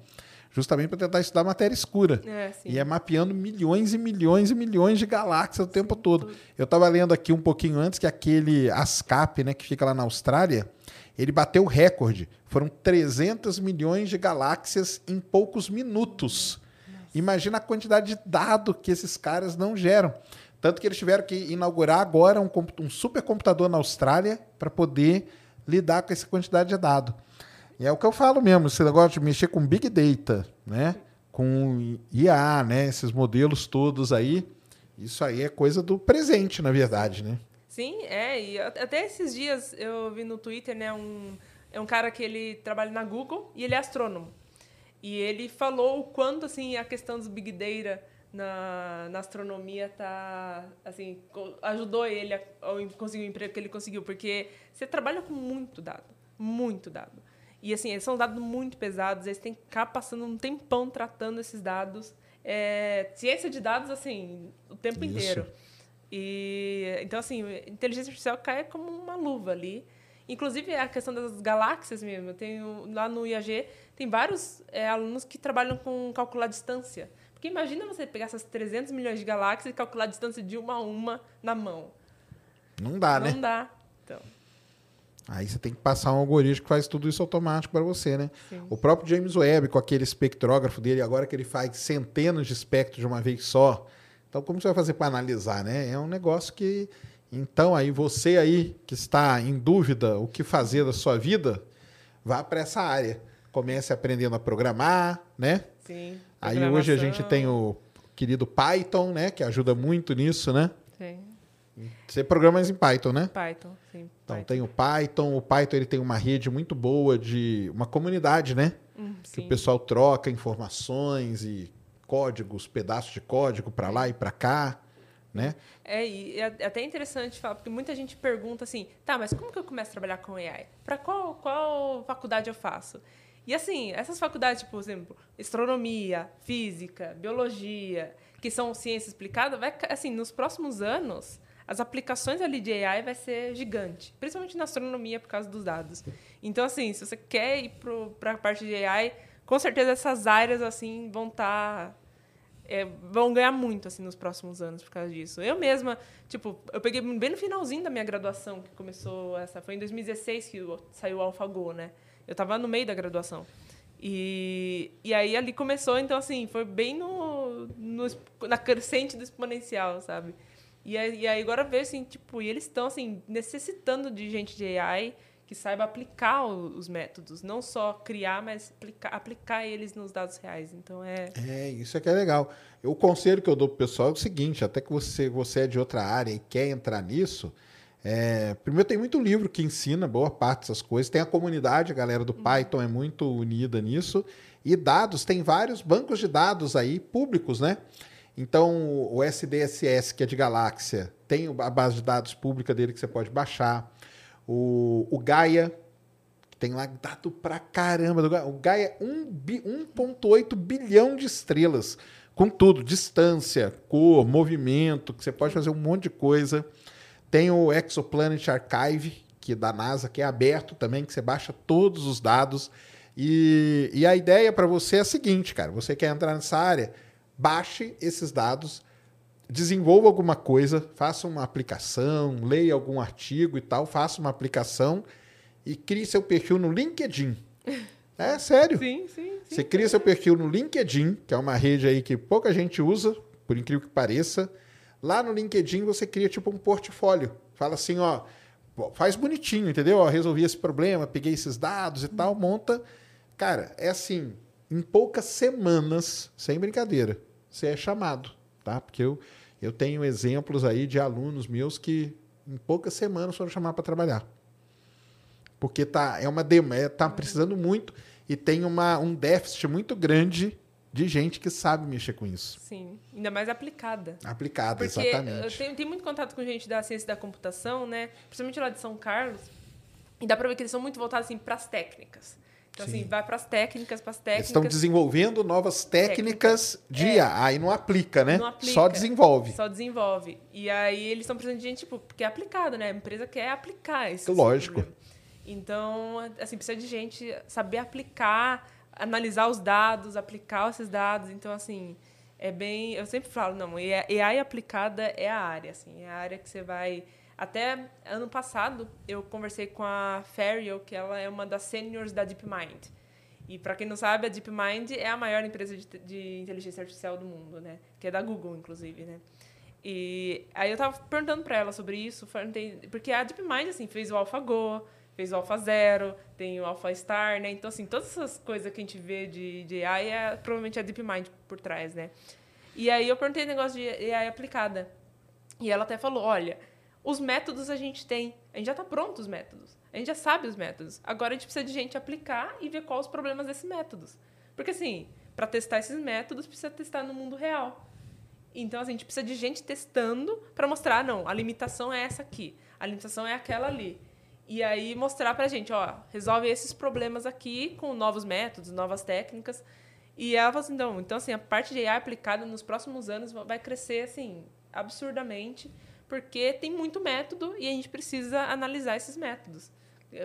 justamente para tentar estudar matéria escura. É. E é mapeando milhões e milhões e milhões de galáxias o tempo todo. Eu estava lendo aqui um pouquinho antes que aquele ASCAP, né, que fica lá na Austrália, ele bateu o recorde. Foram 300 milhões de galáxias em poucos minutos. Imagina a quantidade de dado que esses caras não geram. Tanto que eles tiveram que inaugurar agora um, um supercomputador na Austrália para poder lidar com essa quantidade de dado. E é o que eu falo mesmo, esse negócio de mexer com Big Data, né? Com IA, né? Esses modelos todos aí. Isso aí é coisa do presente, na verdade, né? Sim, é. E até esses dias eu vi no Twitter, né, um, é um cara que ele trabalha na Google e ele é astrônomo. E ele falou o quanto, assim, a questão dos Big Data na, na astronomia tá, assim, ajudou ele a, a conseguir o emprego que ele conseguiu. Porque você trabalha com muito dado, muito dado. E, assim, são dados muito pesados, eles têm que ficar passando um tempão tratando esses dados. É, ciência de dados, assim, o tempo Isso. inteiro. E então assim, inteligência artificial cai como uma luva ali. Inclusive a questão das galáxias mesmo. Eu tenho lá no IAG tem vários é, alunos que trabalham com calcular distância. Porque imagina você pegar essas 300 milhões de galáxias e calcular a distância de uma a uma na mão. Não dá, né? Não dá. Então, Aí você tem que passar um algoritmo que faz tudo isso automático para você, né? Sim. O próprio James Webb, com aquele espectrógrafo dele, agora que ele faz centenas de espectros de uma vez só. Então, como você vai fazer para analisar, né? É um negócio que. Então, aí você aí que está em dúvida o que fazer da sua vida, vá para essa área. Comece aprendendo a programar, né? sim. Aí hoje a gente tem o querido Python, né? Que ajuda muito nisso, né? Sim. Você programa em Python, né? Python, sim. Então Python. tem o Python, o Python ele tem uma rede muito boa de uma comunidade, né? Hum, Que sim. o pessoal troca informações e códigos, pedaços de código para lá e para cá, né? É, e é até interessante falar, porque muita gente pergunta assim, tá, mas como que eu começo a trabalhar com AI? Para qual, qual faculdade eu faço? E assim, essas faculdades, tipo, por exemplo, astronomia, física, biologia, que são ciência explicada, vai, assim, nos próximos anos, as aplicações ali de AI vai ser gigante, principalmente na astronomia por causa dos dados. Então, assim, se você quer ir para a parte de AI, com certeza essas áreas assim vão estar é, vão ganhar muito assim nos próximos anos por causa disso. Eu mesma, tipo, eu peguei bem no finalzinho da minha graduação que começou essa, foi em 2016 que saiu o AlphaGo, né? Eu tava no meio da graduação. E, e aí ali começou, então assim, foi bem no, no na crescente do exponencial, sabe? E aí, e aí agora vejo assim, tipo, e eles estão assim necessitando de gente de AI que saiba aplicar os métodos, não só criar, mas aplicar, aplicar eles nos dados reais. Então é É, isso é que é legal. O conselho que eu dou pro pessoal é o seguinte, até que você, você é de outra área e quer entrar nisso, é, primeiro tem muito livro que ensina boa parte dessas coisas, tem a comunidade, a galera do Python é muito unida nisso, e dados, tem vários bancos de dados aí públicos, né? Então, o SDSS, que é de galáxia, tem a base de dados pública dele que você pode baixar. O, o Gaia, que tem lá dado pra caramba. O Gaia é 1 bi- 1,8 bilhão de estrelas. Com tudo, distância, cor, movimento, que você pode fazer um monte de coisa. Tem o Exoplanet Archive, que é da NASA, que é aberto também, que você baixa todos os dados. E, e a ideia para você é a seguinte, cara: você quer entrar nessa área, baixe esses dados, desenvolva alguma coisa, faça uma aplicação, leia algum artigo e tal, faça uma aplicação e crie seu perfil no LinkedIn. <laughs> É sério. sim, sim, sim. Você cria seu perfil no LinkedIn, que é uma rede aí que pouca gente usa, por incrível que pareça. Lá no LinkedIn você cria tipo um portfólio. Fala assim, ó, faz bonitinho, entendeu? Ó, resolvi esse problema, peguei esses dados e tal, monta. Cara, é assim, em poucas semanas, sem brincadeira, você é chamado, tá? Porque eu, eu tenho exemplos aí de alunos meus que em poucas semanas foram chamados para trabalhar. Porque tá, é uma é, tá precisando muito e tem uma, um déficit muito grande de gente que sabe mexer com isso. Sim, ainda mais aplicada. Aplicada, Porque eu exatamente. tenho, tenho muito contato com gente da ciência da computação, né? Principalmente lá de São Carlos. E dá pra ver que eles são muito voltados assim, para as técnicas. Então, Sim. assim, vai para as técnicas, para as Eles técnicas. estão desenvolvendo novas técnicas de É. IA. Aí não aplica, né? Não aplica. Só desenvolve. Só desenvolve. E aí eles estão precisando de gente, tipo, porque é aplicado, né? A empresa quer aplicar isso. Lógico. Então, assim, precisa de gente saber aplicar analisar os dados, aplicar esses dados. Então, assim, é bem. Eu sempre falo, não, AI aplicada é a área, assim, é a área que você vai. Até ano passado, eu conversei com a Ferial, que ela é uma das seniors da DeepMind. E para quem não sabe, a DeepMind é a maior empresa de, de, inteligência artificial do mundo, né? Que é da Google, inclusive, né? E aí eu tava perguntando para ela sobre isso, porque a DeepMind assim fez o AlphaGo, fez o AlphaZero, tem o AlphaStar, né? Então assim, todas essas coisas que a gente vê de, de AI é provavelmente a DeepMind por trás, né? E aí eu perguntei negócio de AI aplicada. E ela até falou, olha, os métodos a gente tem, a gente já está pronto os métodos. A gente já sabe os métodos. Agora a gente precisa de gente aplicar e ver quais os problemas desses métodos. Porque assim, para testar esses métodos precisa testar no mundo real. Então assim, a gente precisa de gente testando para mostrar, não, a limitação é essa aqui, a limitação é aquela ali. E aí mostrar pra gente, ó, resolve esses problemas aqui com novos métodos, novas técnicas. E ela falou assim, então, então assim, a parte de AI aplicada nos próximos anos vai crescer assim absurdamente, porque tem muito método e a gente precisa analisar esses métodos,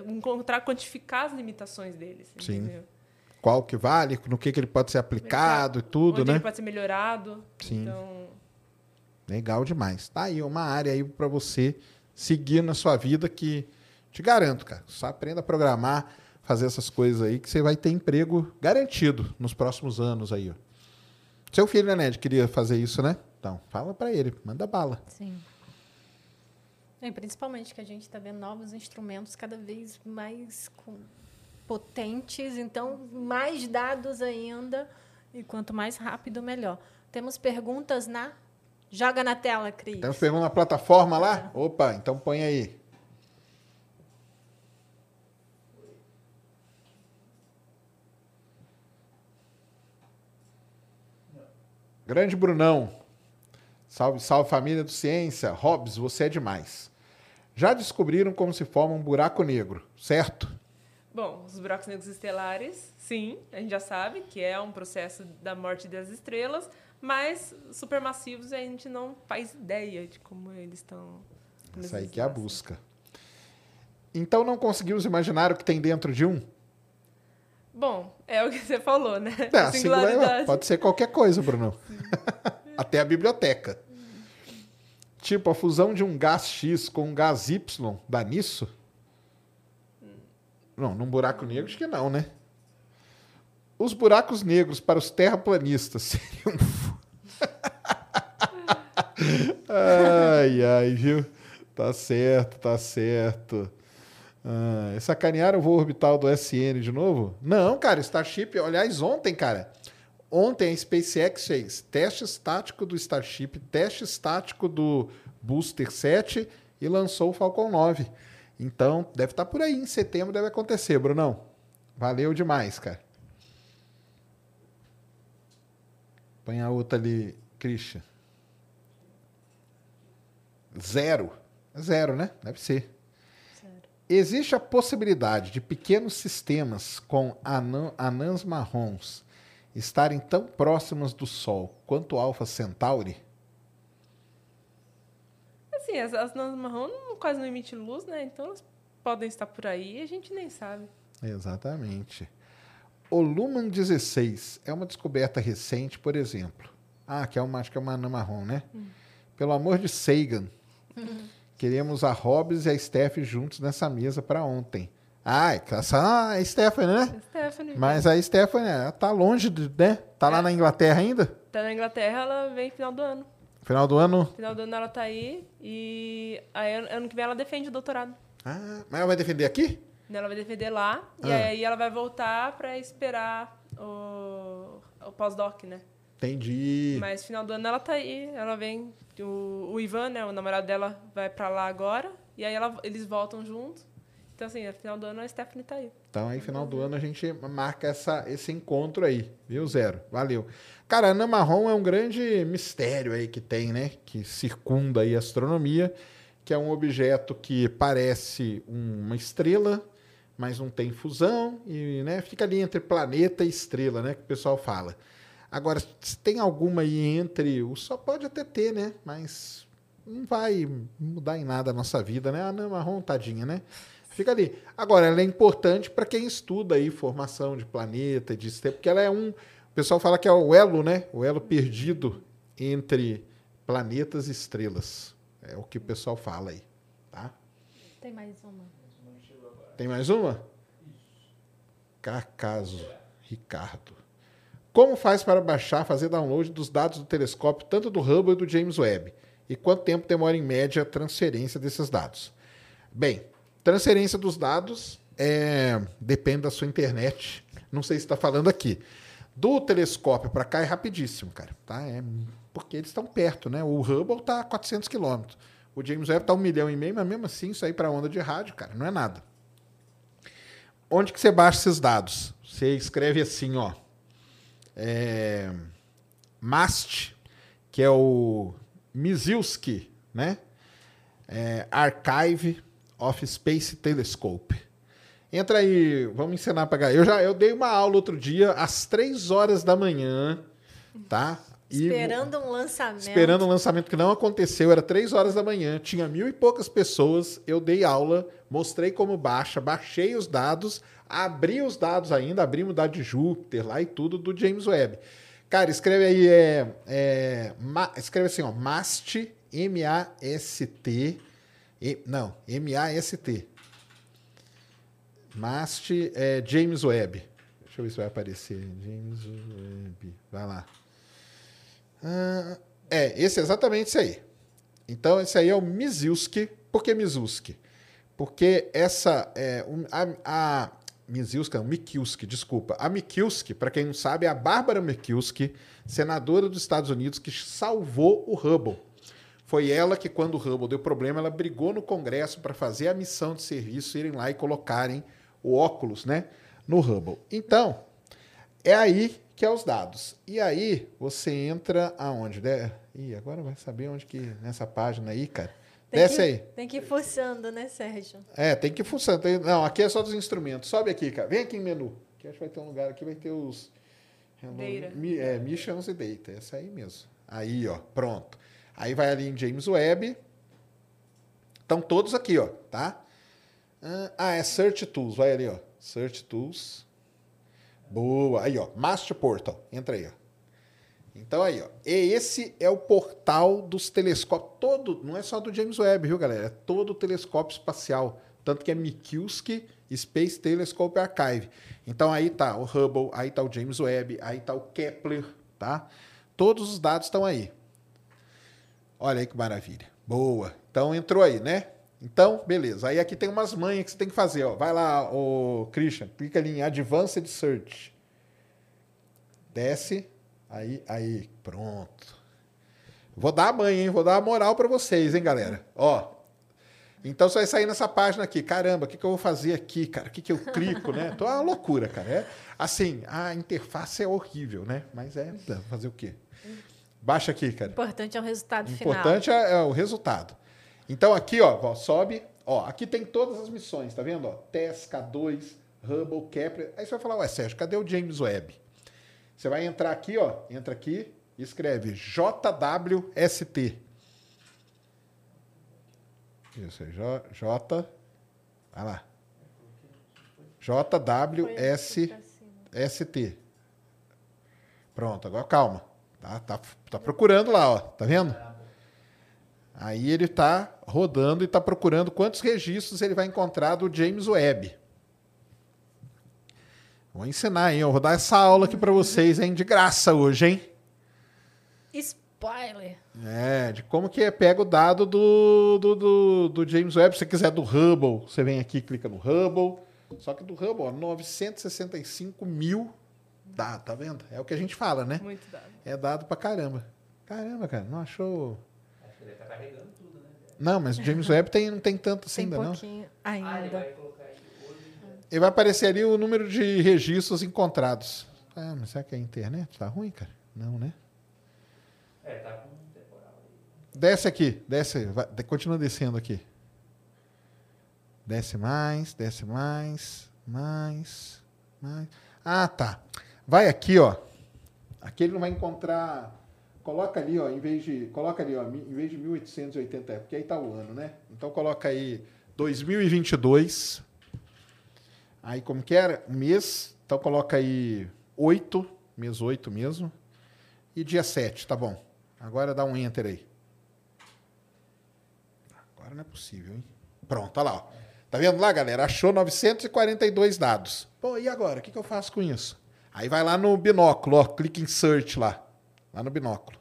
encontrar, quantificar as limitações deles. Sim. Entendeu? Qual que vale, no que, que ele pode ser aplicado e tudo, Onde né? ele pode ser melhorado. Sim. Então, Legal demais. Tá aí uma área aí para você seguir na sua vida que te garanto, cara. Só aprenda a programar, fazer essas coisas aí que você vai ter emprego garantido nos próximos anos aí, ó. Seu filho, né, Ned, queria fazer isso, né? Então, fala para ele, manda bala. Sim. É, principalmente que a gente está vendo novos instrumentos cada vez mais com- potentes, então mais dados ainda, e quanto mais rápido, melhor. Temos perguntas na. Joga na tela, Cris. Temos pergunta na plataforma lá? Opa, então põe aí. Grande Brunão. Salve, salve família do Ciência. Hobbs, você é demais. Já descobriram como se forma um buraco negro, certo? bom, os buracos negros estelares, sim, a gente já sabe que é um processo da morte das estrelas, mas supermassivos a gente não faz ideia de como eles estão. Isso aí que é a busca. Então não conseguimos imaginar o que tem dentro de um? Bom, é o que você falou, né? É, A a singularidade. singularidade. Pode ser qualquer coisa, Bruno. Até a biblioteca. Tipo, a fusão de um gás X com um gás Y dá nisso? Não, num buraco negro acho que não, né? Os buracos negros para os terraplanistas <laughs> seriam. ai, ai, viu? Tá certo, tá certo. Ah, sacanearam o voo orbital do SN de novo? Não, cara, Starship, aliás, ontem, cara, ontem a SpaceX fez teste estático do Starship, teste estático do Booster 7 e lançou o Falcon 9. Então, deve estar por aí, em setembro deve acontecer, Brunão. Valeu demais, cara. Põe a outra ali, Christian. Zero. Zero, né? Deve ser. Existe a possibilidade de pequenos sistemas com anã- anãs marrons estarem tão próximos do Sol quanto Alpha Centauri? Assim, as, as nanas marrom quase não emitem luz, né? Então elas podem estar por aí e a gente nem sabe. Exatamente. O Luman 16 é uma descoberta recente, por exemplo. Ah, que é uma, acho que é uma anã marrom, né? Pelo amor de Sagan. Queremos a Hobbs e a Steph juntos nessa mesa para ontem. Ah, essa é a Stephanie, né? Stephanie. Mas a Stephanie, ela tá longe, de, né? Tá lá É. na Inglaterra ainda? Tá na Inglaterra, ela vem final do ano. Final do ano. Final do ano ela tá aí e aí ano- que vem ela defende o doutorado. Ah, mas ela vai defender aqui? Ela vai defender lá e Ah. aí ela vai voltar pra esperar o, o pós-doc, né? Entendi. Mas final do ano ela tá aí, ela vem, o, o Ivan, né, o namorado dela, vai pra lá agora e aí ela- eles voltam juntos. Então assim, no final do ano a Stephanie tá aí. Então aí, final do ano, a gente marca essa, esse encontro aí, viu, Zero? Valeu. Cara, a Ana Marrom é um grande mistério aí que tem, né? Que circunda aí a astronomia, que é um objeto que parece uma estrela, mas não tem fusão, e né, fica ali entre planeta e estrela, né? Que o pessoal fala. Agora, se tem alguma aí entre. O Sol pode até ter, né? Mas não vai mudar em nada a nossa vida, né? A Ana Marrom, tadinha, né? Fica ali. Agora, ela é importante para quem estuda aí formação de planeta, de sistema, porque ela é um. O pessoal fala que é o elo, né? O elo perdido entre planetas e estrelas. É o que o pessoal fala aí, tá? Tem mais uma. Tem mais uma? Cacaso, Ricardo. Como faz para baixar, fazer download dos dados do telescópio, tanto do Hubble e do James Webb? E quanto tempo demora em média a transferência desses dados? Bem, transferência dos dados é, depende da sua internet. Não sei se está falando aqui. Do telescópio para cá é rapidíssimo, cara. Tá? É, porque eles estão perto, né? O Hubble está a 400 quilômetros. O James Webb está um milhão e meio, mas mesmo assim, isso aí para onda de rádio, cara, não é nada. Onde que você baixa esses dados? Você escreve assim, ó. É, MAST, que é o Misiuski, né? É, Archive of Space Telescope. Entra aí, vamos ensinar para Eu já eu dei uma aula outro dia às três horas da manhã, tá? E, esperando um lançamento. Esperando um lançamento que não aconteceu, era três horas da manhã, tinha mil e poucas pessoas. Eu dei aula, mostrei como baixa, baixei os dados, abri os dados ainda, abrimos o dado de Júpiter lá e tudo do James Webb. Cara, escreve aí, é, é ma, escreve assim, ó, MAST, M-A-S-T, não, M-A-S-T. MAST é James Webb. Deixa eu ver se vai aparecer. James Webb, vai lá. Ah, é, esse é exatamente esse aí. Então, esse aí é o Mizuski. Por que Mizuski? Porque essa é a, a Miziuska, Mikulski, desculpa. A Mikulski, para quem não sabe, é a Bárbara Mikulski, senadora dos Estados Unidos, que salvou o Hubble. Foi ela que, quando o Hubble deu problema, ela brigou no Congresso para fazer a missão de serviço, irem lá e colocarem o óculos né, no Hubble. Então, é aí que é os dados. E aí, você entra aonde? Ih, agora vai saber onde que, nessa página aí, cara. Tem Desce que, aí. Tem que ir fuçando, né, Sérgio? É, tem que ir fuçando. Tem, não, aqui é só dos instrumentos. Sobe aqui, cara. Vem aqui em menu. Que acho que vai ter um lugar aqui, vai ter os. Data. Mi, é, missions e data. Essa aí mesmo. Aí, ó, pronto. Aí vai ali em James Webb. Estão todos aqui, ó, tá? Ah, é Search Tools. Vai ali, ó. Search Tools. Boa. Aí, ó. Master Portal. Entra aí, ó. Então aí, ó, esse é o portal dos telescópios, todo, não é só do James Webb, viu, galera? É todo o telescópio espacial, tanto que é Mikulski Space Telescope Archive. Então aí tá o Hubble, aí tá o James Webb, aí tá o Kepler, tá? Todos os dados estão aí. Olha aí que maravilha. Boa. Então entrou aí, né? Então, beleza. Aí aqui tem umas manhas que você tem que fazer, ó. Vai lá, o Christian, clica ali em Advanced Search. Desce Aí, aí, pronto. Vou dar a mãe, hein? Vou dar a moral para vocês, hein, galera? Ó. Então você vai sair nessa página aqui. Caramba, o que, que eu vou fazer aqui, cara? O que, que eu clico, né? Tô uma loucura, cara. É, assim, a interface é horrível, né? Mas é fazer o quê? Baixa aqui, cara. O importante é o resultado final. O importante é, é, o resultado. Então aqui, ó, ó, sobe. Ó, aqui tem todas as missões, tá vendo? Ó, TESS, K2, Hubble, Kepler. Aí você vai falar, ué, Sérgio, cadê o James Webb? Você vai entrar aqui, ó, entra aqui e escreve JWST. Isso, J, J, vai lá. JWST. Pronto, agora calma. Tá, tá, tá procurando lá, ó. Tá vendo? Aí ele tá rodando e tá procurando quantos registros ele vai encontrar do James Webb. Vou ensinar, hein? Eu vou dar essa aula aqui para vocês, hein? De graça hoje, hein? Spoiler. É, de como que é, pega o dado do, do, do, do James Webb. Se você quiser do Hubble, você vem aqui clica no Hubble. Só que do Hubble, ó, 965 mil dados, tá vendo? É o que a gente fala, né? Muito dado. É dado pra caramba. Caramba, cara, não achou... Acho que ele tá carregando tudo, né? Não, mas o James Webb tem, não tem tanto assim tem ainda, pouquinho não. ainda. Ah, ele vai colocar aí hoje. E vai aparecer ali o número de registros encontrados. Ah, mas será que a internet tá ruim, cara? Não, né? É, tá com um temporal aí. Desce aqui, desce, vai, continua descendo aqui. Desce mais, desce mais, mais, mais. Ah, tá. Vai aqui, ó. Aqui ele não vai encontrar. Coloca ali, ó, em vez de. Coloca ali, ó, em vez de 1880, porque aí tá o ano, né? Então coloca aí 2022 Aí, como que era? Mês, então coloca aí 8, mês 8 mesmo. E dia 7, tá bom. Agora dá um enter aí. Agora não é possível, hein? Pronto, olha lá. Ó. Tá vendo lá, galera? Achou 942 dados. Pô, e agora? O que, que eu faço com isso? Aí vai lá no binóculo, ó, clica em search lá. Lá no binóculo.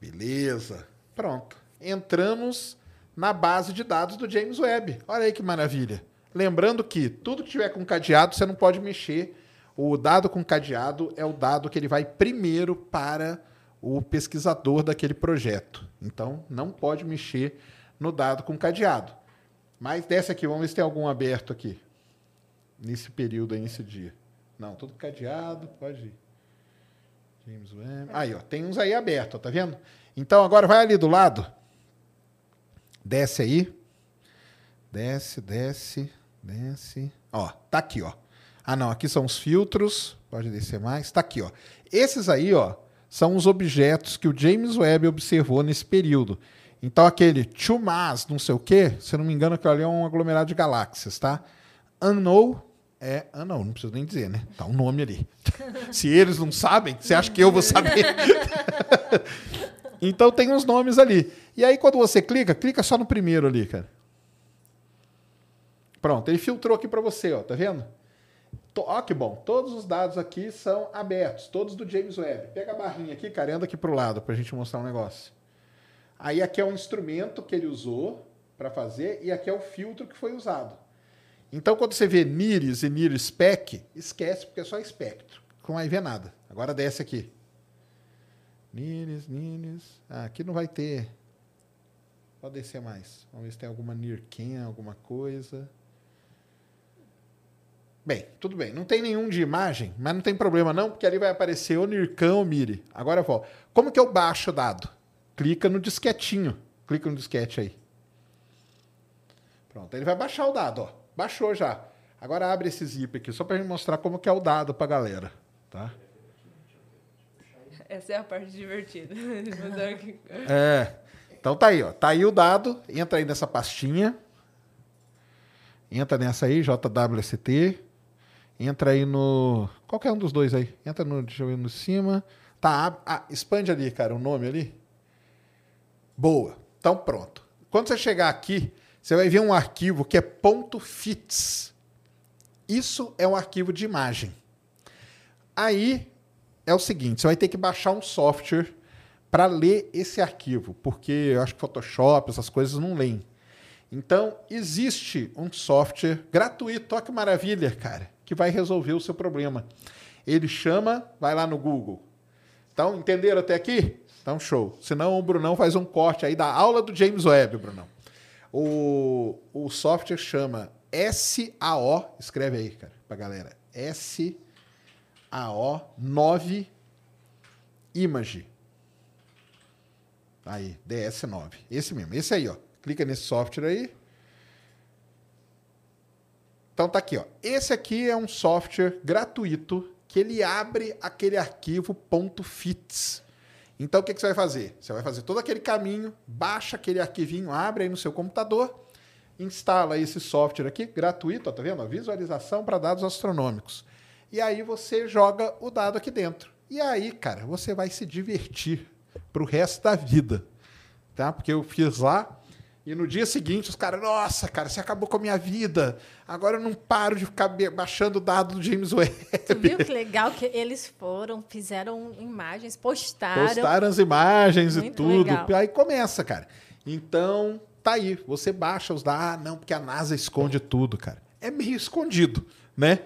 Beleza. Pronto. Entramos na base de dados do James Webb. Olha aí que maravilha. Lembrando que tudo que tiver com cadeado, você não pode mexer. O dado com cadeado é o dado que ele vai primeiro para o pesquisador daquele projeto. Então, não pode mexer no dado com cadeado. Mas desce aqui, vamos ver se tem algum aberto aqui. Nesse período aí, nesse dia. Não, tudo cadeado, pode ir. James Webb. Aí, ó, tem uns aí abertos, tá vendo? Então agora vai ali do lado. Desce aí. Desce, desce, desce. Ó, tá aqui, ó. Ah, não, aqui são os filtros. Pode descer mais. Tá aqui, ó. Esses aí, ó, são os objetos que o James Webb observou nesse período. Então aquele Chumas, não sei o quê, se não me engano, aquilo ali é um aglomerado de galáxias, tá? Unknown é. Ah, não, não preciso nem dizer, né? Tá um nome ali. <laughs> Se eles não sabem, você acha que eu vou saber? <laughs> então tem uns nomes ali. E aí, quando você clica, clica só no primeiro ali, cara. Pronto, ele filtrou aqui para você, ó, tá vendo? Ó, que bom. Todos os dados aqui são abertos, todos do James Webb. Pega a barrinha aqui, cara, anda aqui pro lado pra gente mostrar um negócio. Aí aqui é o instrumento que ele usou para fazer e aqui é o filtro que foi usado. Então, quando você vê NIRIS e NIRIS SPEC, esquece, porque é só espectro. Não vai ver nada. Agora desce aqui. NIRIS, NIRIS. Ah, aqui não vai ter. Pode descer mais. Vamos ver se tem alguma NIRCAN, alguma coisa. Bem, tudo bem. Não tem nenhum de imagem, mas não tem problema não, porque ali vai aparecer o NIRCAN ou MIRI. Agora vou. Como que eu baixo o dado? Clica no disquetinho. Clica no disquete aí. Pronto, ele vai baixar o dado, ó. Baixou já. Agora abre esse zip aqui, só para mostrar como que é o dado para a galera. Tá? Essa é a parte divertida. <laughs> é. Então tá aí, ó. Tá aí o dado. Entra aí nessa pastinha. Entra nessa aí, JWST. Entra aí no. Qualquer um dos dois aí. Entra no. Deixa eu ver no cima. Tá, ah, expande ali, cara, o nome ali. Boa. Então pronto. Quando você chegar aqui, você vai ver um arquivo que é .fits. Isso é um arquivo de imagem. Aí é o seguinte, você vai ter que baixar um software para ler esse arquivo, porque eu acho que Photoshop, essas coisas não leem. Então, existe um software gratuito, olha que maravilha, cara, que vai resolver o seu problema. Ele chama, vai lá no Google. Então, entenderam até aqui? Então, show. Senão o Brunão faz um corte aí da aula do James Webb, Brunão. O, o software chama SAO, escreve aí, cara, pra galera. SAO 9 Image. Aí, DS9. Esse mesmo, esse aí, ó. Clica nesse software aí. Então tá aqui, ó. Esse aqui é um software gratuito que ele abre aquele arquivo .fits. Então, o que, que você vai fazer? Você vai fazer todo aquele caminho, baixa aquele arquivinho, abre aí no seu computador, instala esse software aqui, gratuito, ó, tá vendo? visualização para dados astronômicos. E aí você joga o dado aqui dentro. E aí, cara, você vai se divertir para o resto da vida. Tá? Porque eu fiz lá, e no dia seguinte, os caras, nossa, cara, você acabou com a minha vida. Agora eu não paro de ficar baixando o dado do James Webb. Tu viu que legal que eles foram, fizeram imagens, postaram. Postaram as imagens Muito e tudo. Legal. Aí começa, cara. Então, tá aí. Você baixa os dados. Ah, não, porque a NASA esconde tudo, cara. É meio escondido, né?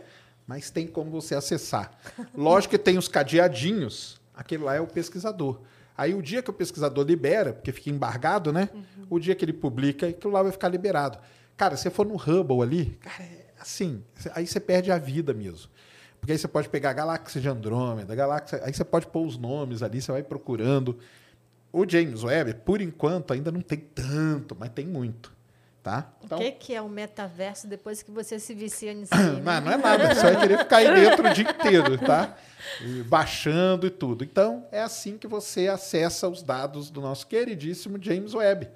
Mas tem como você acessar. Lógico que tem os cadeadinhos. Aquele lá é o pesquisador. Aí o dia que o pesquisador libera, porque fica embargado, né? Uhum. O dia que ele publica, aquilo lá vai ficar liberado. Cara, se você for no Hubble ali, cara, é assim, aí você perde a vida mesmo. Porque aí você pode pegar a galáxia de Andrômeda, galáxia, aí você pode pôr os nomes ali, você vai procurando. O James Webb, por enquanto, ainda não tem tanto, mas tem muito. Tá? Então, o que, que é o metaverso depois que você se vicia nisso <coughs> aí? Né? Não, não é nada, você vai querer ficar aí dentro o dia inteiro, tá? E baixando e tudo. Então, é assim que você acessa os dados do nosso queridíssimo James Webb.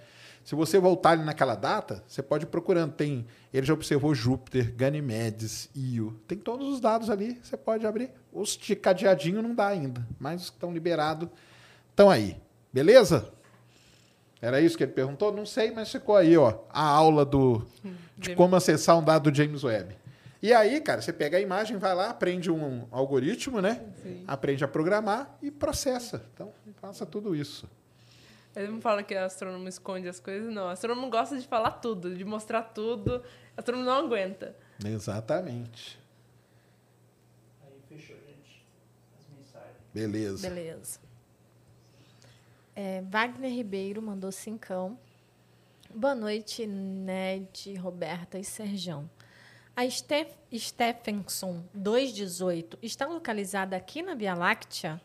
Se você voltar ali naquela data, você pode ir procurando. Tem, ele já observou Júpiter, Ganymedes, Io. Tem todos os dados ali, você pode abrir. Os de cadeadinho não dá ainda, mas os que estão liberados estão aí. Beleza? Era isso que ele perguntou? Não sei, mas ficou aí, ó, a aula do, de como acessar um dado do James Webb. E aí, cara, você pega a imagem, vai lá, aprende um algoritmo, né? Sim. Aprende a programar e processa. Então, faça tudo isso. Ele não fala que astrônomo esconde as coisas, não. Astrônomo gosta de falar tudo, de mostrar tudo. Astrônomo não aguenta. Exatamente. Aí fechou, gente. As mensagens. Beleza. Beleza. É, Wagner Ribeiro mandou cincão. Boa noite, Ned, Roberta e Serjão. A Steph Stephenson 218 está localizada aqui na Via Láctea?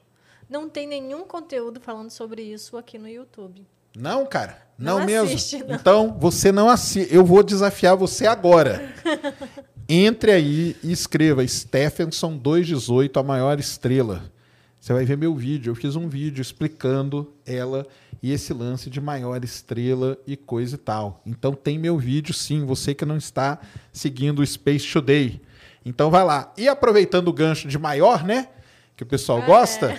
Não tem nenhum conteúdo falando sobre isso aqui no YouTube. Não, cara. Não, Não mesmo. assiste, não. Então, você não assiste. Eu vou desafiar você agora. <laughs> Entre aí e escreva Stephenson 218, a maior estrela. Você vai ver meu vídeo. Eu fiz um vídeo explicando ela e esse lance de maior estrela e coisa e tal. Então tem meu vídeo sim, você que não está seguindo o Space Today. Então vai lá. E aproveitando o gancho de maior, né? Que o pessoal gosta.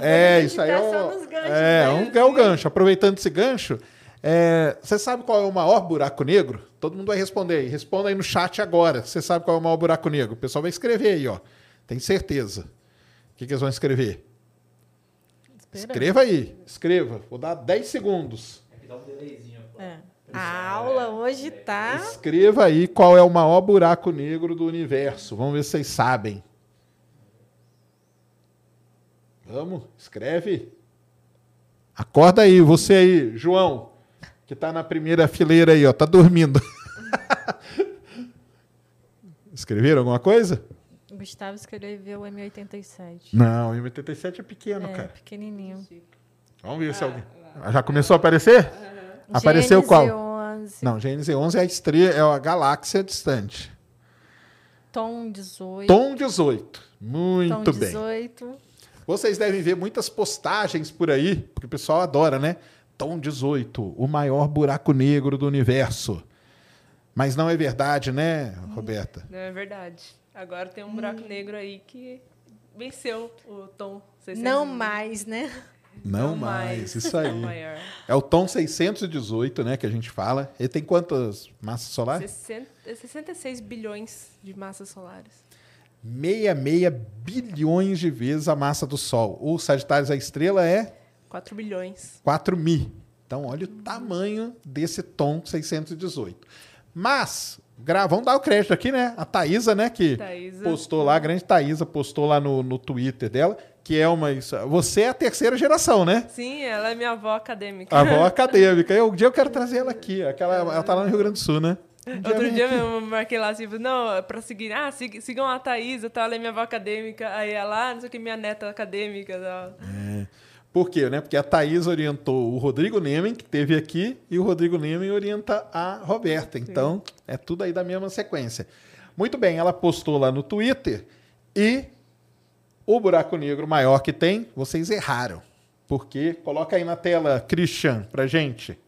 É, isso aí é o, ganchos, é, né? um, é o gancho. Aproveitando esse gancho, é, você sabe qual é o maior buraco negro? Todo mundo vai responder aí. Responda aí no chat agora. Você sabe qual é o maior buraco negro? O pessoal vai escrever aí, ó. Tem certeza. O que, que eles vão escrever? Espera. Escreva aí. Escreva. Vou dar 10 segundos. É que dá um delayzinho. É. A aula hoje tá. Escreva aí qual é o maior buraco negro do universo. Vamos ver se vocês sabem. Vamos, escreve. Acorda aí, você aí, João, que tá na primeira fileira aí, ó, tá dormindo. <laughs> Escreveram alguma coisa? Gustavo escreveu M87. Não, o M87 é pequeno, É, cara. pequenininho. Vamos ver se alguém. Já começou a aparecer? Apareceu Gênesis qual? 11, Não, Gênesis 11 é a estrela, é a galáxia distante. Tom 18. Tom 18. Muito Tom bem. 18. Vocês devem ver muitas postagens por aí, porque o pessoal adora, né? Tom 18, o maior buraco negro do universo. Mas não é verdade, né, Roberta? Não é verdade. Agora tem um buraco negro aí que venceu o tom 600. Não mais, né? Não, mais, isso <laughs> É o aí. maior. É o Tom 618, né, que a gente fala. Ele tem quantas massas solares? 60 66 bilhões de massas solares. 66 bilhões de vezes a massa do Sol. O Sagitário, a estrela, é 4 bilhões. 4 mil. Então, olha o tamanho desse tom 618. Mas, vamos dar o crédito aqui, né? A Thaisa, né? Que Thaisa. postou lá, a grande Thaisa postou lá no, no Twitter dela, que é uma. Você é a terceira geração, né? Sim, ela é minha avó acadêmica. A avó <laughs> acadêmica. Eu, um dia eu quero trazer ela aqui. Aquela, ela tá lá no Rio Grande do Sul, né? Um Outro vem dia aqui. mesmo eu marquei lá, tipo, não, é pra seguir. Ah, sig- sigam a Thaisa, tá? Ela é minha avó acadêmica. Aí ela, ah, não sei o que, minha neta acadêmica. Tal. Por quê? Né? Porque a Thaís orientou o Rodrigo Nemen, que teve aqui, e o Rodrigo Nemen orienta a Roberta. Então, é tudo aí da mesma sequência. Muito bem, ela postou lá no Twitter e o buraco negro maior que tem, vocês erraram. Porque, coloca aí na tela, Christian, pra gente.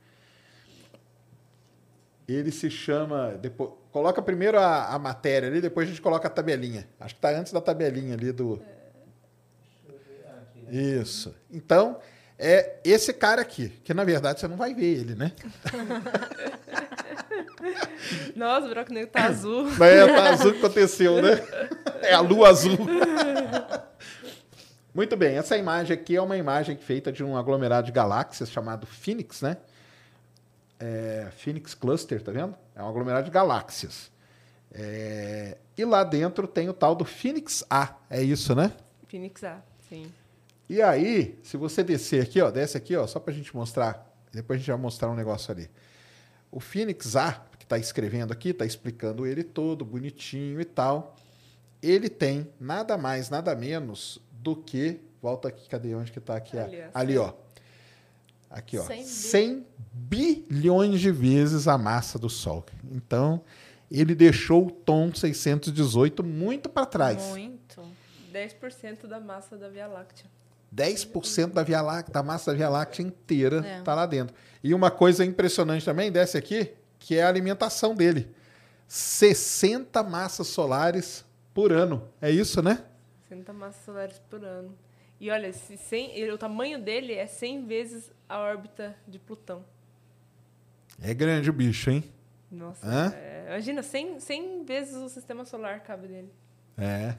Ele se chama. Depois, coloca primeiro a, a matéria ali, depois a gente coloca a tabelinha. Acho que está antes da tabelinha ali do. Isso. Então, é esse cara aqui, que na verdade você não vai ver ele, né? <laughs> Nossa, o buraco negro tá azul. <coughs> É, tá azul que aconteceu, né? É a lua azul. <laughs> Muito bem, essa imagem aqui é uma imagem feita de um aglomerado de galáxias chamado Phoenix, né? É, Phoenix Cluster, tá vendo? É um aglomerado de galáxias. É, e lá dentro tem o tal do Phoenix A, é isso, né? Phoenix A, sim. E aí, se você descer aqui, ó, desce aqui, ó, só pra gente mostrar, depois a gente vai mostrar um negócio ali. O Phoenix A, que está escrevendo aqui, está explicando ele todo, bonitinho e tal. Ele tem nada mais, nada menos do que. Volta aqui, cadê onde que está aqui? a- Ali, ó. Ali, ó. Aqui, ó. 100 100 bilhões de vezes a massa do Sol. Então, ele deixou o tom 618 muito para trás. Muito. 10% da massa da Via Láctea. 10% da Via Láctea, da massa da Via Láctea inteira É. tá lá dentro. E uma coisa impressionante também, desce aqui, que é a alimentação dele. 60 massas solares por ano. É isso, né? 60 massas solares por ano. E olha, se 100, ele- o tamanho dele é 100 vezes a órbita de Plutão. É grande o bicho, hein? Nossa, Hã? é, imagina, 100, 100 vezes o sistema solar cabe dele. É,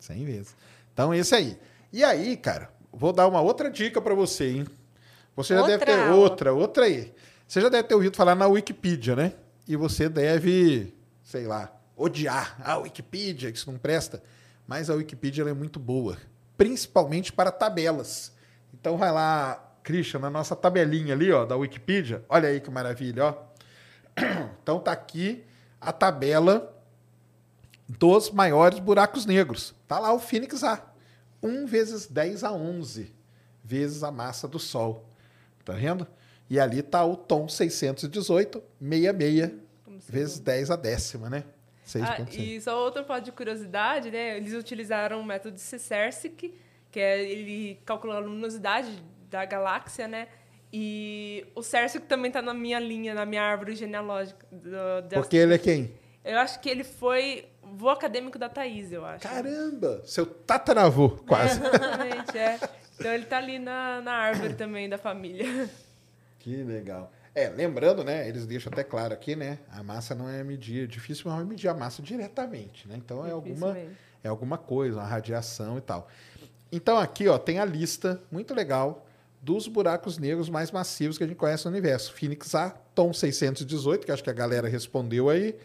100 vezes. Então, esse aí. E aí, cara, vou dar uma outra dica pra você, hein? Você já deve Outra ter aula. outra, outra aí. Você já deve ter ouvido falar na Wikipedia, né? E você deve, sei lá, odiar a Wikipedia, que isso não presta. Mas a Wikipedia é muito boa, principalmente para tabelas. Então vai lá, Christian, na nossa tabelinha ali, ó, da Wikipedia. Olha aí que maravilha, ó. <clears throat> Então tá aqui a tabela dos maiores buracos negros. Tá lá o Phoenix A. 1 vezes 10 a 11 vezes a massa do Sol. Tá vendo? E ali tá o tom 618, 66 Como se vezes 10 a décima, né? Ah, 6.6. e só outro ponto de curiosidade, né? Eles utilizaram o método Cicercic, que é ele calculando a luminosidade da galáxia, né? E o Cércico também tá na minha linha, na minha árvore genealógica. Do, Porque ele é quem? Eu acho que ele foi vô acadêmico da Thaís, eu acho. Caramba! Seu tataravô, quase. É, <laughs> exatamente, é. Então ele tá ali na, na árvore também da família. Que legal. É, lembrando, né? Eles deixam até claro aqui, né? A massa não é medir, difícil não é medir a massa diretamente, né? Então é alguma, é alguma coisa, uma radiação e tal. Então aqui, ó, tem a lista muito legal dos buracos negros mais massivos que a gente conhece no universo. Phoenix A, Tom 618, que acho que a galera respondeu aí,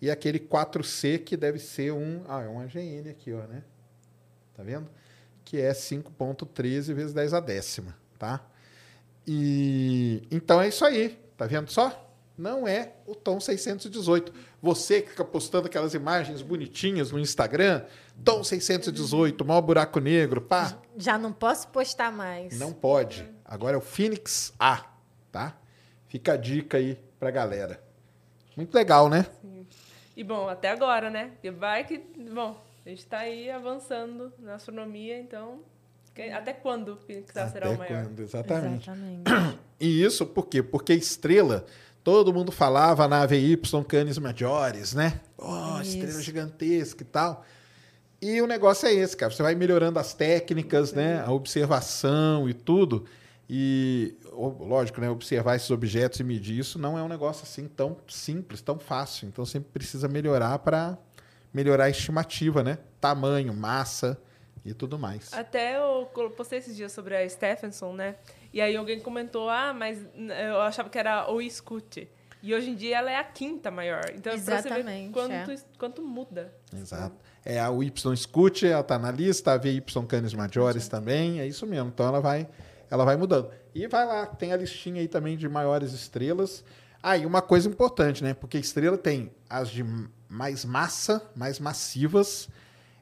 e aquele 4C que deve ser um, ah, é um AGN aqui, ó, né? Tá vendo? Que é 5.13 vezes 10 a décima, tá? E então é isso aí, tá vendo só? Não é o tom 618. Você que fica postando aquelas imagens bonitinhas no Instagram, tom 618, maior buraco negro, pá, Já não posso postar mais. não pode. Agora é o Phoenix A, tá? Fica a dica aí pra galera. Muito legal, né? E bom, até agora, né? E vai que. Bom, a gente tá aí avançando na astronomia, então. que- Até quando o Phoenix A será Até o maior? quando? Exatamente. Exatamente. <clears throat> E isso por quê? Porque estrela, todo mundo falava na AVY Canis Majores, né? Oh, estrela Isso. gigantesca e tal. E o negócio é esse, cara. Você vai melhorando as técnicas, né? A observação e tudo. E, lógico, né? Observar esses objetos e medir isso não é um negócio assim tão simples, tão fácil. Então sempre precisa melhorar para melhorar a estimativa, né? Tamanho, massa e tudo mais. Até eu postei esses dias sobre a Stephenson, né? E aí alguém comentou, ah, mas eu achava que era o Scoot. E hoje em dia ela é a quinta maior. Então é pra você ver Exatamente, quanto, é. quanto muda. Exato. É a Y Scoot, ela tá na lista, a VY Canis Majores também, é isso mesmo. Então ela vai, ela vai mudando. E vai lá, tem a listinha aí também de maiores estrelas. Aí uma coisa importante, né? Porque estrela tem as de mais massa, mais massivas.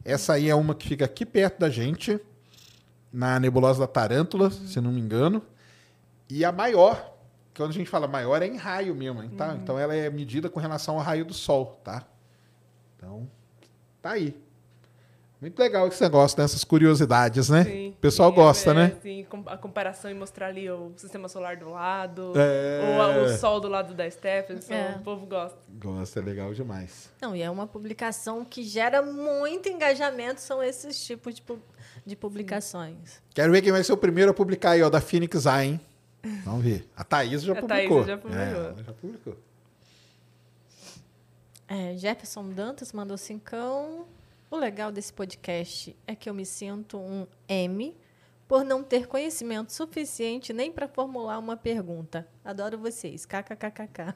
Essa aí é uma que fica aqui perto da gente, na nebulosa da Tarântula, se não me engano. E a maior, quando a gente fala maior é em raio mesmo, tá? Então ela é medida com relação ao raio do Sol, tá? Então, tá aí. Muito legal esse negócio dessas curiosidades, né? Sim. O pessoal Sim, gosta, é, né? Sim, com- a comparação e mostrar ali o sistema solar do lado, É. ou a- o sol do lado da Stephenson. É. O povo gosta. Gosta, é legal demais. Não, e é uma publicação que gera muito engajamento, são esses tipos de, pu- de publicações. Quero ver quem vai ser o primeiro a publicar aí, ó, da Phoenix A, hein? Vamos ver. A Thaís já A publicou. Thaís já publicou. É, ela já publicou. É, Jefferson Dantas mandou cincão. O legal desse podcast é que eu me sinto um M por não ter conhecimento suficiente nem para formular uma pergunta. Adoro vocês. KKKKK.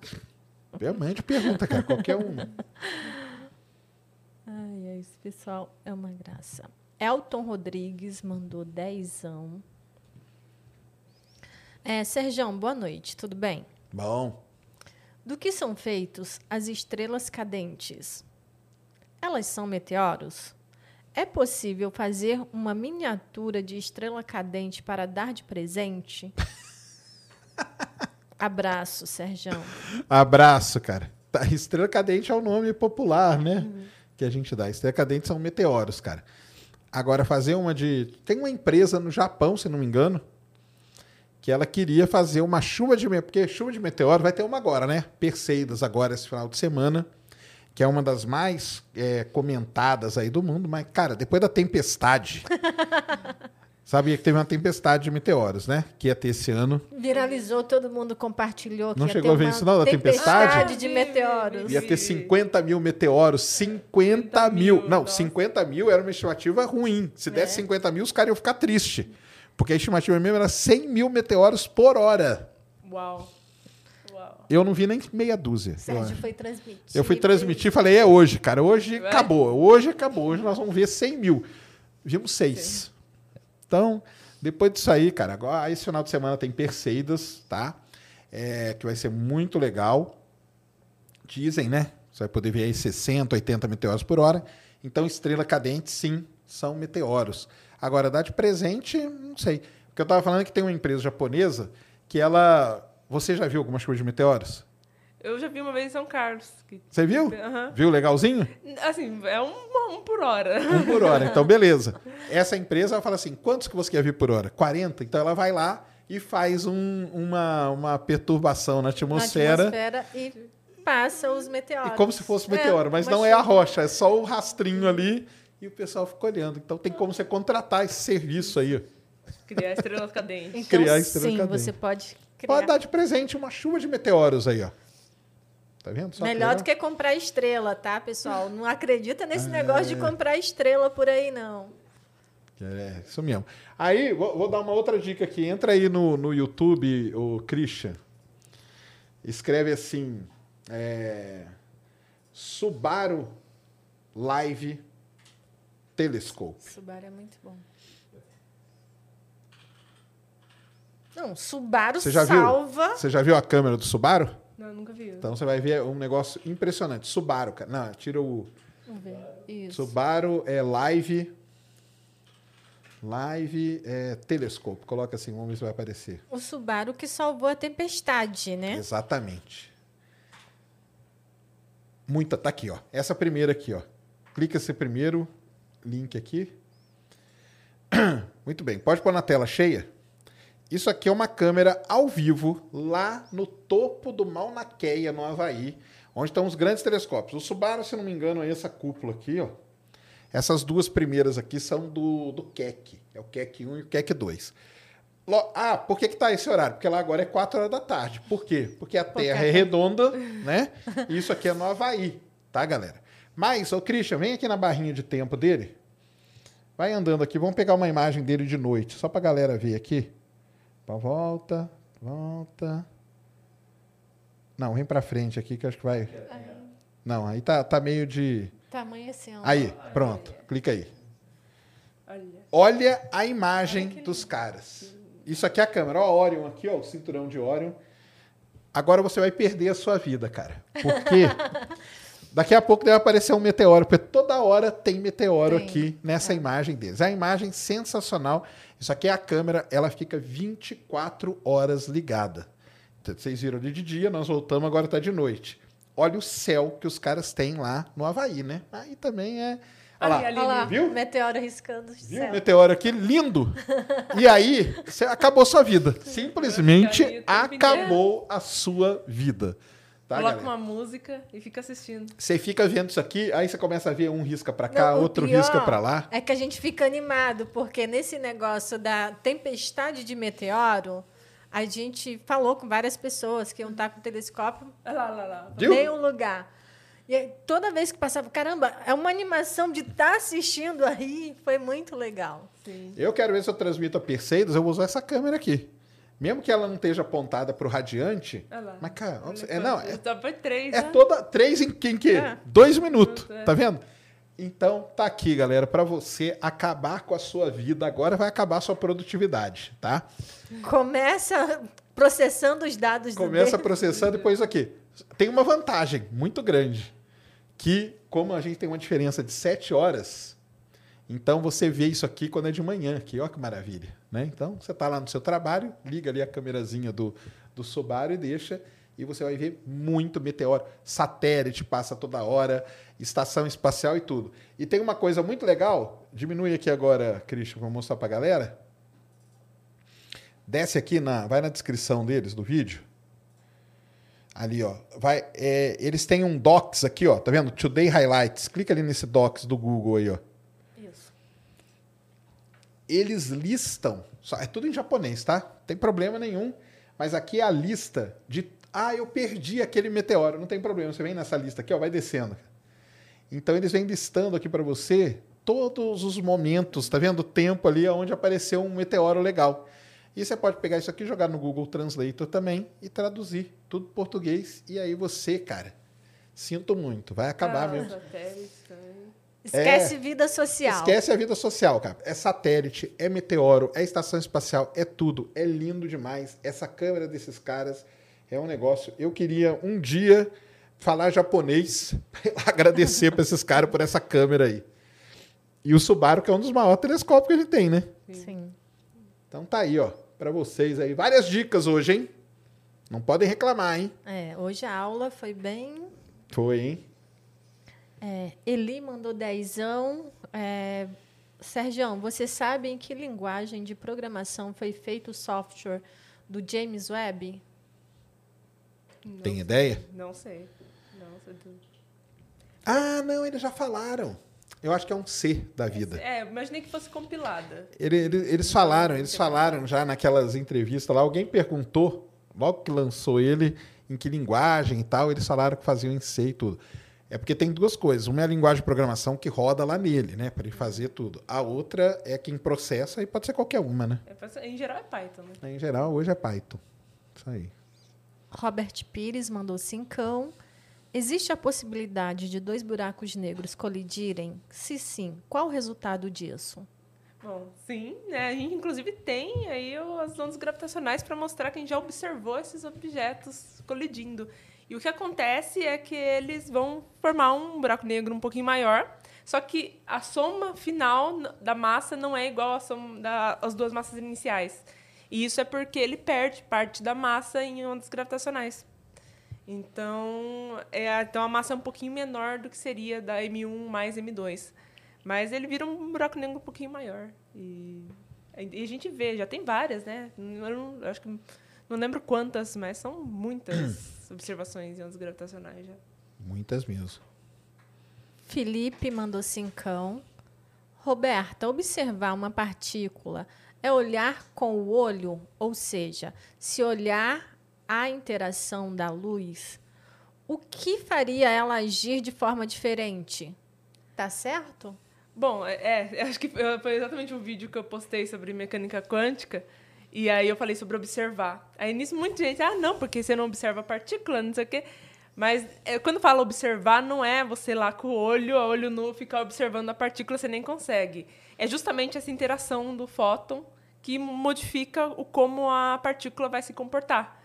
Realmente pergunta, cara. Qualquer um. <laughs> Ai, ai, esse pessoal é uma graça. Elton Rodrigues mandou dezão. É, Serjão, boa noite, tudo bem? Bom. Do que são feitos as estrelas cadentes? Elas são meteoros? É possível fazer uma miniatura de estrela cadente para dar de presente? <laughs> Abraço, Serjão. Abraço, cara. Tá, estrela cadente é o nome popular, né? Que a gente dá. Estrela cadente são meteoros, cara. Agora, fazer uma de. Tem uma empresa no Japão, se não me engano, que ela queria fazer uma chuva de. Porque chuva de meteoro vai ter uma agora, né? Perseidas agora, esse final de semana, que é uma das mais é, comentadas aí do mundo. Mas, cara, depois da tempestade. <laughs> sabia que teve uma tempestade de meteoros, né? Que ia ter esse ano. Viralizou, todo mundo compartilhou. que Não ia chegou ter a ver isso não, da tempestade? de meteoros. Ia ter 50 mil meteoros. 50 mil. mil, Não, nossa. 50 mil era uma estimativa ruim. Se desse 50 mil, os caras iam ficar tristes. Porque a estimativa mesmo era 100 mil meteoros por hora. Uau. Eu não vi nem meia dúzia. eu Sérgio foi transmitir. Eu fui transmitir e falei, é hoje, cara. Hoje Vai? acabou. Hoje acabou. Hoje nós vamos ver 100 mil. Vimos seis. Então, depois disso aí, cara, agora esse final de semana tem Perseidas, tá? É, que vai ser muito legal. Dizem, né? Você vai poder ver aí 60, 80 meteoros por hora. Então, estrela cadente, sim, são meteoros. Agora, dar de presente, não sei. Porque eu tava falando que tem uma empresa japonesa que ela. Você já viu algumas coisas de meteoros? Eu já vi uma vez em São Carlos. que- Você viu? Aham. Viu legalzinho? Assim, é um, um por hora. Um por hora. Então, <laughs> beleza. Essa empresa ela fala assim: quantos que você quer ver por hora? 40? Então ela vai lá e faz um- uma, uma perturbação na na atmosfera. atmosfera e passa os meteoros. E como se fosse meteoro, mas uma não é a chuva. rocha, é só o rastrinho ali e o pessoal fica olhando. Então tem como você contratar esse serviço aí. Criar estrelas cadentes. Então, criar estrela sim, cadente. você pode criar. Pode dar de presente uma chuva de meteoros aí, ó. Tá vendo? Só Melhor do que comprar estrela, tá, pessoal? Não acredita nesse Ah. negócio de comprar estrela por aí, não. É, isso mesmo. Aí, vou, vou dar uma outra dica aqui. Entra aí no, no YouTube, o Christian. Escreve assim: é, Subaru Live Telescope. Subaru é muito bom. Não, Subaru Você já viu? salva. Você já viu a câmera do Subaru? Não, nunca vi. Então você vai ver um negócio impressionante. Subaru, cara. Não, tira o. Vamos ver. Isso. Subaru é Live. Live é Telescope. Coloca assim, vamos ver se vai aparecer. O Subaru que salvou a tempestade, né? Exatamente. Muita, tá aqui, ó. Essa primeira aqui, ó. Clica esse primeiro link aqui. <clears throat> Muito bem, pode pôr na tela cheia. Isso aqui é uma câmera ao vivo lá no topo do Mauna Kea, no Havaí, onde estão os grandes telescópios. O Subaru, se não me engano, é essa cúpula aqui, ó. Essas duas primeiras aqui são do, do Keck. É o Keck 1 e o Keck 2. Lo- Ah, por que, que tá esse horário? Porque lá agora é 4 horas da tarde. Por quê? Porque a Terra é redonda, <laughs> né? E isso aqui é no Havaí, tá, galera? Mas, ô Christian, vem aqui na barrinha de tempo dele. Vai andando aqui, vamos pegar uma imagem dele de noite, só pra galera ver aqui. Volta, volta. Não, vem pra frente aqui que acho que vai. Não, aí tá, tá meio de. Tá amanhecendo. Aí, pronto. Clica aí. Olha. Olha a imagem dos caras. Isso aqui é a câmera. Ó, Orion aqui, ó, o cinturão de Orion. Agora você vai perder a sua vida, cara. Porque <laughs> daqui a pouco deve aparecer um meteoro, porque toda hora tem meteoro Tem, aqui nessa imagem deles. É a imagem sensacional. Isso aqui é a câmera, ela fica 24 horas ligada. Então, Vocês viram ali de dia, nós voltamos, agora está de noite. Olha o céu que os caras têm lá no Havaí, né? Aí também é. Olha lá. Ali, lá, Viu? meteoro riscando o Viu o céu. meteoro aqui? Lindo! E aí, você acabou sua vida. <laughs> Simplesmente acabou a sua vida. Tá, Coloca galera? uma música e fica assistindo. Você fica vendo isso aqui, aí você começa a ver um risca pra cá, Não, outro risca pra lá. É que a gente fica animado, porque nesse negócio da tempestade de meteoro, a gente falou com várias pessoas que iam estar com o telescópio lá, lá, lá. Nenhum lugar. E aí, toda vez que passava, caramba, é uma animação de estar assistindo aí, foi muito legal. Sim. Eu quero ver se eu transmito a Perseidas, eu vou usar essa câmera aqui. Mesmo que ela não esteja apontada pro radiante, Olha lá. mas, cara, Olha é, não, é, Só foi três, É né? toda. Três em, em quê? É. Dois minutos. É. Tá vendo? Então, tá aqui, galera, para você acabar com a sua vida. Agora vai acabar a sua produtividade, tá? Começa processando os dados do Começa dele. processando depois aqui. Tem uma vantagem muito grande. Que, como a gente tem uma diferença de sete horas, então você vê isso aqui quando é de manhã. Aqui, ó que maravilha. Né? Então, você tá lá no seu trabalho, liga ali a câmerazinha do, do Subaru e deixa. e você vai ver muito meteoro. Satélite passa toda hora, estação espacial e tudo. E tem uma coisa muito legal, diminui aqui agora, Christian, vou mostrar para a galera. Desce aqui, na, vai na descrição deles, do vídeo. Ali, ó. Vai, é, eles têm um docs aqui, ó. Tá vendo? Today Highlights. Clica ali nesse docs do Google aí, ó. Eles listam, só, é tudo em japonês, tá? Não tem problema nenhum. Mas aqui é a lista de. Ah, eu perdi aquele meteoro. Não tem problema. Você vem nessa lista aqui, ó, vai descendo. Então eles vêm listando aqui para você todos os momentos, tá vendo? O tempo ali onde apareceu um meteoro legal. E você pode pegar isso aqui, jogar no Google Translator também e traduzir tudo em português. E aí você, cara, sinto muito, vai acabar Ah, mesmo. também. Esquece vida social. Esquece a vida social, cara. É satélite, é meteoro, é estação espacial, é tudo. É lindo demais. Essa câmera desses caras é um negócio. Eu queria um dia falar japonês <laughs> pra agradecer para esses caras por essa câmera aí. E o Subaru, que é um dos maiores telescópios que a gente tem, né? Sim. Então tá aí, ó, para vocês aí. Várias dicas hoje, hein? Não podem reclamar, hein? É, hoje a aula foi bem. Foi, hein? É, Eli mandou dezão. É, Sergião, você sabe em que linguagem de programação foi feito o software do James Webb? Não Tem sei. ideia? Não sei. Não sei. Ah, não, eles já falaram. Eu acho que é um C da vida. É, imaginei que fosse compilada. Ele- ele- eles falaram, eles falaram já naquelas entrevistas lá. Alguém perguntou, logo que lançou ele, em que linguagem e tal. Eles falaram que faziam em C e tudo. É porque tem duas coisas. Uma é a linguagem de programação que roda lá nele, né? Para ele fazer tudo. A outra é quem processa e pode ser qualquer uma, né? É, em geral é Python, né? Em geral, hoje é Python. Isso aí. Robert Pires mandou cincão. Existe a possibilidade de dois buracos negros colidirem? Se sim, qual o resultado disso? Bom, sim, né? A gente inclusive tem aí as ondas gravitacionais para mostrar que a gente já observou esses objetos colidindo. E o que acontece é que eles vão formar um buraco negro um pouquinho maior, só que a soma final da massa não é igual à soma das duas massas iniciais. E isso é porque ele perde parte da massa em ondas gravitacionais. Então, é, então a massa é um pouquinho menor do que seria da M1 mais M2. Mas ele vira um buraco negro um pouquinho maior. E, e a gente vê, já tem várias, né? Eu não, acho que não lembro quantas, mas são muitas <clears throat> observações em ondas gravitacionais já. Muitas mesmo. Felipe mandou cincão. Roberta, observar uma partícula é olhar com o olho, ou seja, se olhar a interação da luz, o que faria ela agir de forma diferente? Tá certo? Bom, é, é, <laughs> acho que foi foi exatamente um vídeo que eu postei sobre mecânica quântica. E aí eu falei sobre observar. Aí nisso muita gente, ah, não, porque você não observa partícula, não sei o quê. Mas é, quando fala observar, não é você lá com o olho, a olho nu, ficar observando a partícula, você nem consegue. É justamente essa interação do fóton que modifica o como a partícula vai se comportar.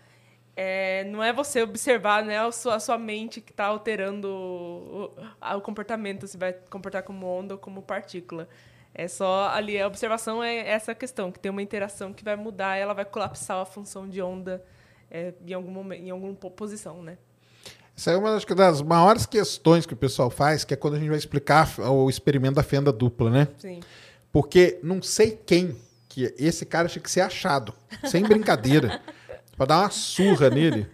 É, não é você observar, né, a sua, a sua mente que está alterando o, o, o comportamento, se vai comportar como onda ou como partícula. É só ali, a observação é essa questão, que tem uma interação que vai mudar, ela vai colapsar a função de onda é, em, algum momento, em alguma po- posição, né? Essa é uma das maiores questões que o pessoal faz, que é quando a gente vai explicar o experimento da fenda dupla, né? Sim. Porque não sei quem que esse cara tinha que ser achado, sem brincadeira, <laughs> para dar uma surra nele.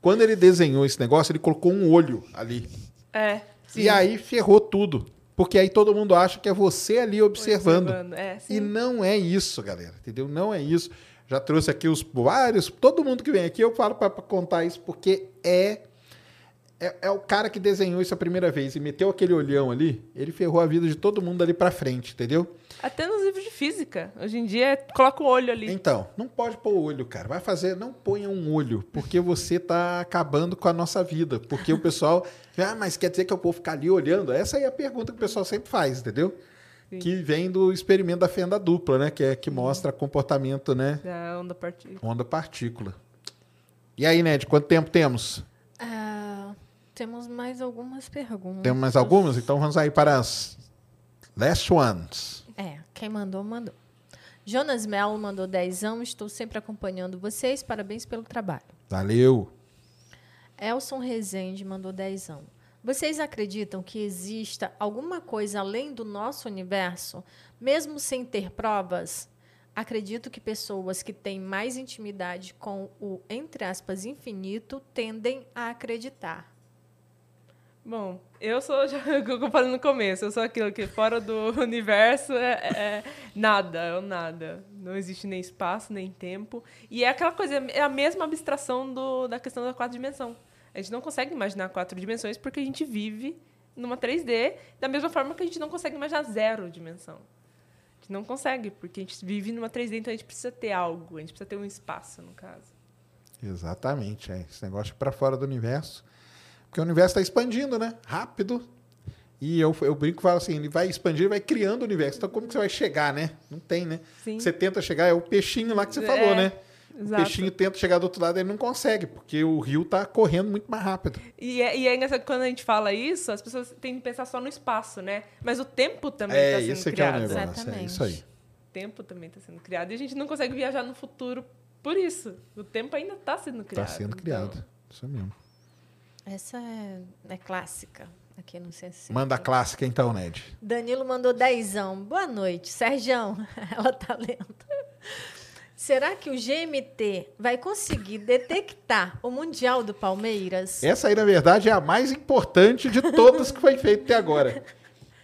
Quando ele desenhou esse negócio, ele colocou um olho ali. É. Sim. E aí ferrou tudo. Porque aí todo mundo acha que é você ali observando. É, sim. E não é isso, galera. Entendeu? Não é isso. Já trouxe aqui os vários. Todo mundo que vem aqui, eu falo para contar isso, porque é, é. É o cara que desenhou isso a primeira vez e meteu aquele olhão ali, ele ferrou a vida de todo mundo ali pra frente, entendeu? Até nos livros de física. Hoje em dia, coloca o olho ali. Então, não pode pôr o olho, cara. Vai fazer, não ponha um olho, porque você tá acabando com a nossa vida. Porque o pessoal, <laughs> ah, mas quer dizer que eu vou ficar ali olhando? Essa é a pergunta que o pessoal sempre faz, entendeu? Sim. Que vem do experimento da fenda dupla, né? Que é que mostra comportamento, né? Da onda partícula. Onda partícula. E aí, Ned, quanto tempo temos? Temos mais algumas perguntas. Temos mais algumas? Então vamos aí para as last ones. É, quem mandou, mandou. Jonas Melo mandou dezão. Estou sempre acompanhando vocês. Parabéns pelo trabalho. Valeu. Elson Rezende mandou dezão. Vocês acreditam que exista alguma coisa além do nosso universo, mesmo sem ter provas? Acredito que pessoas que têm mais intimidade com o, entre aspas, infinito tendem a acreditar. Bom, eu sou, <laughs> já, o que eu falei no começo, eu sou aquilo que fora do <laughs> universo é, é nada, é nada. Não existe nem espaço, nem tempo. E é aquela coisa, é a mesma abstração do, da questão da quatro dimensão. A gente não consegue imaginar quatro dimensões porque a gente vive numa 3D, da mesma forma que a gente não consegue imaginar zero dimensão. A gente não consegue, porque a gente vive numa 3D, então a gente precisa ter algo, a gente precisa ter um espaço, no caso. Exatamente, é. Esse negócio para fora do universo porque o universo está expandindo, né? Rápido. E eu, eu brinco e falo assim, ele vai expandir, vai criando o universo. Então, como que você vai chegar, né? Não tem, né? Sim. Você tenta chegar, é o peixinho lá que você É, falou, né? exato. O peixinho tenta chegar do outro lado, ele não consegue, porque o rio está correndo muito mais rápido. E é, e é engraçado que quando a gente fala isso, as pessoas têm que pensar só no espaço, né? Mas o tempo também está é, sendo esse aqui é o criado. negócio. É Exatamente. isso aí. O tempo também está sendo criado. E a gente não consegue viajar no futuro por isso. O tempo ainda está sendo Está criado. sendo Então, criado. Isso mesmo. Essa é, é clássica aqui no CC. Manda a clássica então, Ned. Danilo mandou dezão. Boa noite. Sergião, <laughs> ela tá lendo. Será que o GMT vai conseguir detectar o Mundial do Palmeiras? Essa aí, na verdade, é a mais importante de todas que foi feita até agora.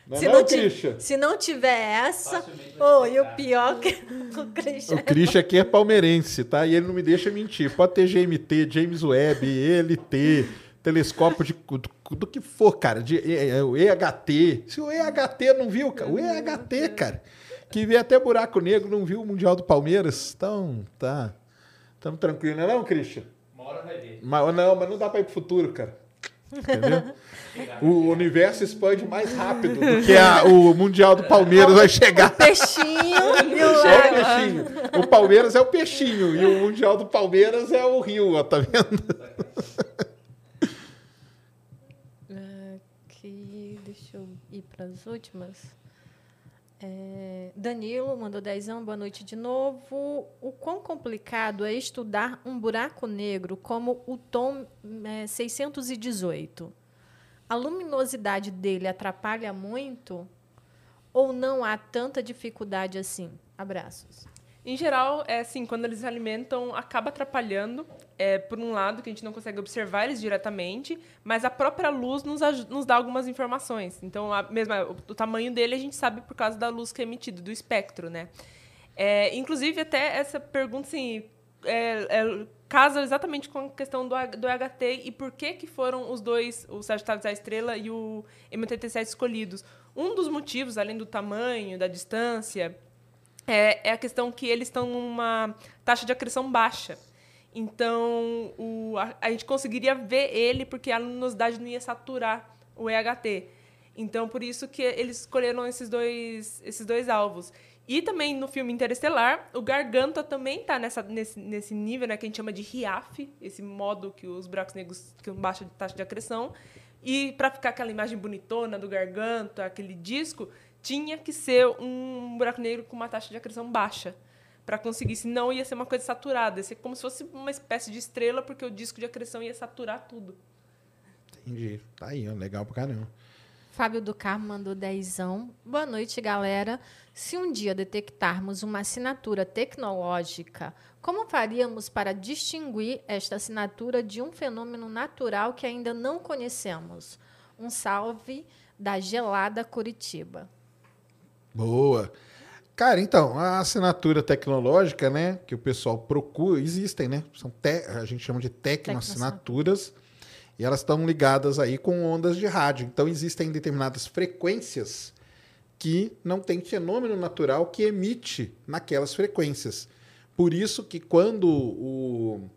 Não é se, não, não ti- se não tiver essa. Oh, e o pior que <laughs> o Christian. O Christian aqui é palmeirense, tá? E ele não me deixa mentir. Pode ter GMT, James Webb, ELT, telescópio de, do, do que for, cara. De, é, é, o EHT. Se o EHT não viu, cara. O EHT, cara. Que vê até buraco negro, não viu o Mundial do Palmeiras. Então, tá. Estamos tranquilos, não é não, Christian? Uma hora vai ver. Mas, não, mas não dá pra ir pro futuro, cara. Entendeu? O universo expande mais rápido do que a- o Mundial do Palmeiras vai chegar. Peixinho <laughs> e o É o peixinho. O Palmeiras é o peixinho e o Mundial do Palmeiras é o Rio, ó, tá vendo? Aqui, deixa eu ir para as últimas. É, Danilo mandou dezão, boa noite de novo. O quão complicado é estudar um buraco negro como o tom é, 618? A luminosidade dele atrapalha muito ou não há tanta dificuldade assim? Abraços. Em geral, é assim, quando eles alimentam, acaba atrapalhando. É, por um lado, que a gente não consegue observar eles diretamente, mas a própria luz nos, nos dá algumas informações. Então, a o, o tamanho dele a gente sabe por causa da luz que é emitida, do espectro, né? É, inclusive, até essa pergunta, assim, é, é, casa exatamente com a questão do, do HT e por que que foram os dois, o Sagitário da Estrela e o M87 escolhidos. Um dos motivos, além do tamanho, da distância, é, é a questão que eles estão numa taxa de acreção baixa. Então, o, a, a gente conseguiria ver ele porque a luminosidade não ia saturar o EHT. Então, por isso que eles escolheram esses dois, esses dois alvos. E também no filme Interestelar, o Garganta também está nesse, nesse nível né, que a gente chama de RIAF, esse modo que os buracos negros com baixa taxa de acreção. E para ficar aquela imagem bonitona do Garganta, aquele disco, tinha que ser um buraco negro com uma taxa de acreção baixa para conseguir, senão ia ser uma coisa saturada, ia ser como se fosse uma espécie de estrela, porque o disco de acreção ia saturar tudo. Entendi. Tá aí, ó, legal pra caramba. Fábio do Carmo mandou dezão. Boa noite, galera. Se um dia detectarmos uma assinatura tecnológica, como faríamos para distinguir esta assinatura de um fenômeno natural que ainda não conhecemos? Um salve da gelada Curitiba. Boa. Cara, então, a assinatura tecnológica, né, que o pessoal procura, existem, né? São te- a gente chama de tecnoassinaturas, e elas estão ligadas aí com ondas de rádio. Então, existem determinadas frequências que não tem fenômeno natural que emite naquelas frequências. Por isso que quando o-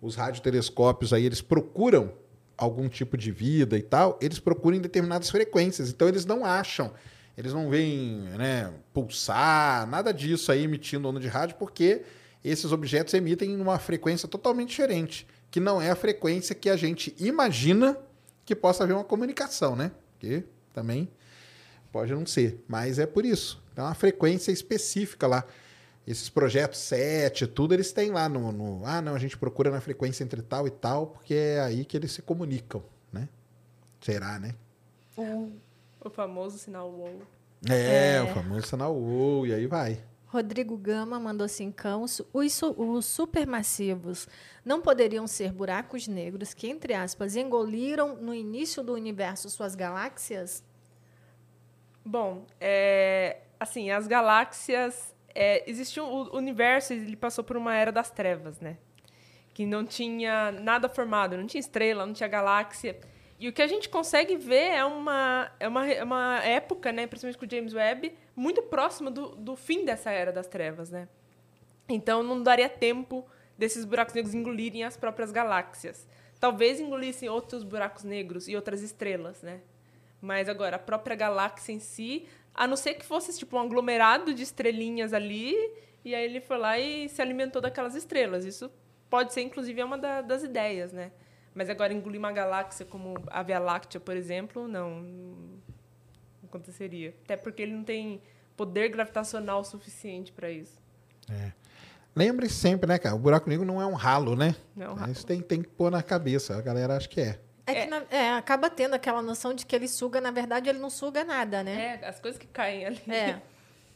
os radiotelescópios aí eles procuram algum tipo de vida e tal, eles procuram em determinadas frequências. Então eles não acham, eles não veem né, pulsar, nada disso aí emitindo onda de rádio, porque esses objetos emitem em uma frequência totalmente diferente, que não é a frequência que a gente imagina que possa haver uma comunicação, né? Porque também pode não ser, mas é por isso. Então, é uma frequência específica lá. Esses projetos 7, tudo, eles têm lá no, no, Ah, não, a gente procura na frequência entre tal e tal, porque é aí que eles se comunicam, né? Será, né? O famoso sinal WOW. É, É. o famoso sinal UOL, e aí vai. Rodrigo Gama mandou cincão. Su- Os, su- os supermassivos não poderiam ser buracos negros que, entre aspas, engoliram no início do universo suas galáxias? Bom, é, assim, as galáxias. É, o universo, ele passou por uma era das trevas, né? Que não tinha nada formado, não tinha estrela, não tinha galáxia. E o que a gente consegue ver é uma, é uma, é uma época, né, principalmente com o James Webb, muito próxima do, do fim dessa era das trevas, né? Então não daria tempo desses buracos negros engolirem as próprias galáxias. Talvez engolissem outros buracos negros e outras estrelas, né? Mas agora, a própria galáxia em si, a não ser que fosse tipo um aglomerado de estrelinhas ali, e aí ele foi lá e se alimentou daquelas estrelas. Isso pode ser, inclusive, é uma da- das ideias, né? Mas agora engolir uma galáxia como a Via Láctea, por exemplo, não, não aconteceria. Até porque ele não tem poder gravitacional suficiente para isso. Lembre sempre, né, cara? O buraco negro não é um ralo, né? Não é um ralo. Isso tem, tem que pôr na cabeça. A galera acha que é. É que na- é, acaba tendo aquela noção de que ele suga, na verdade, ele não suga nada, né? É, as coisas que caem ali. É.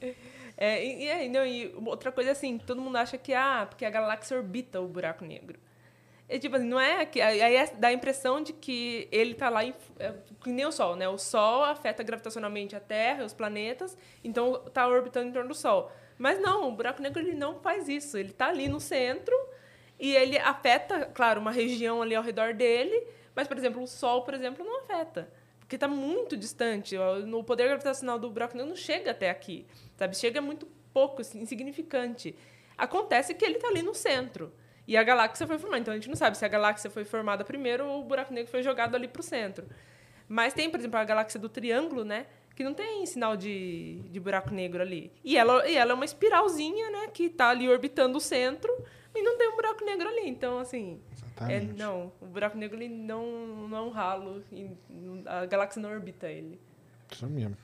<laughs> É, e, e aí, não, e outra coisa assim, todo mundo acha que ah, porque a galáxia orbita o buraco negro. É tipo assim, não é que aí é- dá a impressão de que ele tá lá em, é, que nem o Sol, né? O Sol afeta gravitacionalmente a Terra, os planetas, então tá orbitando em torno do Sol. Mas não, o buraco negro ele não faz isso. Ele tá ali no centro e ele afeta, claro, uma região ali ao redor dele, mas por exemplo, o Sol, por exemplo, não afeta. Porque está muito distante. O poder gravitacional do buraco negro não chega até aqui. Sabe? Chega muito pouco, assim, insignificante. Acontece que ele está ali no centro. E a galáxia foi formada. Então a gente não sabe se a galáxia foi formada primeiro ou o buraco negro foi jogado ali para o centro. Mas tem, por exemplo, a galáxia do Triângulo, né? Que não tem sinal de, de buraco negro ali. E ela, e ela é uma espiralzinha, né? Que está ali orbitando o centro e não tem um buraco negro ali. Então, assim, é, Exatamente. não, o buraco negro ele não, não é um ralo, e a galáxia não orbita ele. Isso mesmo.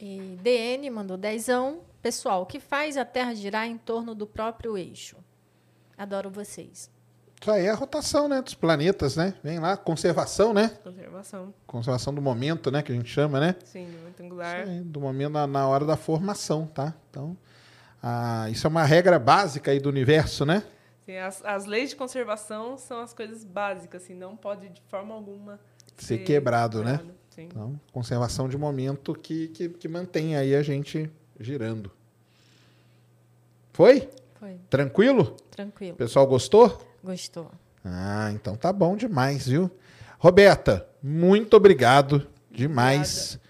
E DN mandou dezão. Pessoal, o que faz a Terra girar em torno do próprio eixo? Adoro vocês. Isso aí é a rotação, né? Dos planetas, né? Vem lá, conservação, né? Conservação, Conservação do momento, né? Que a gente chama, né? sim, no retangular. Isso aí, do momento na, na hora da formação, tá? Então, ah, isso é uma regra básica aí do universo, né? Sim, as, as leis de conservação são as coisas básicas, assim, não pode de forma alguma Ser quebrado, né? quebrado, Sim. Então, conservação de momento que, que, que mantém aí a gente girando. Foi? Foi. Tranquilo? Tranquilo. O pessoal gostou? Gostou. Ah, então tá bom demais, viu? Roberta, muito obrigado demais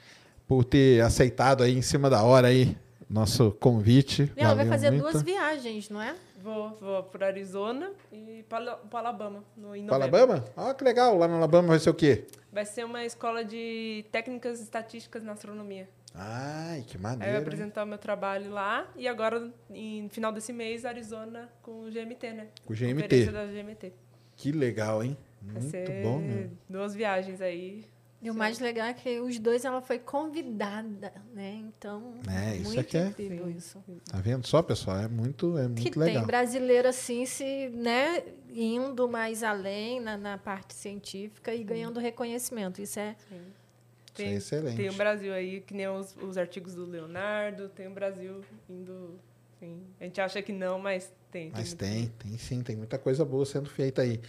por ter aceitado aí em cima da hora aí nosso convite. Ela vai fazer muito. duas viagens, não é? Vou, vou para Arizona e para Alabama, no, em novembro. Alabama? Ah, que legal. Lá no Alabama vai ser o quê? Vai ser uma escola de técnicas estatísticas na astronomia. Ai, que Aí eu maneiro. apresentar o meu trabalho lá e agora, em final desse mês, Arizona com o GMT, né? Com o GMT. Da GMT. Que legal, hein? Vai Muito bom mesmo. duas viagens aí. E o mais legal é que os dois ela foi convidada, né? Então, É, isso muito é que é- incrível Sim. isso. Tá vendo só, pessoal? É muito, é Que muito legal. tem brasileiro assim, se, né, indo mais além na, na parte científica e ganhando reconhecimento. Isso é Sim. Isso é excelente. Tem o Brasil aí, que nem os, os artigos do Leonardo, tem o Brasil indo. Sim. A gente acha que não, mas tem. Mas muito. tem, tem sim, tem muita coisa boa sendo feita aí.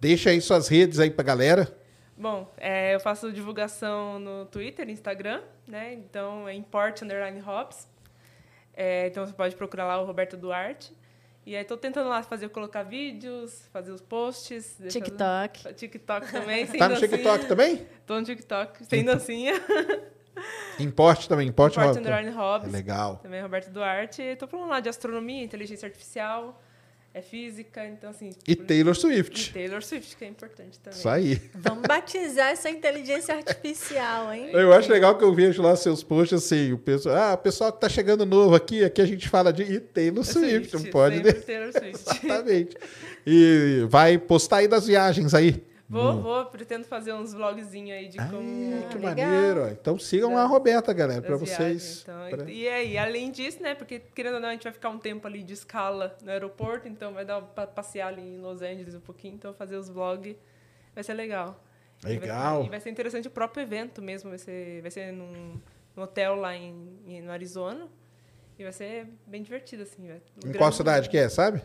Deixa aí suas redes aí pra galera. Bom, é, eu faço divulgação no Twitter, Instagram, né? Então é import underline hops. É, então você pode procurar lá o Roberto Duarte. E aí tô tentando lá fazer, colocar vídeos, fazer os posts. deixar- TikTok. TikTok também, sem Tá no dancinha. TikTok também? Tô no TikTok, sem dancinha. <laughs> Importe também, importe. Import Rob. underline É legal. Também Roberto Duarte. E tô falando lá de astronomia, inteligência artificial, é física, então assim. E por- Taylor e Swift. Taylor Swift, que é importante também. Isso aí. Vamos batizar essa inteligência artificial, hein? <laughs> Eu acho legal que eu vejo lá seus posts assim, o pessoal, ah, o pessoal que tá chegando novo aqui, aqui a gente fala de e Taylor Swift, não pode? <laughs> Taylor Swift. Exatamente. E vai postar aí das viagens aí. Vou, No- vou, pretendo fazer uns vlogzinhos aí de Ah, como. que legal. maneiro. Então sigam a Roberta, galera, para vocês. então. pra- E aí, além disso, né? Porque, querendo ou não, a gente vai ficar um tempo ali de escala no aeroporto, então vai dar pra passear ali em Los Angeles um pouquinho, então fazer os vlogs vai ser legal. E vai Legal. E vai ser interessante o próprio evento mesmo, vai ser, vai ser num, num hotel lá em, em- no Arizona. E vai ser bem divertido, assim. vai- Em grande- qual cidade que é, sabe?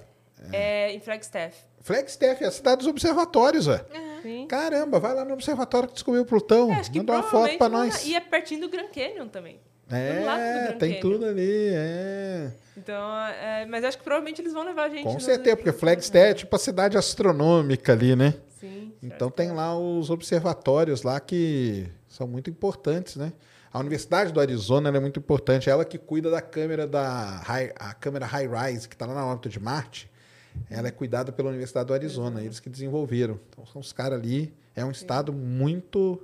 É em Flagstaff. Flagstaff, é a cidade dos observatórios, ó. Sim. Caramba, vai lá no observatório que descobriu o Plutão. É, acho que Manda uma foto pra nós. E é pertinho do Grand Canyon também. do lado do É, Grand tem Canyon. tudo ali, é. Então, é, mas acho que provavelmente eles vão levar a gente. Com certeza, porque Flagstaff é tipo a cidade astronômica ali, né? Sim. Então tem lá os observatórios lá que são muito importantes, né? A Universidade do Arizona ela é muito importante. Ela que cuida da câmera da high, a câmera High Rise que está lá na órbita de Marte. Ela é cuidada pela Universidade do Arizona, eles que desenvolveram. Então são os caras ali. É um estado muito,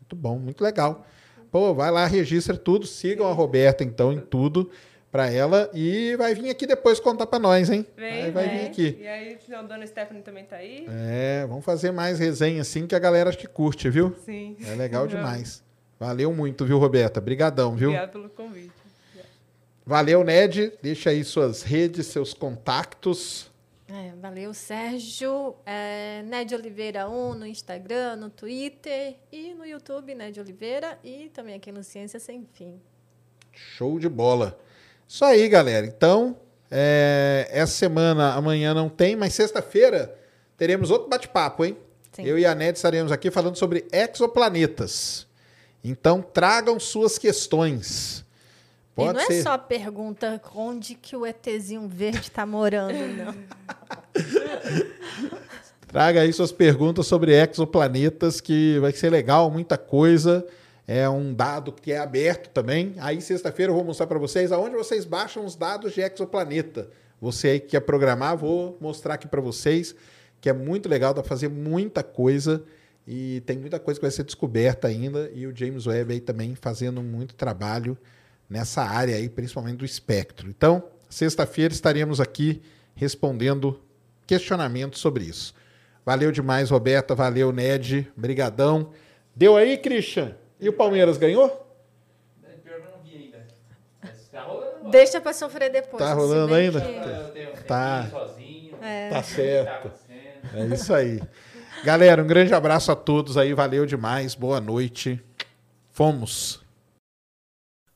muito bom, muito legal. Pô, vai lá, registra tudo, sigam a Roberta então em tudo para ela e vai vir aqui depois contar para nós, hein? Vem, Aí vai vem. vir aqui. E aí, a dona Stephanie também tá aí. É, vamos fazer mais resenha assim que a galera acho que curte, viu? Sim. É legal <laughs> demais. Valeu muito, viu, Roberta? Brigadão, viu? Obrigada pelo convite. Valeu, Ned. Deixa aí suas redes, seus contatos. É, valeu, Sérgio. É, Ned Oliveira 1 no Instagram, no Twitter e no YouTube, Ned Oliveira. E também aqui no Ciência Sem Fim. Show de bola. Isso aí, galera. Então, é, essa semana, amanhã não tem, mas sexta-feira teremos outro bate-papo, hein? Sim. Eu e a Ned estaremos aqui falando sobre exoplanetas. Então, tragam suas questões. E Pode não ser. é só a pergunta onde que o ETzinho verde está morando, não. <laughs> Traga aí suas perguntas sobre exoplanetas, que vai ser legal, muita coisa. É um dado que é aberto também. Aí, sexta-feira, eu vou mostrar para vocês aonde vocês baixam os dados de exoplaneta. Você aí que quer programar, vou mostrar aqui para vocês, que é muito legal, dá pra fazer muita coisa. E tem muita coisa que vai ser descoberta ainda. E o James Webb aí também fazendo muito trabalho nessa área aí, principalmente do espectro. Então, sexta-feira estaremos aqui respondendo questionamentos sobre isso. Valeu demais, Roberta. Valeu, Ned. Brigadão. Deu aí, Christian? E o Palmeiras ganhou? Pior que eu não vi ainda. Mas tá rolando agora. Deixa para sofrer depois. Tá rolando ainda? que- Eu tenho um Tá. tempinho sozinho. É. Tá certo. Tá. É isso aí. Galera, um grande abraço a todos aí. Valeu demais. Boa noite. Fomos.